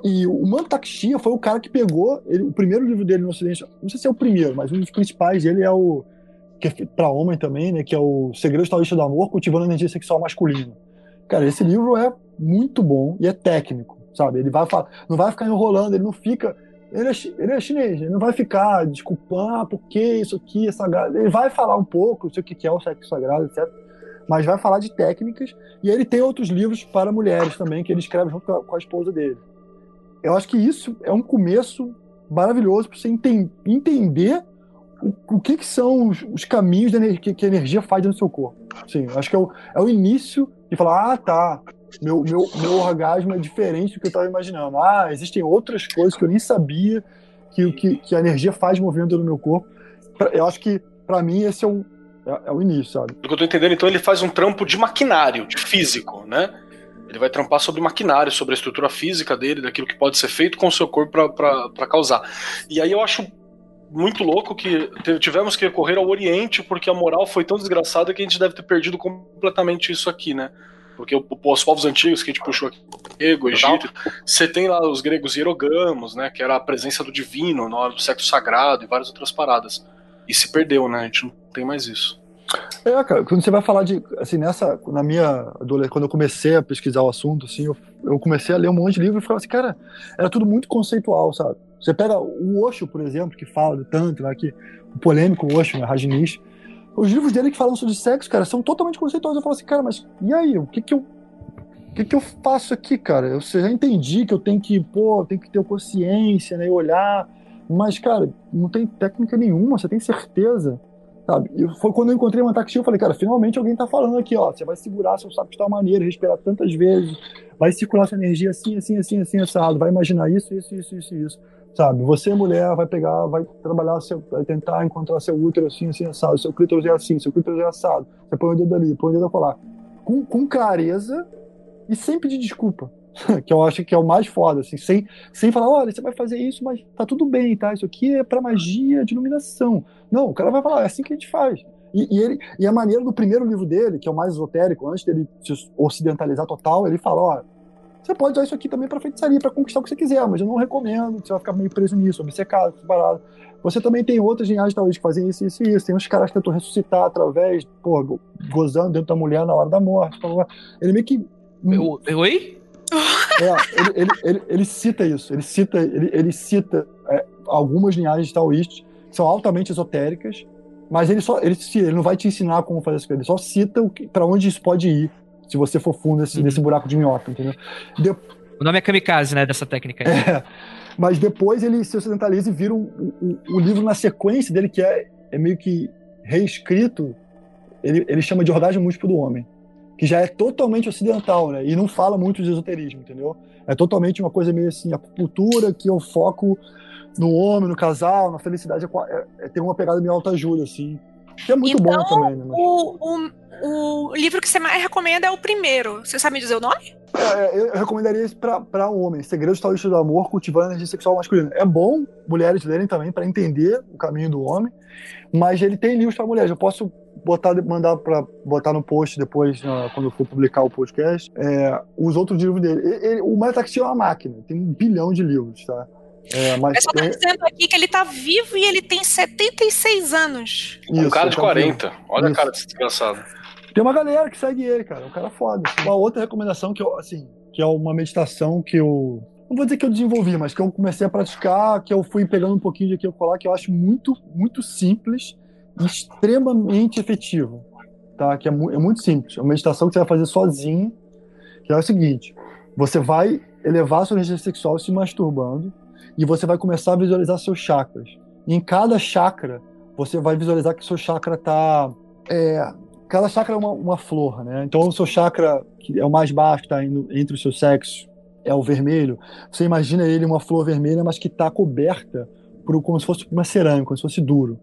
e o Mantakshia foi o cara que pegou ele, o primeiro livro dele no Ocidente. Não sei se é o primeiro, mas um dos principais dele é o. que é para homem também, né? Que é o Segredo Taoísta do Amor, cultivando a energia sexual masculina. Cara, esse livro é muito bom e é técnico, sabe? Ele vai não vai ficar enrolando, ele não fica. Ele é, ele é chinês, ele não vai ficar desculpando, ah, por que isso aqui é sagrado. Ele vai falar um pouco, sei o que é o sexo sagrado, etc. Mas vai falar de técnicas. E ele tem outros livros para mulheres também, que ele escreve junto com a esposa dele eu acho que isso é um começo maravilhoso para você enten entender o, o que, que são os, os caminhos que, que, a energia faz do seu corpo. Sim, acho que é o, é o início de falar, ah, tá, meu, meu, meu orgasmo é diferente do que eu estava imaginando. Ah, existem outras coisas que eu nem sabia que, que, que a energia faz movendo no meu corpo. Eu acho que, para mim, esse é o, é, é, o início, sabe? Do que eu tô entendendo, então, ele faz um trampo de maquinário, de físico, né? Ele vai trampar sobre maquinário, sobre a estrutura física dele, daquilo que pode ser feito com o seu corpo para causar. E aí eu acho muito louco que tivemos que recorrer ao Oriente porque a moral foi tão desgraçada que a gente deve ter perdido completamente isso aqui, né? Porque os povos antigos que a gente puxou aqui, grego, Egito, você tem lá os gregos hierogamos, né? Que era a presença do divino na hora do sexo sagrado e várias outras paradas. E se perdeu, né? A gente não tem mais isso. É, cara, quando você vai falar de, assim, nessa, na minha quando eu comecei a pesquisar o assunto, assim, eu, eu comecei a ler um monte de livro e falava assim, cara, era tudo muito conceitual, sabe? Você pega o Osho, por exemplo, que fala do tanto, lá, que, o polêmico Osho, né, Rajneesh, os livros dele que falam sobre sexo, cara, são totalmente conceituais. Eu falo assim, cara, mas e aí? O que que eu o que, que eu faço aqui, cara? Eu já entendi que eu tenho que, pô, tenho que ter consciência, né, e olhar, mas, cara, não tem técnica nenhuma, você tem certeza, sabe? E foi quando eu encontrei uma taxi, eu falei, cara, finalmente alguém tá falando aqui, ó, você vai segurar seu saco de tal maneira, respirar tantas vezes, vai circular sua energia assim, assim, assim, assim, assado, vai imaginar isso, isso, isso, isso, isso sabe? Você, mulher, vai pegar, vai trabalhar, seu, vai tentar encontrar seu útero assim, assim, assado, seu clítoris é assim, seu clítoris é assado, você põe o dedo ali, põe o dedo lá. Com, com clareza e sem pedir desculpa. *laughs* que eu acho que é o mais foda, assim, sem, sem falar, olha, você vai fazer isso, mas tá tudo bem, tá? Isso aqui é para magia de iluminação. Não, o cara vai falar, é assim que a gente faz. E, e, ele, e a maneira do primeiro livro dele, que é o mais esotérico, antes dele se ocidentalizar total, ele fala, ó, você pode usar isso aqui também para feitiçaria, para conquistar o que você quiser, mas eu não recomendo, você vai ficar meio preso nisso, obcecado, separado. Você também tem outras linhagens talvez que fazem isso, isso e isso. Tem uns caras que tentam ressuscitar através, pô, gozando dentro da mulher na hora da morte. Ele meio que. Oi? É, ele, ele, ele, ele, cita isso, ele cita, ele, ele cita é, algumas linhagens taoístas que são altamente esotéricas, mas ele só ele, ele não vai te ensinar como fazer isso, ele só cita para onde isso pode ir se você for fundo nesse, uhum. nesse buraco de minhoca, entendeu? De... O nome é kamikaze, né, dessa técnica. É, mas depois ele se ocidentaliza e vira o livro na sequência dele, que é, é meio que reescrito, ele, ele chama de Orgasmo Múltiplo do Homem, que já é totalmente ocidental, né, e não fala muito de esoterismo, entendeu? É totalmente uma coisa meio assim, a cultura que eu foco no homem, no casal, na felicidade, é, é, tem uma pegada meio autoajuda, assim, que é muito então, bom também, né? O, o, o livro que você mais recomenda é o primeiro. Você sabe me dizer o nome? É, eu recomendaria esse pra, homem. Segredos Taoístas do Amor, cultivando a energia sexual masculina. É bom mulheres lerem também para entender o caminho do homem, mas ele tem livros para mulheres. Eu posso botar, mandar para botar no post depois, uh, quando eu for publicar o podcast, é, os outros livros dele. Ele, ele, o Metaxi é uma máquina, tem um bilhão de livros, tá? É, mas o pessoal tá dizendo aqui que ele tá vivo e ele tem 76 anos. Isso, um cara de 40. Tá Olha Isso. a cara desse desgraçado. Tem uma galera que segue ele, cara. Um cara foda. Uma outra recomendação que eu, assim, que é uma meditação que eu. Não vou dizer que eu desenvolvi, mas que eu comecei a praticar, que eu fui pegando um pouquinho de aqui e colar, que eu acho muito, muito simples e extremamente efetivo. Tá? Que é, mu é muito simples. É uma meditação que você vai fazer sozinho, que é o seguinte: você vai elevar a sua energia sexual se masturbando e você vai começar a visualizar seus chakras. E em cada chakra, você vai visualizar que seu chakra está. É, cada chakra é uma, uma, flor, né? Então, o seu chakra, que é o mais baixo, está entre os seus sexos, é o vermelho. Você imagina ele uma flor vermelha, mas que está coberta por como se fosse uma cerâmica, como se fosse duro.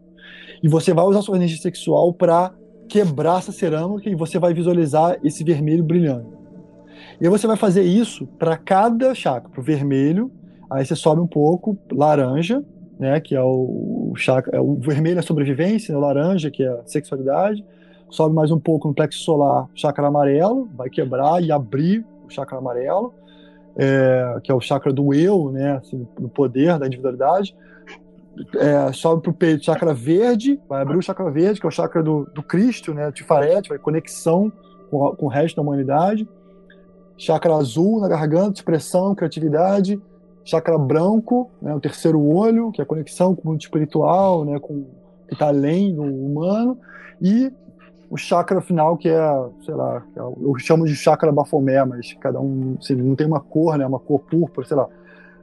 E você vai usar sua energia sexual para quebrar essa cerâmica e você vai visualizar esse vermelho brilhando. E aí você vai fazer isso para cada chakra, para o vermelho, Aí você sobe um pouco, laranja, né, que é o, chakra, é o vermelho é a sobrevivência, né, o laranja, que é a sexualidade. Sobe mais um pouco no plexo solar, chakra amarelo, vai quebrar e abrir o chakra amarelo, é, que é o chakra do eu, né, assim, do poder, da individualidade. É, sobe para o peito, chakra verde, vai abrir o chakra verde, que é o chakra do, do Cristo, né, Tifarete, vai conexão com, com o resto da humanidade. Chakra azul na garganta, expressão, criatividade chakra branco, né, o terceiro olho, que é a conexão com o mundo espiritual, né, com que está além do humano, e o chakra final que é, sei lá, é, eu chamo de chakra bafomé, mas cada um, assim, não tem uma cor, né, uma cor púrpura, sei lá.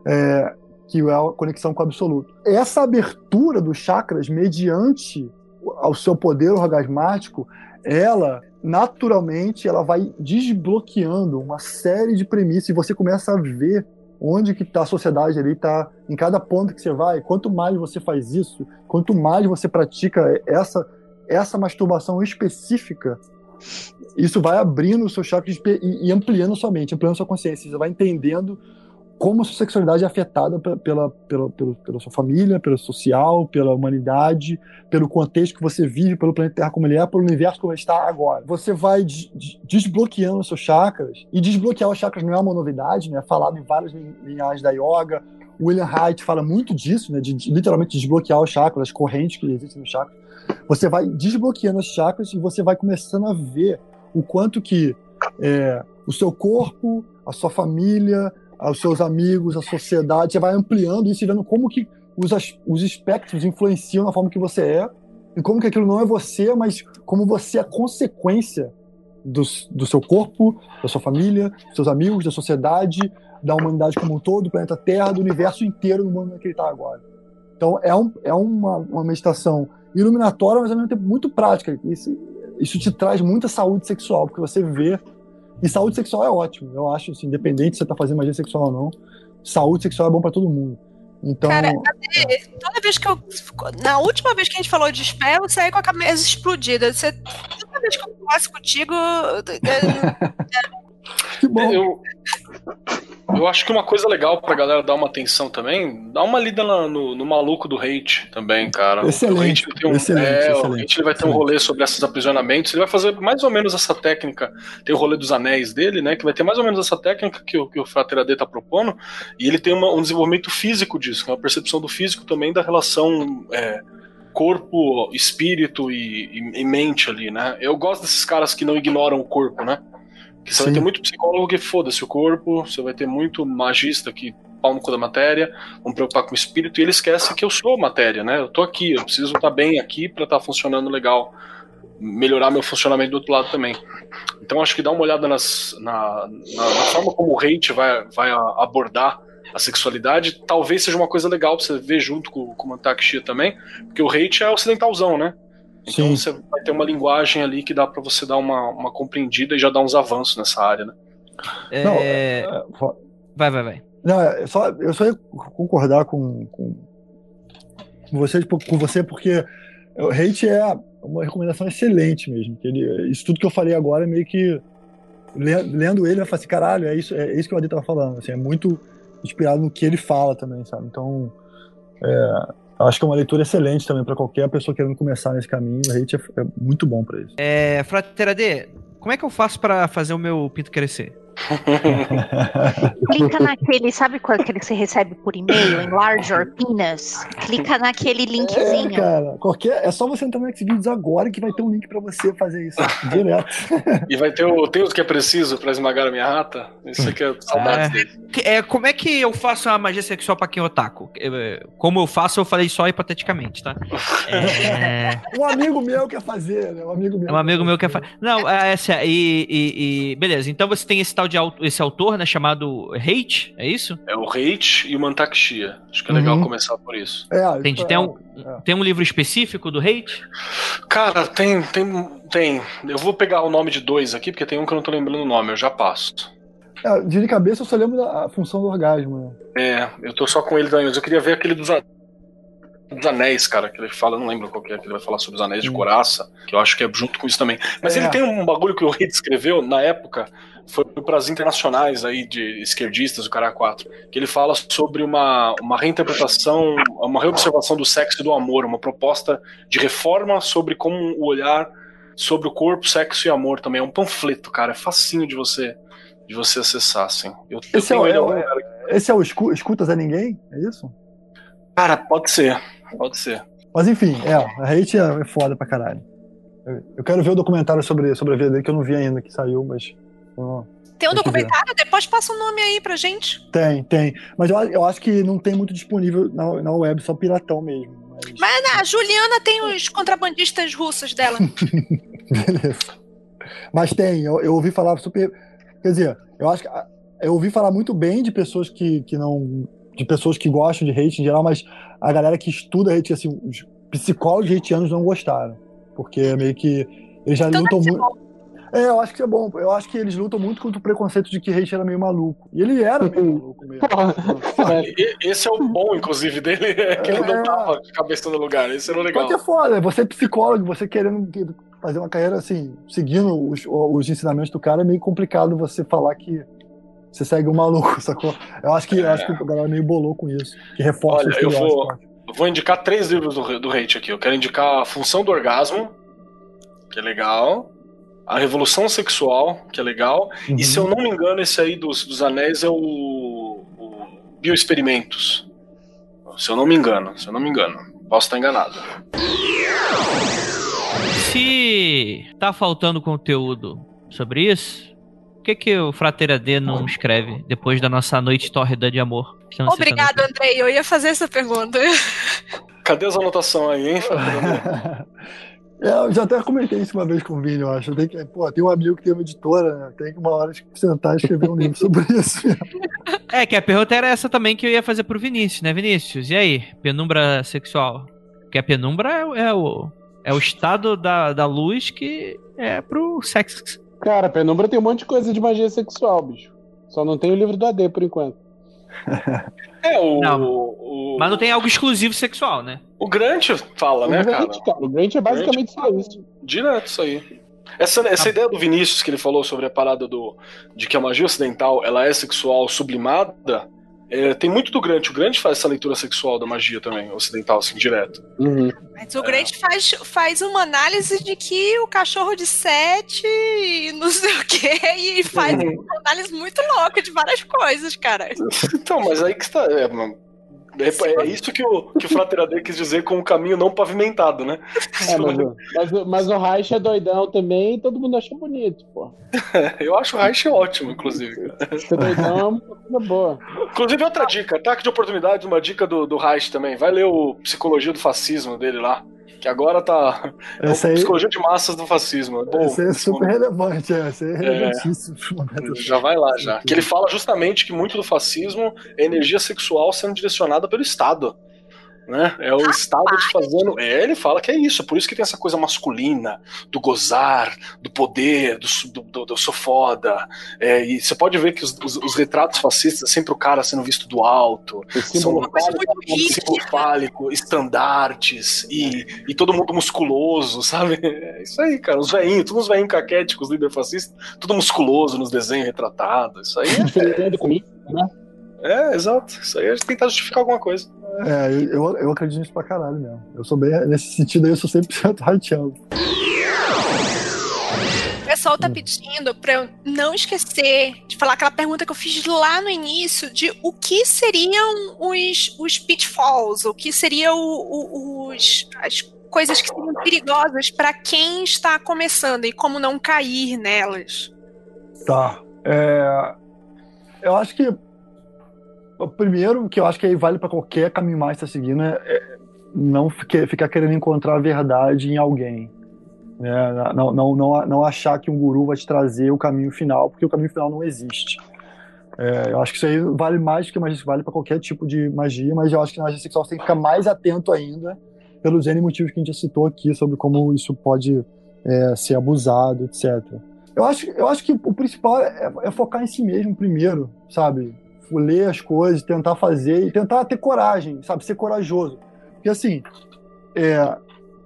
É, que é a conexão com o absoluto. Essa abertura dos chakras mediante ao seu poder orgasmático, ela naturalmente ela vai desbloqueando uma série de premissas e você começa a ver onde que tá a sociedade ali, tá em cada ponto que você vai. Quanto mais você faz isso, quanto mais você pratica essa essa masturbação específica, isso vai abrindo o seu chakra e, e ampliando sua mente, ampliando sua consciência. Você vai entendendo como a sua sexualidade é afetada pela, pela, pela, pela, sua família, pelo social, pela humanidade, pelo contexto que você vive, pelo planeta Terra como ele é, pelo universo como ele está agora. Você vai desbloqueando os seus chakras, e desbloquear os chakras não é uma novidade, né? É falado em várias linhagens da yoga. William Haidt fala muito disso, né? De, de literalmente desbloquear os chakras, as correntes que existem nos chakras. Você vai desbloqueando os chakras e você vai começando a ver o quanto que é, o seu corpo, a sua família, aos seus amigos, à sociedade, você vai ampliando isso e vendo como que os, os espectros influenciam na forma que você é e como que aquilo não é você, mas como você é consequência do, do seu corpo, da sua família, dos seus amigos, da sociedade, da humanidade como um todo, do planeta Terra, do universo inteiro no mundo que ele está agora. Então é, um, é uma, uma meditação iluminatória, mas ao mesmo tempo muito prática. Isso, isso te traz muita saúde sexual, porque você vê e saúde sexual é ótimo. Eu acho, assim, independente se você tá fazendo magia sexual ou não, saúde sexual é bom para todo mundo. Então, Cara, é. toda vez que eu. Na última vez que a gente falou de spell, eu saí com a cabeça explodida. Você, toda vez que eu converso contigo. *laughs* que bom. Eu, eu acho que uma coisa legal pra galera dar uma atenção também, dá uma lida no, no, no maluco do hate também, cara. Excelente. O hate, um, excelente, é, excelente, o hate ele vai ter um rolê sobre esses aprisionamentos, ele vai fazer mais ou menos essa técnica, tem o rolê dos anéis dele, né, que vai ter mais ou menos essa técnica que o, que o Frater AD tá propondo, e ele tem uma, um desenvolvimento físico disso, é uma percepção do físico também da relação é, corpo, espírito e, e, e mente ali, né. Eu gosto desses caras que não ignoram o corpo, né. Que você Sim. vai ter muito psicólogo que foda-se o corpo, você vai ter muito magista que pau no cu da matéria, vão preocupar com o espírito, e ele esquece que eu sou matéria, né? Eu tô aqui, eu preciso estar tá bem aqui para estar tá funcionando legal, melhorar meu funcionamento do outro lado também. Então acho que dá uma olhada nas, na, na, na forma como o hate vai, vai abordar a sexualidade, talvez seja uma coisa legal pra você ver junto com, com o Mantak Shia também, porque o hate é ocidentalzão, né? Então Sim. você vai ter uma linguagem ali que dá para você dar uma, uma compreendida e já dar uns avanços nessa área, né? É... Não, é... Vai, vai, vai. Não, é só, eu só ia concordar com, com, com, você, tipo, com você, porque o hate é uma recomendação excelente mesmo. Que ele, isso tudo que eu falei agora é meio que. Lendo ele, eu falo assim, caralho, é isso, é isso que o Adi tava falando. Assim, é muito inspirado no que ele fala também, sabe? Então. É, Acho que é uma leitura excelente também para qualquer pessoa querendo começar nesse caminho. O hate é, é muito bom para isso. É, Fratera D, como é que eu faço para fazer o meu pinto crescer? *laughs* Clica naquele, sabe qual que você recebe por e-mail? Enlarge your penis. Clica naquele linkzinho. É, cara, qualquer, é só você entrar no Xvideos agora que vai ter um link pra você fazer isso direto. e vai ter o tem os que é preciso pra esmagar a minha rata? Isso aqui é saudades é, dele. É, como é que eu faço a magia sexual pra quem é otaku? É, como eu faço, eu falei só hipoteticamente, tá? É... um amigo meu quer fazer, né? Um amigo meu. Um amigo meu quer fazer. Não, é, essa, e, e, e beleza, então você tem esse tal de esse autor, né, chamado Hate, é isso? É o Hate e o Mantakshia. Acho que é legal uhum. começar por isso. É, Entendi. Tem um, é. tem um livro específico do Hate? Cara, tem, tem, tem. Eu vou pegar o nome de dois aqui, porque tem um que eu não tô lembrando o nome, eu já passo. É, de cabeça eu só lembro da função do orgasmo, né? É, eu tô só com ele, mas eu queria ver aquele dos dos anéis, cara, que ele fala, não lembro qual que é, que ele vai falar sobre os anéis de coraça, que eu acho que é junto com isso também. Mas é. ele tem um bagulho que o Reed escreveu na época, foi para as internacionais aí de esquerdistas, o cara 4, que ele fala sobre uma, uma reinterpretação, uma reobservação do sexo e do amor, uma proposta de reforma sobre como o olhar sobre o corpo, sexo e amor também. É um panfleto, cara, é facinho de você de você acessar, assim. Eu, esse, eu é, é, é, esse é o Escutas a Ninguém? É isso? Cara, pode ser. Pode ser. Mas enfim, é, a hate é foda pra caralho. Eu quero ver o documentário sobre, sobre a vida dele, que eu não vi ainda, que saiu, mas. tem um documentário? Depois passa o um nome aí pra gente. Tem, tem. Mas eu, eu acho que não tem muito disponível na, na web, só piratão mesmo. Mas, mas a Juliana tem os contrabandistas russos dela. *laughs* Beleza. Mas tem, eu, eu ouvi falar super. Quer dizer, eu acho que. Eu ouvi falar muito bem de pessoas que, que não de pessoas que gostam de hate em geral, mas a galera que estuda hate, assim, os psicólogos hateanos não gostaram. Porque meio que eles já Então lutam muito. É, eu acho que é bom. Eu acho que eles lutam muito contra o preconceito de que hate era meio maluco. E ele era meio maluco mesmo. Esse é o bom, inclusive, dele, *laughs* é que ele É. não tava de cabeça no lugar. Esse era o legal. Só que é foda, você é psicólogo, você querendo fazer uma carreira assim, seguindo os, os ensinamentos do cara, é meio complicado você falar que você segue um maluco, *laughs* sacou? Eu acho que, eu acho que a galera meio bolou com isso, que reforça Olha, o eu vou- Eu vou indicar três livros do, do hate aqui. Eu quero indicar A Função do Orgasmo, que é legal. A Revolução Sexual, que é legal. Uhum. E se eu não me engano, esse aí dos, dos anéis é o, o Bioexperimentos. Se eu não me engano, se eu não me engano. Posso estar enganado. Se tá faltando conteúdo sobre isso, que, que o Frateira D não escreve depois da nossa noite tórrida de amor? Se Obrigado, Andrei. Eu ia fazer essa pergunta. Cadê as anotações aí, hein? *laughs* É, eu já até comentei isso uma vez com o Vini, eu acho. Tem que, pô, tem um amigo que tem uma editora, né? Tem que uma hora sentar e escrever um livro *laughs* sobre isso. É, que a pergunta era essa também que eu ia fazer pro Vinícius, né, Vinícius? E aí, penumbra sexual? Porque a penumbra é, é o, é o estado da, da luz que é pro sexo. Cara, Penumbra tem um monte de coisa de magia sexual, bicho. Só não tem o livro do AD por enquanto. *laughs* É, o, Não. o, Mas não tem algo exclusivo sexual, né? o Grant fala, né, o cara? Grant, cara. O Grant é basicamente só isso. Direto isso aí. Essa, essa ideia do Vinícius que ele falou sobre a parada do, de que a magia ocidental ela é sexual sublimada, é, tem muito do Grant. O Grant faz essa leitura sexual da magia também, ocidental, assim, direto. Uhum. Mas o Grant faz, faz uma análise de que o cachorro de sete e não sei o quê, e faz uma análise muito louca de várias coisas, cara. *laughs* Então, mas aí que está. É, é, é isso que o, que o Frater AD quis dizer com o caminho não pavimentado, né? É, mas, o- mas, mas o Reich é doidão também e todo mundo acha bonito, pô. *laughs* Eu acho o Reich ótimo, inclusive. Ser doidão é uma coisa boa. Inclusive, outra dica, ataque de oportunidade, uma dica do, do Reich também. Vai ler o Psicologia do Fascismo dele lá. Que agora tá. *laughs* É Essa o aí, Psicologia de Massas do Fascismo. É bom. essa é super relevante, é, essa é relevantíssimo. *laughs* Já vai lá, já. Que ele fala justamente que muito do fascismo é energia sexual sendo direcionada pelo Estado. Né? É o Estado te fazendo. É, ele fala que é isso. É por isso que tem essa coisa masculina, do gozar, do poder, do, do, do, do sou foda. É, e você pode ver que os, os- os retratos fascistas é sempre o cara sendo visto do alto. São símbolo muito rica. símbolo fálico, estandartes e, e todo mundo musculoso, sabe? *laughs* É isso aí, cara. Os veinhos, todos os veinhos caquéticos, líder fascista, tudo musculoso nos desenhos retratados. Isso aí né? é, é, exato. Isso aí é tentar justificar alguma coisa. É, eu, eu acredito nisso pra caralho mesmo. Eu sou bem, nesse sentido aí, eu sou 100% hateado. *laughs* O pessoal tá pedindo pra eu não esquecer de falar aquela pergunta que eu fiz lá no início de o que seriam os, os pitfalls, o que seriam os, as coisas que seriam perigosas pra quem está começando e como não cair nelas. Tá. É, eu acho que o primeiro que eu acho que aí vale pra qualquer caminho mais que tá seguindo é, é não ficar querendo encontrar a verdade em alguém. né? Não, não, não, não achar que um guru vai te trazer o caminho final, porque o caminho final não existe. É, eu acho que isso aí vale mais do que magia, vale para qualquer tipo de magia, mas eu acho que na magia sexual você tem que ficar mais atento ainda pelos N motivos que a gente já citou aqui sobre como isso pode é, ser abusado, etc. Eu acho, eu acho que o principal é, é focar em si mesmo primeiro, sabe? Ler as coisas, tentar fazer e tentar ter coragem, sabe? Ser corajoso. Porque assim, é,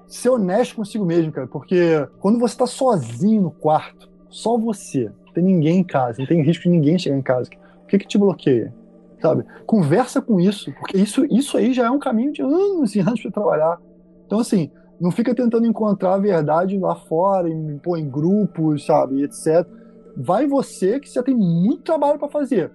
ser honesto consigo mesmo, cara. Porque quando você tá sozinho no quarto, só você, não tem ninguém em casa, não tem risco de ninguém chegar em casa, o que que te bloqueia? Sabe? Conversa com isso, porque isso, isso aí já é um caminho de anos e anos para trabalhar. Então, assim, não fica tentando encontrar a verdade lá fora, em, pô, em grupos, sabe, etc. Vai você que você tem muito trabalho para fazer.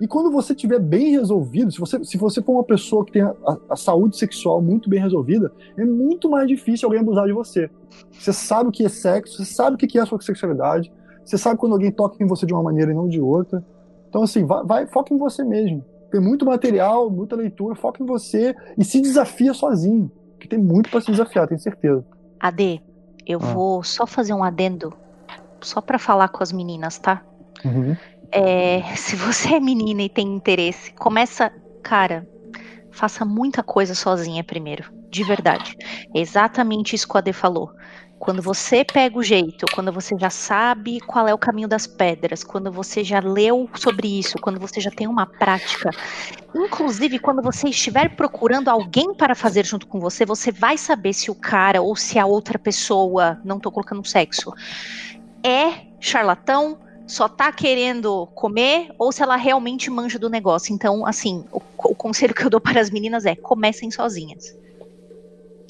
E quando você tiver bem resolvido, se você, se você for uma pessoa que tem a, a saúde sexual muito bem resolvida, é muito mais difícil alguém abusar de você. Você sabe o que é sexo, você sabe o que é a sua sexualidade, você sabe quando alguém toca em você de uma maneira e não de outra. Então, assim, vai, vai foca em você mesmo. Tem muito material, muita leitura, foca em você e se desafia sozinho. Que tem muito para se desafiar, tenho certeza. AD, eu Ah. vou só fazer um adendo, só pra falar com as meninas, tá? Uhum. É, se você é menina e tem interesse, começa cara, faça muita coisa sozinha primeiro, de verdade. É exatamente isso que o Ade falou. Quando você pega o jeito, quando você já sabe qual é o caminho das pedras, quando você já leu sobre isso, quando você já tem uma prática, inclusive quando você estiver procurando alguém para fazer junto com você, você vai saber se o cara ou se a outra pessoa, não estou colocando sexo, é charlatão, só tá querendo comer ou se ela realmente manja do negócio. Então, assim, o, o conselho que eu dou *laughs* para as meninas é: comecem sozinhas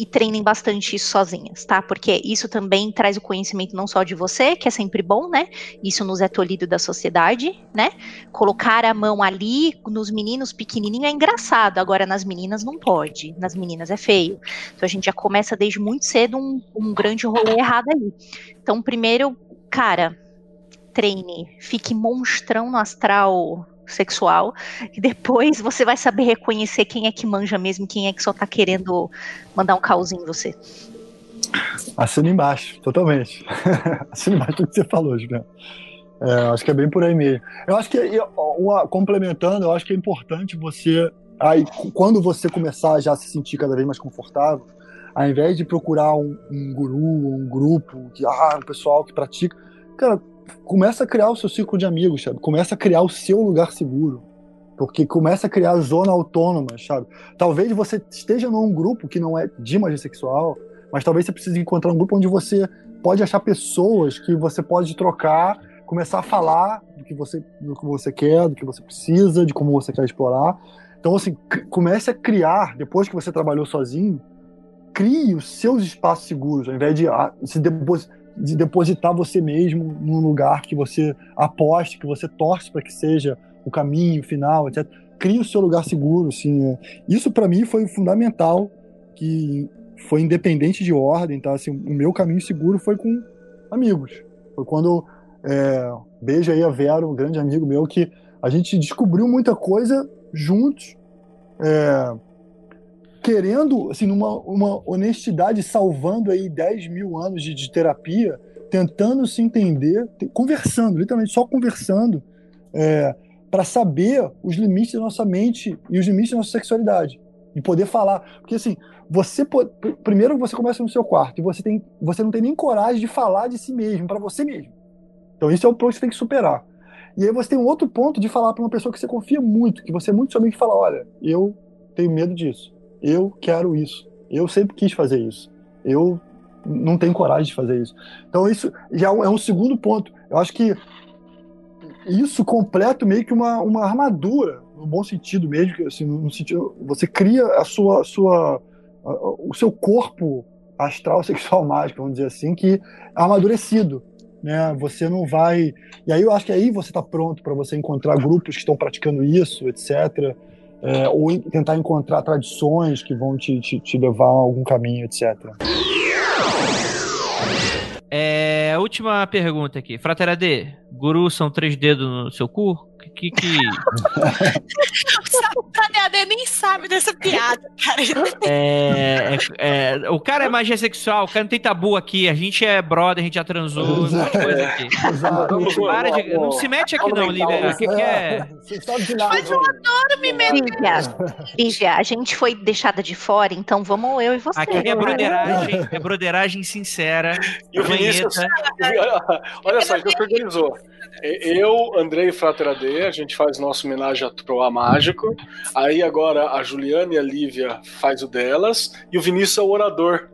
e treinem bastante isso sozinhas, tá? Porque isso também traz o conhecimento não só de você, que é sempre bom, né? Isso nos é tolhido da sociedade, né? Colocar a mão ali nos meninos pequenininho é engraçado, agora nas meninas não pode, nas meninas é feio. Então a gente já começa desde muito cedo um, um grande rolê errado aí. Então, primeiro, cara, treine, fique monstrão no astral sexual, e depois *laughs* você vai saber reconhecer quem é que manja mesmo, quem é que só tá querendo mandar um caosinho em você. Assina embaixo, totalmente. *laughs* Assina embaixo tudo que você falou, Juliano. É, acho que é bem por aí mesmo. Eu acho que, uma, complementando, eu acho que é importante você, aí, quando você começar já a se sentir cada vez mais confortável, ao invés de procurar um, um guru, um grupo, que, ah, um pessoal que pratica, cara, começa a criar o seu círculo de amigos, sabe? Começa a criar o seu lugar seguro. Porque começa a criar zona autônoma, sabe? Talvez você esteja num grupo que não é de magia sexual, mas talvez você precise encontrar um grupo onde você pode achar pessoas que você pode trocar, começar a falar do que você, do que você quer, do que você precisa, de como você quer explorar. Então, assim, comece a criar, depois que você trabalhou sozinho, crie os seus espaços seguros, ao invés de ah, se depositar de depositar você mesmo num lugar que você aposte, que você torce para que seja o caminho final, etc. Crie o seu lugar seguro, assim. É. Isso para mim foi fundamental, que foi independente de ordem, tá? Assim, o meu caminho seguro foi com amigos. Foi quando é, beijo aí a Vera, um grande amigo meu, que a gente descobriu muita coisa juntos. É, querendo, assim, numa uma honestidade, salvando aí 10 mil anos de, de terapia, tentando se entender, conversando, literalmente só conversando, é, para saber os limites da nossa mente e os limites da nossa sexualidade. E poder falar. Porque, assim, você. Pode, primeiro você começa no seu quarto e você, tem, você não tem nem coragem de falar de si mesmo, para você mesmo. Então, isso é o ponto que você tem que superar. E aí você tem um outro ponto de falar para uma pessoa que você confia muito, que você é muito seu amigo, que fala: olha, eu tenho medo disso eu quero isso. Eu sempre quis fazer isso. Eu não tenho coragem de fazer isso. Então, isso já é um, é segundo ponto. Eu acho que isso completa meio que uma, uma armadura, no bom sentido mesmo, assim, no sentido, você cria a sua, sua, o seu corpo astral *laughs* sexual mágico, vamos dizer assim, que é amadurecido. Né? Você não vai. E aí eu acho que aí você está pronto para você encontrar grupos que estão praticando isso, etc é, ou tentar encontrar tradições que vão te, te, te levar a algum caminho, etc. É, última pergunta aqui. Fratera D, guru são três dedos no seu cu? Que que. *laughs* o AD nem sabe dessa piada, cara. É, é, é, o cara é magia sexual, o cara não tem tabu aqui. A gente é brother, a gente já transou, um monte de coisa aqui. Para de, não se mete aqui, não, Lívia. O que, que é? Mas eu adoro me meter. Lívia, Lívia, a gente foi deixada de fora, então vamos eu e você. Aqui é broderagem, é broderagem sincera. E o Vinícius, *laughs* olha só, a gente organizou. Eu, Andrei e Fratera D, a gente faz nossa homenagem a Troá Mágico. Aí agora a Juliana e a Lívia faz o delas. E o Vinícius é o orador.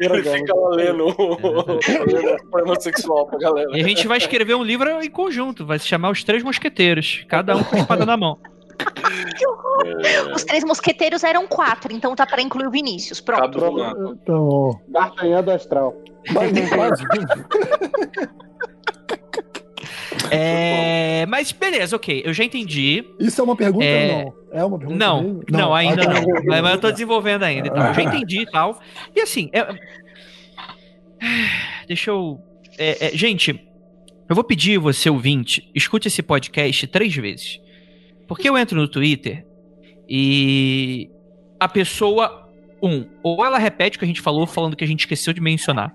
Ele fica lendo o sexual pra galera. E a gente vai escrever um livro em conjunto, vai se chamar Os Três Mosqueteiros, cada um com a espada na mão. Que horror! É... Os três mosqueteiros eram quatro, então tá para incluir o Vinícius. Pronto. Então, D'Artagnan do Astral. *laughs* É, mas beleza, ok, eu já entendi. Isso é uma pergunta é... não? É uma pergunta? Não, não, não, ainda não. Mas eu tô desenvolvendo ainda. Então, eu já entendi e tal. E assim, é... deixa eu. É, é, gente, eu vou pedir você, ouvinte, escute esse podcast três vezes. Porque eu entro no Twitter e a pessoa, um, ou ela repete o que a gente falou, falando que a gente esqueceu de mencionar.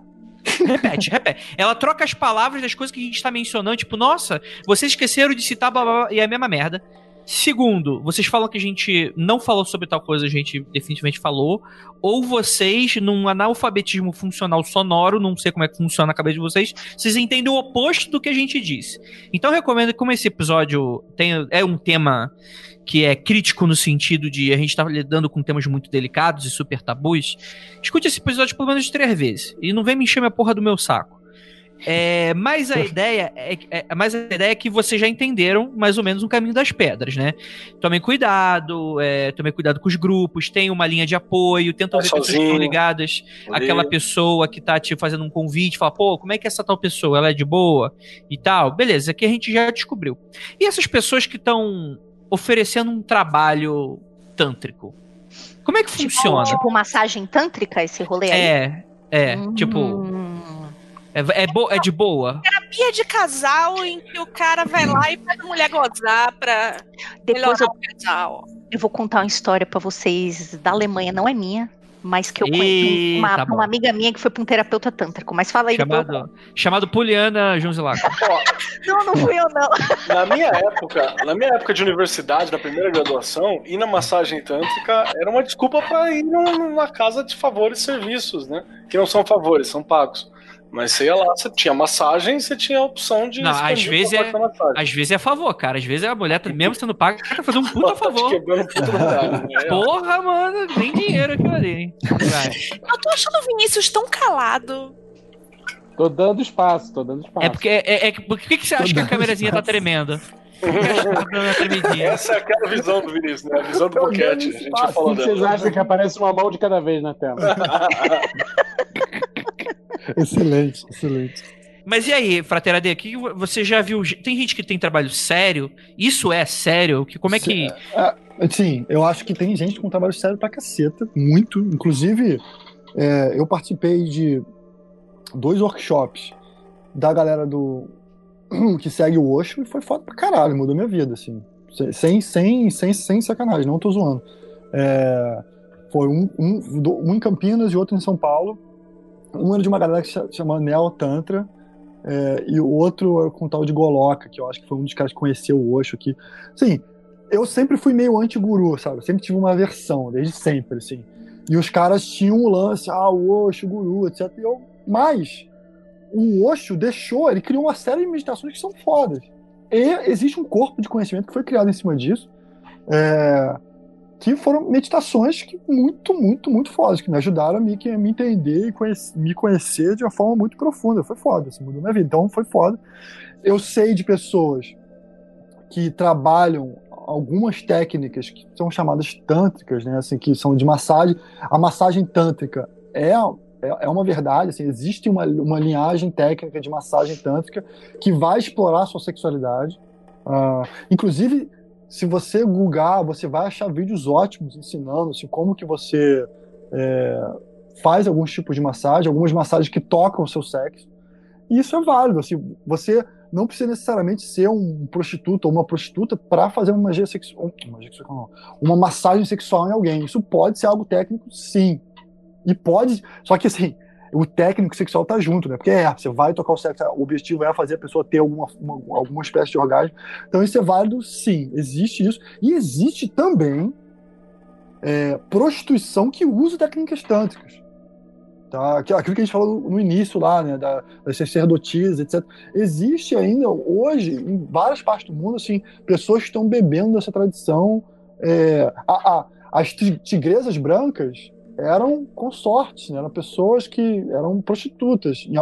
repete, *laughs* repete. Ela troca as palavras das coisas que a gente está mencionando, tipo, nossa, vocês esqueceram de citar blá, blá, blá, e é a mesma merda. Segundo, vocês falam que a gente não falou sobre tal coisa, a gente definitivamente falou. Ou vocês, num analfabetismo funcional sonoro, não sei como é que funciona a cabeça de vocês, vocês entendem o oposto do que a gente disse. Então eu recomendo que, como esse episódio tem, é um tema que é crítico no sentido de a gente estar tá lidando com temas muito delicados e super tabus, escute esse episódio pelo menos três vezes. E não vem me encher minha porra do meu saco. É, mas a ideia é, é, mas a ideia é que vocês já entenderam mais ou menos o caminho das pedras, né? Tomem cuidado, é, tomem cuidado com os grupos, tem uma linha de apoio, tentam ver pessoas que estão ligadas àquela pessoa que tá te fazendo um convite, fala, pô, como é que é essa tal pessoa? Ela é de boa e tal. Beleza, aqui a gente já descobriu. E essas pessoas que estão oferecendo um trabalho tântrico? Como é que tipo, funciona? Tipo massagem tântrica esse rolê aí? É, é, hum. tipo é, é, bo é de boa? Terapia de casal em que o cara vai lá e faz a mulher gozar pra Depois eu, o casal. Eu vou contar uma história para vocês da Alemanha, não é minha, mas que eu conheço uma, uma, amiga minha que foi pra um terapeuta tântrico. Mas fala aí chamado, Chamado Poliana Junzilaco. *laughs* não, não fui eu, não. Na minha época, na minha época de universidade, na primeira graduação, ir na massagem tântrica era uma desculpa para ir numa casa de favores e serviços, né? Que não são favores, são pagos. Mas você ia lá, você tinha massagem, você tinha a opção de. Não, às vezes, é, às vezes é a favor, cara. Às vezes a mulher, tá mesmo sendo paga, tá fazendo um puta a *laughs* favor. Né? *laughs* Porra, mano, nem dinheiro aquilo ali, hein? *laughs* Eu tô achando o Vinícius tão calado. Tô dando espaço, tô dando espaço. É porque. É, é, é por que, que você acha que a câmerazinha tá tremenda? Essa é aquela visão do Vinícius, né? A visão do boquete. A gente falou dela. Vocês acham que aparece uma mão de cada vez na tela? *laughs* excelente, excelente. Mas e aí, Fratera D, que você já viu? Tem gente que tem trabalho sério? Isso é sério? Que, como é que. É, sim, eu acho que tem gente com trabalho sério pra caceta, muito. Inclusive, é, eu participei de dois workshops da galera do *clears throat* que segue o Osho e foi foda pra caralho, mudou minha vida, assim. Sem, sem, sem, sem sacanagem, não tô zoando. É, foi um, um, um em Campinas e outro em São Paulo. Um era de uma galera que se chama Neo Tantra, é, e o outro era com o tal de Goloka, que eu acho que foi um dos caras que conheceu o Osho aqui. Sim, eu sempre fui meio anti-guru, sabe? Eu sempre tive uma aversão, desde sempre, assim. E os caras tinham um lance, ah, o Osho, o guru, etc. E eu, mas o Osho deixou, ele criou uma série de meditações que são fodas. E existe um corpo de conhecimento que foi criado em cima disso. É, que foram meditações que muito, muito, muito fodas, que me ajudaram a me, a me entender e conhece, me conhecer de uma forma muito profunda. Foi foda, assim, mudou minha vida. Então foi foda. Eu sei de pessoas que trabalham algumas técnicas que são chamadas tântricas, né, assim, que são de massagem. A massagem tântrica é, é, é uma verdade, assim, existe uma, uma linhagem técnica de massagem tântrica que vai explorar a sua sexualidade. Uh, inclusive, se você googar, você vai achar vídeos ótimos ensinando assim, como que você é, faz alguns tipos de massagem, algumas massagens que tocam o seu sexo. E isso é válido. Assim, você não precisa necessariamente ser um prostituto ou uma prostituta para fazer uma sexual, uma, uma massagem sexual em alguém. Isso pode ser algo técnico, sim. E pode. Só que assim, o técnico sexual tá junto, né? Porque é, você vai tocar o sexo, o objetivo é fazer a pessoa ter alguma, uma, alguma espécie de orgasmo. Então isso é válido, sim, existe isso. E existe também é, prostituição que usa técnicas tântricas. Tá? Aquilo que a gente falou no início lá, né, da, das sacerdotisas, etc. Existe ainda hoje, em várias partes do mundo, assim, pessoas que estão bebendo dessa tradição. É, a, a, as tigresas brancas, eram consortes, né? eram pessoas que eram prostitutas. E,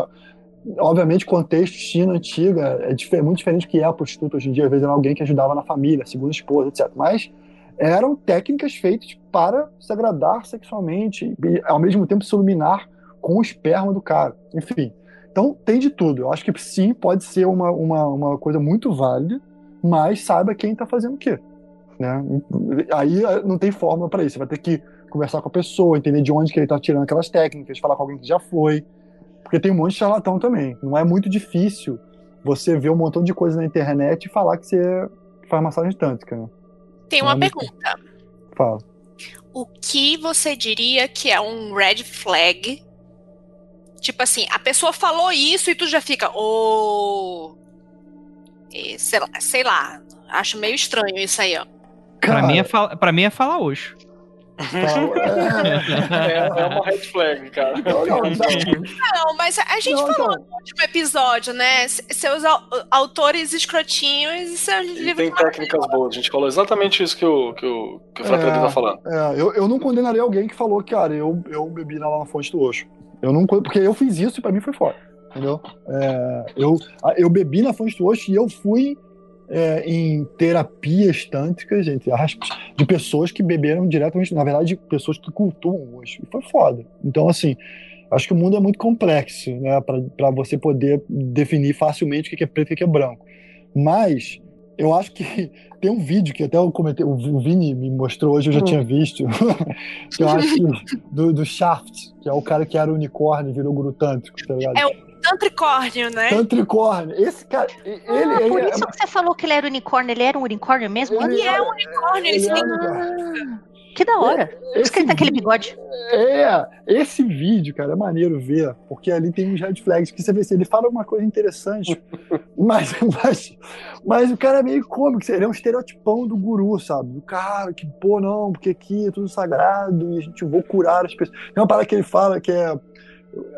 obviamente, contexto China antiga é muito diferente do que é a prostituta hoje em dia. Às vezes era alguém que ajudava na família, segunda esposa, etc. Mas eram técnicas feitas para se agradar sexualmente e, ao mesmo tempo, se iluminar com o esperma do cara. Enfim, então tem de tudo. Eu acho que sim, pode ser uma, uma, uma coisa muito válida, mas saiba quem está fazendo o quê. Né? Aí não tem fórmula para isso. Você vai ter que conversar com a pessoa, entender de onde que ele está tirando aquelas técnicas, falar com alguém que já foi. Porque tem um monte de charlatão também. Não é muito difícil você ver um montão de coisa na internet e falar que você faz massagem tântrica. Né? Tem uma é pergunta. Muito... Fala. O que você diria que é um red flag? Tipo assim, a pessoa falou isso e tu já fica, oh, sei lá, sei lá acho meio estranho isso aí, ó. Pra mim, é fala, pra mim é falar hoje. *laughs* É, é uma red flag, cara. Não, mas a gente Não, falou então. no último episódio, né? Seus au- autores escrotinhos e seus E livros tem técnicas boas. A gente falou exatamente isso que o, que o, que o Fraternidade tá falando. É, eu, eu não condenaria alguém que falou, cara, eu, eu bebi lá na fonte do Oxo. Eu não, porque eu fiz isso e pra mim foi foda. Entendeu? É, eu, eu bebi na fonte do Oxo e eu fui é, em terapias tântricas, entre aspas, de pessoas que beberam diretamente, na verdade, pessoas que cultuam Oxo. E foi foda. Então, assim, acho que o mundo é muito complexo, né, pra você poder definir facilmente o que é preto e o que é branco. Mas eu acho que *laughs* tem um vídeo que até eu comentei, o Vi- o Vini me mostrou hoje, eu já tinha visto, *laughs* que eu acho que *laughs* do, do Shaft, que é o cara que era unicórnio e virou guru tântrico, tá ligado? É o Tantricórnio, né? Tantricórnio. Esse cara, ele, Ah, ele por é- isso que você falou que ele era unicórnio. Ele era um unicórnio mesmo? Ele Ele é um unicórnio, ele ele se é liga. unicórnio. Que da hora. Por isso que ele tem aquele bigode. É, esse vídeo, cara, é maneiro ver, porque ali tem uns red flags que você vê assim, ele fala uma coisa interessante, *laughs* mas, mas, mas o cara é meio cômico, ele é um estereotipão do guru, sabe? Do cara que, pô, não, porque aqui é tudo sagrado e a gente vou curar as pessoas. Tem uma parada que ele fala que é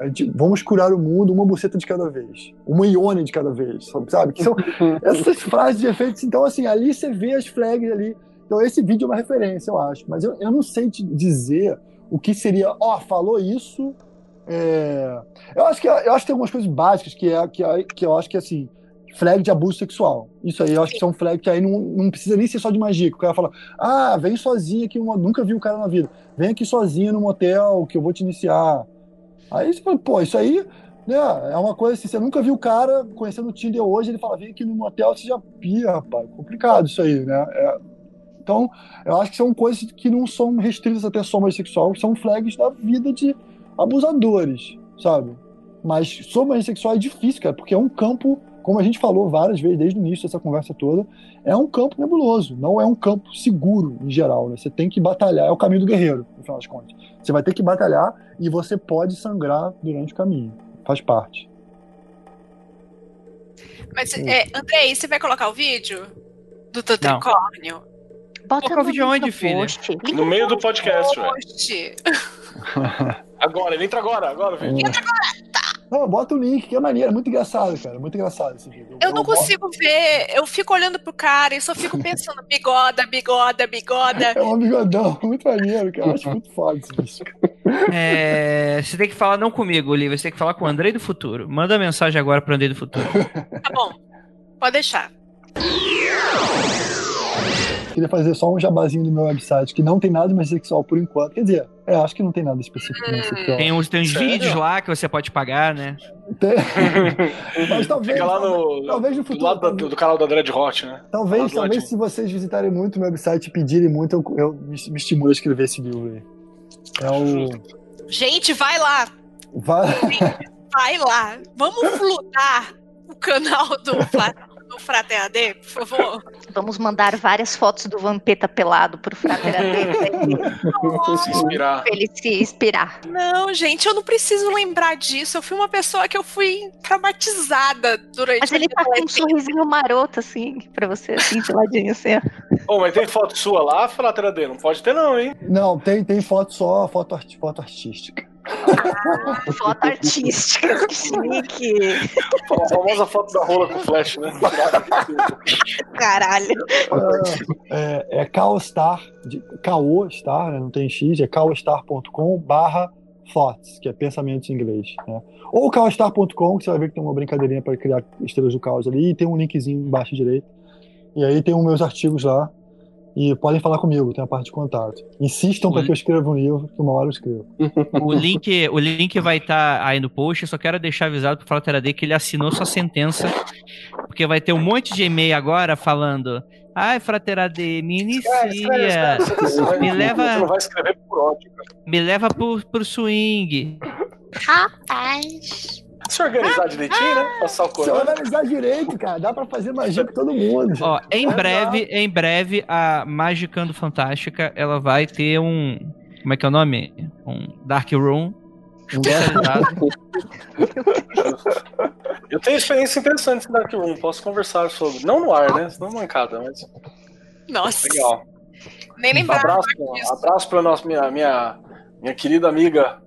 gente- vamos curar o mundo uma buceta de cada vez, uma ione de cada vez, sabe? Que são *laughs* essas frases de efeitos. Então, assim, ali você vê as flags ali. Então, esse vídeo é uma referência, eu acho. Mas eu, eu não sei te dizer o que seria, ó, falou isso. é, Eu, acho que, eu acho que tem algumas coisas básicas que, é, que, é- que eu acho que, assim, flag de abuso sexual. Isso aí, eu acho que são flag que aí não, não precisa nem ser só de magia. Que o cara fala, ah, vem sozinho aqui, numa- nunca vi o cara na vida. Vem aqui sozinho no motel que eu vou te iniciar. Aí você fala, pô, isso aí né, é uma coisa assim, você nunca viu o cara conhecendo o Tinder hoje, ele fala, vem aqui no motel, você já pia, rapaz. Complicado isso aí, né? É, então, eu acho que são coisas que não são restritas até só sexual, são flags da vida de abusadores, sabe? Mas magia sexual é difícil, cara, porque é um campo, como a gente falou várias vezes desde o início dessa conversa toda, é um campo nebuloso, não é um campo seguro em geral, né? Você tem que batalhar, é o caminho do guerreiro, no final das contas. Você vai ter que batalhar e você pode sangrar durante o caminho. Faz parte. Mas, é, Andrei, você vai colocar o vídeo do Tantricórnio? Bota o vídeo onde, no filha? post. Link No meio do podcast, velho. *laughs* Agora, ele entra agora, agora, velho. Não, bota o link, que é maneiro, é muito engraçado, cara. Muito engraçado esse vídeo. Eu não consigo ver, eu fico olhando pro cara e só fico *laughs* pensando, bigoda, bigoda, bigoda. É um bigodão, *laughs* muito maneiro, cara. Eu acho muito foda esse bicho. É, você tem que falar não comigo, Olivia. Você tem que falar com o Andrei do futuro. Manda mensagem agora pro Andrei do futuro. Tá bom, pode deixar. Queria fazer só um jabazinho do meu website, que não tem nada de mais sexual por enquanto. Quer dizer, é, acho que não tem nada específico mais sexual. Tem uns, tem uns Sério? vídeos lá que você pode pagar, né? Tem- *laughs* Mas talvez, Fica lá no, talvez no do futuro. lado da- talvez- do canal da Dread Hot, né? Talvez, do talvez se vocês visitarem muito o meu website e pedirem muito, eu, eu me, me estimulo a escrever esse livro aí. É o. Gente, vai lá, Vai... vai lá. Vamos flutar o canal do, do Frater AD, por favor. Vamos mandar várias fotos do Vampeta pelado pro Frater *laughs* AD, Se inspirar. pra ele se inspirar. Não, gente, eu não preciso lembrar disso. Eu fui uma pessoa que eu fui traumatizada durante Mas a ele tá com um sorrisinho maroto, assim, pra você, assim, de ladinho, assim, ó. Ô, mas tem foto sua lá, Fratera D? Não pode ter, não, hein? Não, tem, tem foto só, foto, foto artística. Foto artística, que chique. A famosa foto da rola com flash, né? Caralho. É, é Kaostar, de, Kaostar, né, não tem X, é kaostar.com barra thoughts, que é pensamentos em inglês. Né? Ou kaostar.com, que você vai ver que tem uma brincadeirinha para criar estrelas do caos ali, e tem um linkzinho embaixo direito. E aí tem os meus artigos lá. E podem falar comigo, tem a parte de contato. Insistam para que eu escreva um livro, que uma hora eu escrevo. *laughs* O link, o link vai estar aí no post. Eu só quero deixar avisado pro Fratera D que ele assinou sua sentença. Porque vai ter um monte de e-mail agora falando. Ai, Fratera D, me inicia. Me leva-. Me leva pro, pro swing. Rapaz. *laughs* Se organizar direitinho, né? Passar o Se corpo. organizar direito, cara, dá para fazer magia com todo mundo. Ó, em É breve, em breve, a Magicando Fantástica, ela vai ter um. Como é que é o nome? Um Dark Room. *laughs* Eu tenho experiência interessante em Dark Room, posso conversar sobre. Não no ar, né? Senão mancada, mas Nossa. legal. Nem Um lembrava abraço, disso. abraço pra nossa, minha, minha, minha querida amiga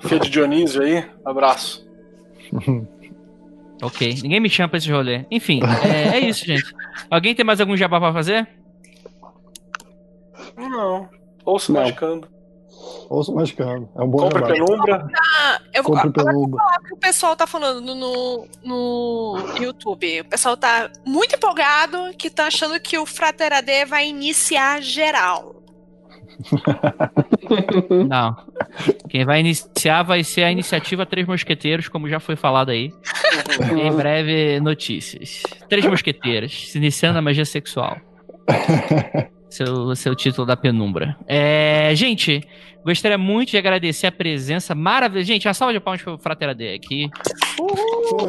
Fia de Dionísio aí. Abraço. *laughs* Ok, ninguém me chama pra esse rolê. Enfim, é, é isso, gente. Alguém tem mais algum jabá pra fazer? Não. Ouço Não. magicando. Ouço mascando. É um bom Compre trabalho. penumbra. Ah, eu vou Compre penumbra. falar o que o pessoal tá falando no, no YouTube. O pessoal tá muito empolgado que tá achando que o Frater AD vai iniciar geral. *laughs* *laughs* Não. Quem vai iniciar vai ser a iniciativa Três Mosqueteiros, como já foi falado aí. em breve, notícias. Três Mosqueteiras, se iniciando a magia sexual. Seu, seu título da penumbra. É, gente, gostaria muito de agradecer a presença maravilhosa. Gente, uma salva de palmas pro Fratera D aqui. Pô,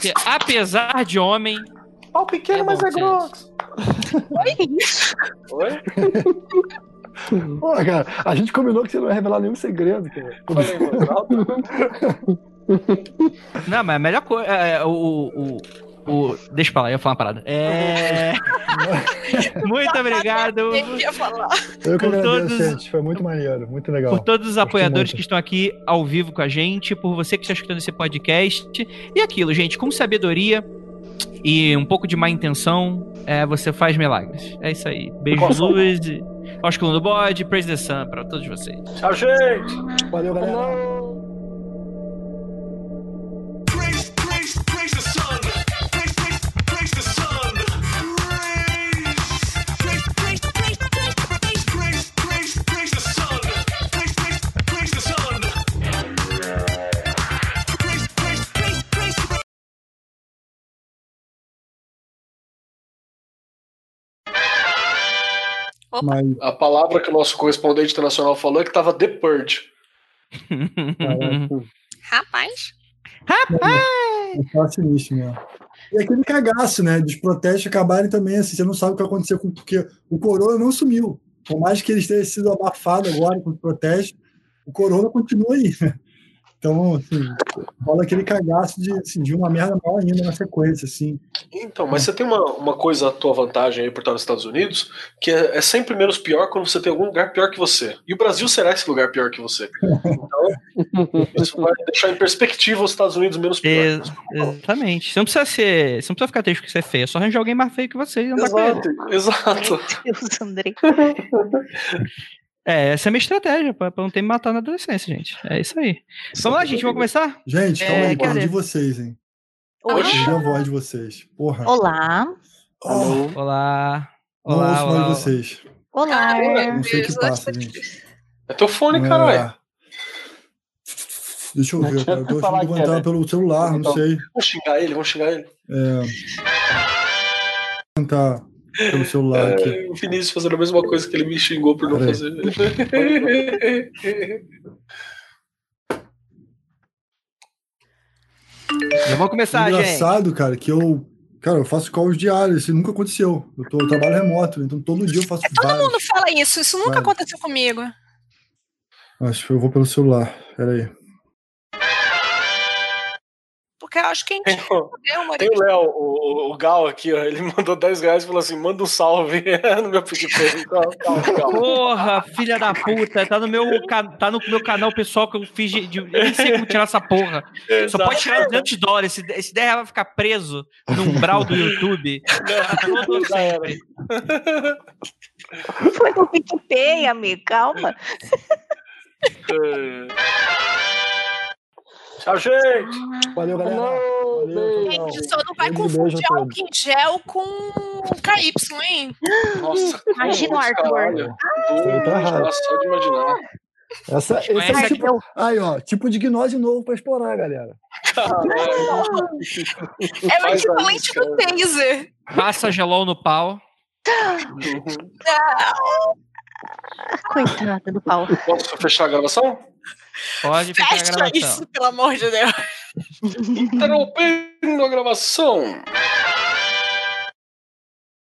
que apesar de homem, Pau pequeno, É mas é grosso. isso? Oi? *laughs* Pô, cara, a gente combinou que você não ia revelar nenhum segredo, cara. Falei. *laughs* Não, mas a melhor coisa. É, o, o, o. Deixa pra lá, eu ia falar uma parada. É. *laughs* Muito obrigado Eu ia falar. Eu que agradeço, todos- gente. Foi muito maneiro, muito legal. por todos os apoiadores que estão aqui ao vivo com a gente, por você que está escutando esse podcast. E aquilo, gente, com sabedoria e um pouco de má intenção, é, você faz milagres. É isso aí. Beijo luz. e- Ósculo do bode, praise the sun pra todos vocês. Tchau, gente. Valeu, galera. Praise, Mas, A palavra que o nosso correspondente internacional falou é que tava The Purge. caraca, Rapaz. é facilíssimo, né? E aquele cagaço, né? Dos protestos acabarem também assim, você não sabe o que vai acontecer com porque o corona não sumiu. Por mais que eles tenham sido abafados agora com os protestos, o corona continua aí. né? Então, assim, rola aquele cagaço de, assim, de uma merda maior ainda na sequência, assim. Então, mas você tem uma, uma coisa à tua vantagem aí por estar nos Estados Unidos, que é, é sempre menos pior quando você tem algum lugar pior que você. E o Brasil será esse lugar pior que você. Então, *laughs* isso vai deixar em perspectiva os Estados Unidos menos pior. Ex- exatamente. Você não precisa ser. Você não precisa ficar triste porque você é feio. É só arranjar alguém mais feio que você e andar com ele. Exato, exato. Meu Deus, André. *laughs* É, essa é a minha estratégia, pra, pra não ter me matado na adolescência, gente. É isso aí. Vamos lá, gente, vamos começar? Gente, É, calma aí, cadê? perdi vocês, hein? Oi. Perdi a voz de vocês. Porra. Olá. Oh, Olá. não Olá, ouço mais olá. vocês. Olá. Não sei o que passa, gente. É teu fone, É. caralho. Deixa eu ver, cara. Eu tô achando que é, né? pelo celular, não Então. sei. Vamos xingar ele, vamos xingar ele. É... Tentar pelo celular aqui. É, o Vinícius fazendo a mesma coisa que ele me xingou por não Peraí. fazer. *laughs* Vamos começar, gente. Engraçado, cara, que eu. Cara, eu faço calls diários, isso nunca aconteceu. Eu, tô, eu trabalho remoto, então todo dia eu faço Todo vários. mundo fala isso. Isso nunca Vai. aconteceu comigo. Acho que eu vou pelo celular. Peraí. Porque eu acho que a Tem gente deu uma Tem o Léo, o, o Gal aqui, ó. Ele *laughs* mandou 10 reais e falou assim: manda um salve *laughs* no meu PicPay. Então. Porra, filha da puta, tá no meu, tá no meu canal pessoal que eu fiz de, de- Eu nem sei como tirar essa porra. Só pode tirar 200 dólares. Esse, esse 10 reais vai ficar preso no umbral do YouTube. Todo Já era. sempre. Foi no PicPay, amigo. Calma. É. Tchau, gente. Valeu, galera. Valeu, tchau. gente só não vai Beijo, beijo confundir todos. álcool em gel com KY, hein? Nossa, Imagina o Arthur. caralho. Aí tá só de imaginar. Essa, esse é aqui? tipo, aí, ó, tipo de gnose novo pra explorar, galera. É o equivalente do taser. Passa gelol no pau. Coitada do pau. Posso fechar a gravação? Pode ficar a Fecha gravação. isso, pelo amor de Deus. Interrompendo a gravação.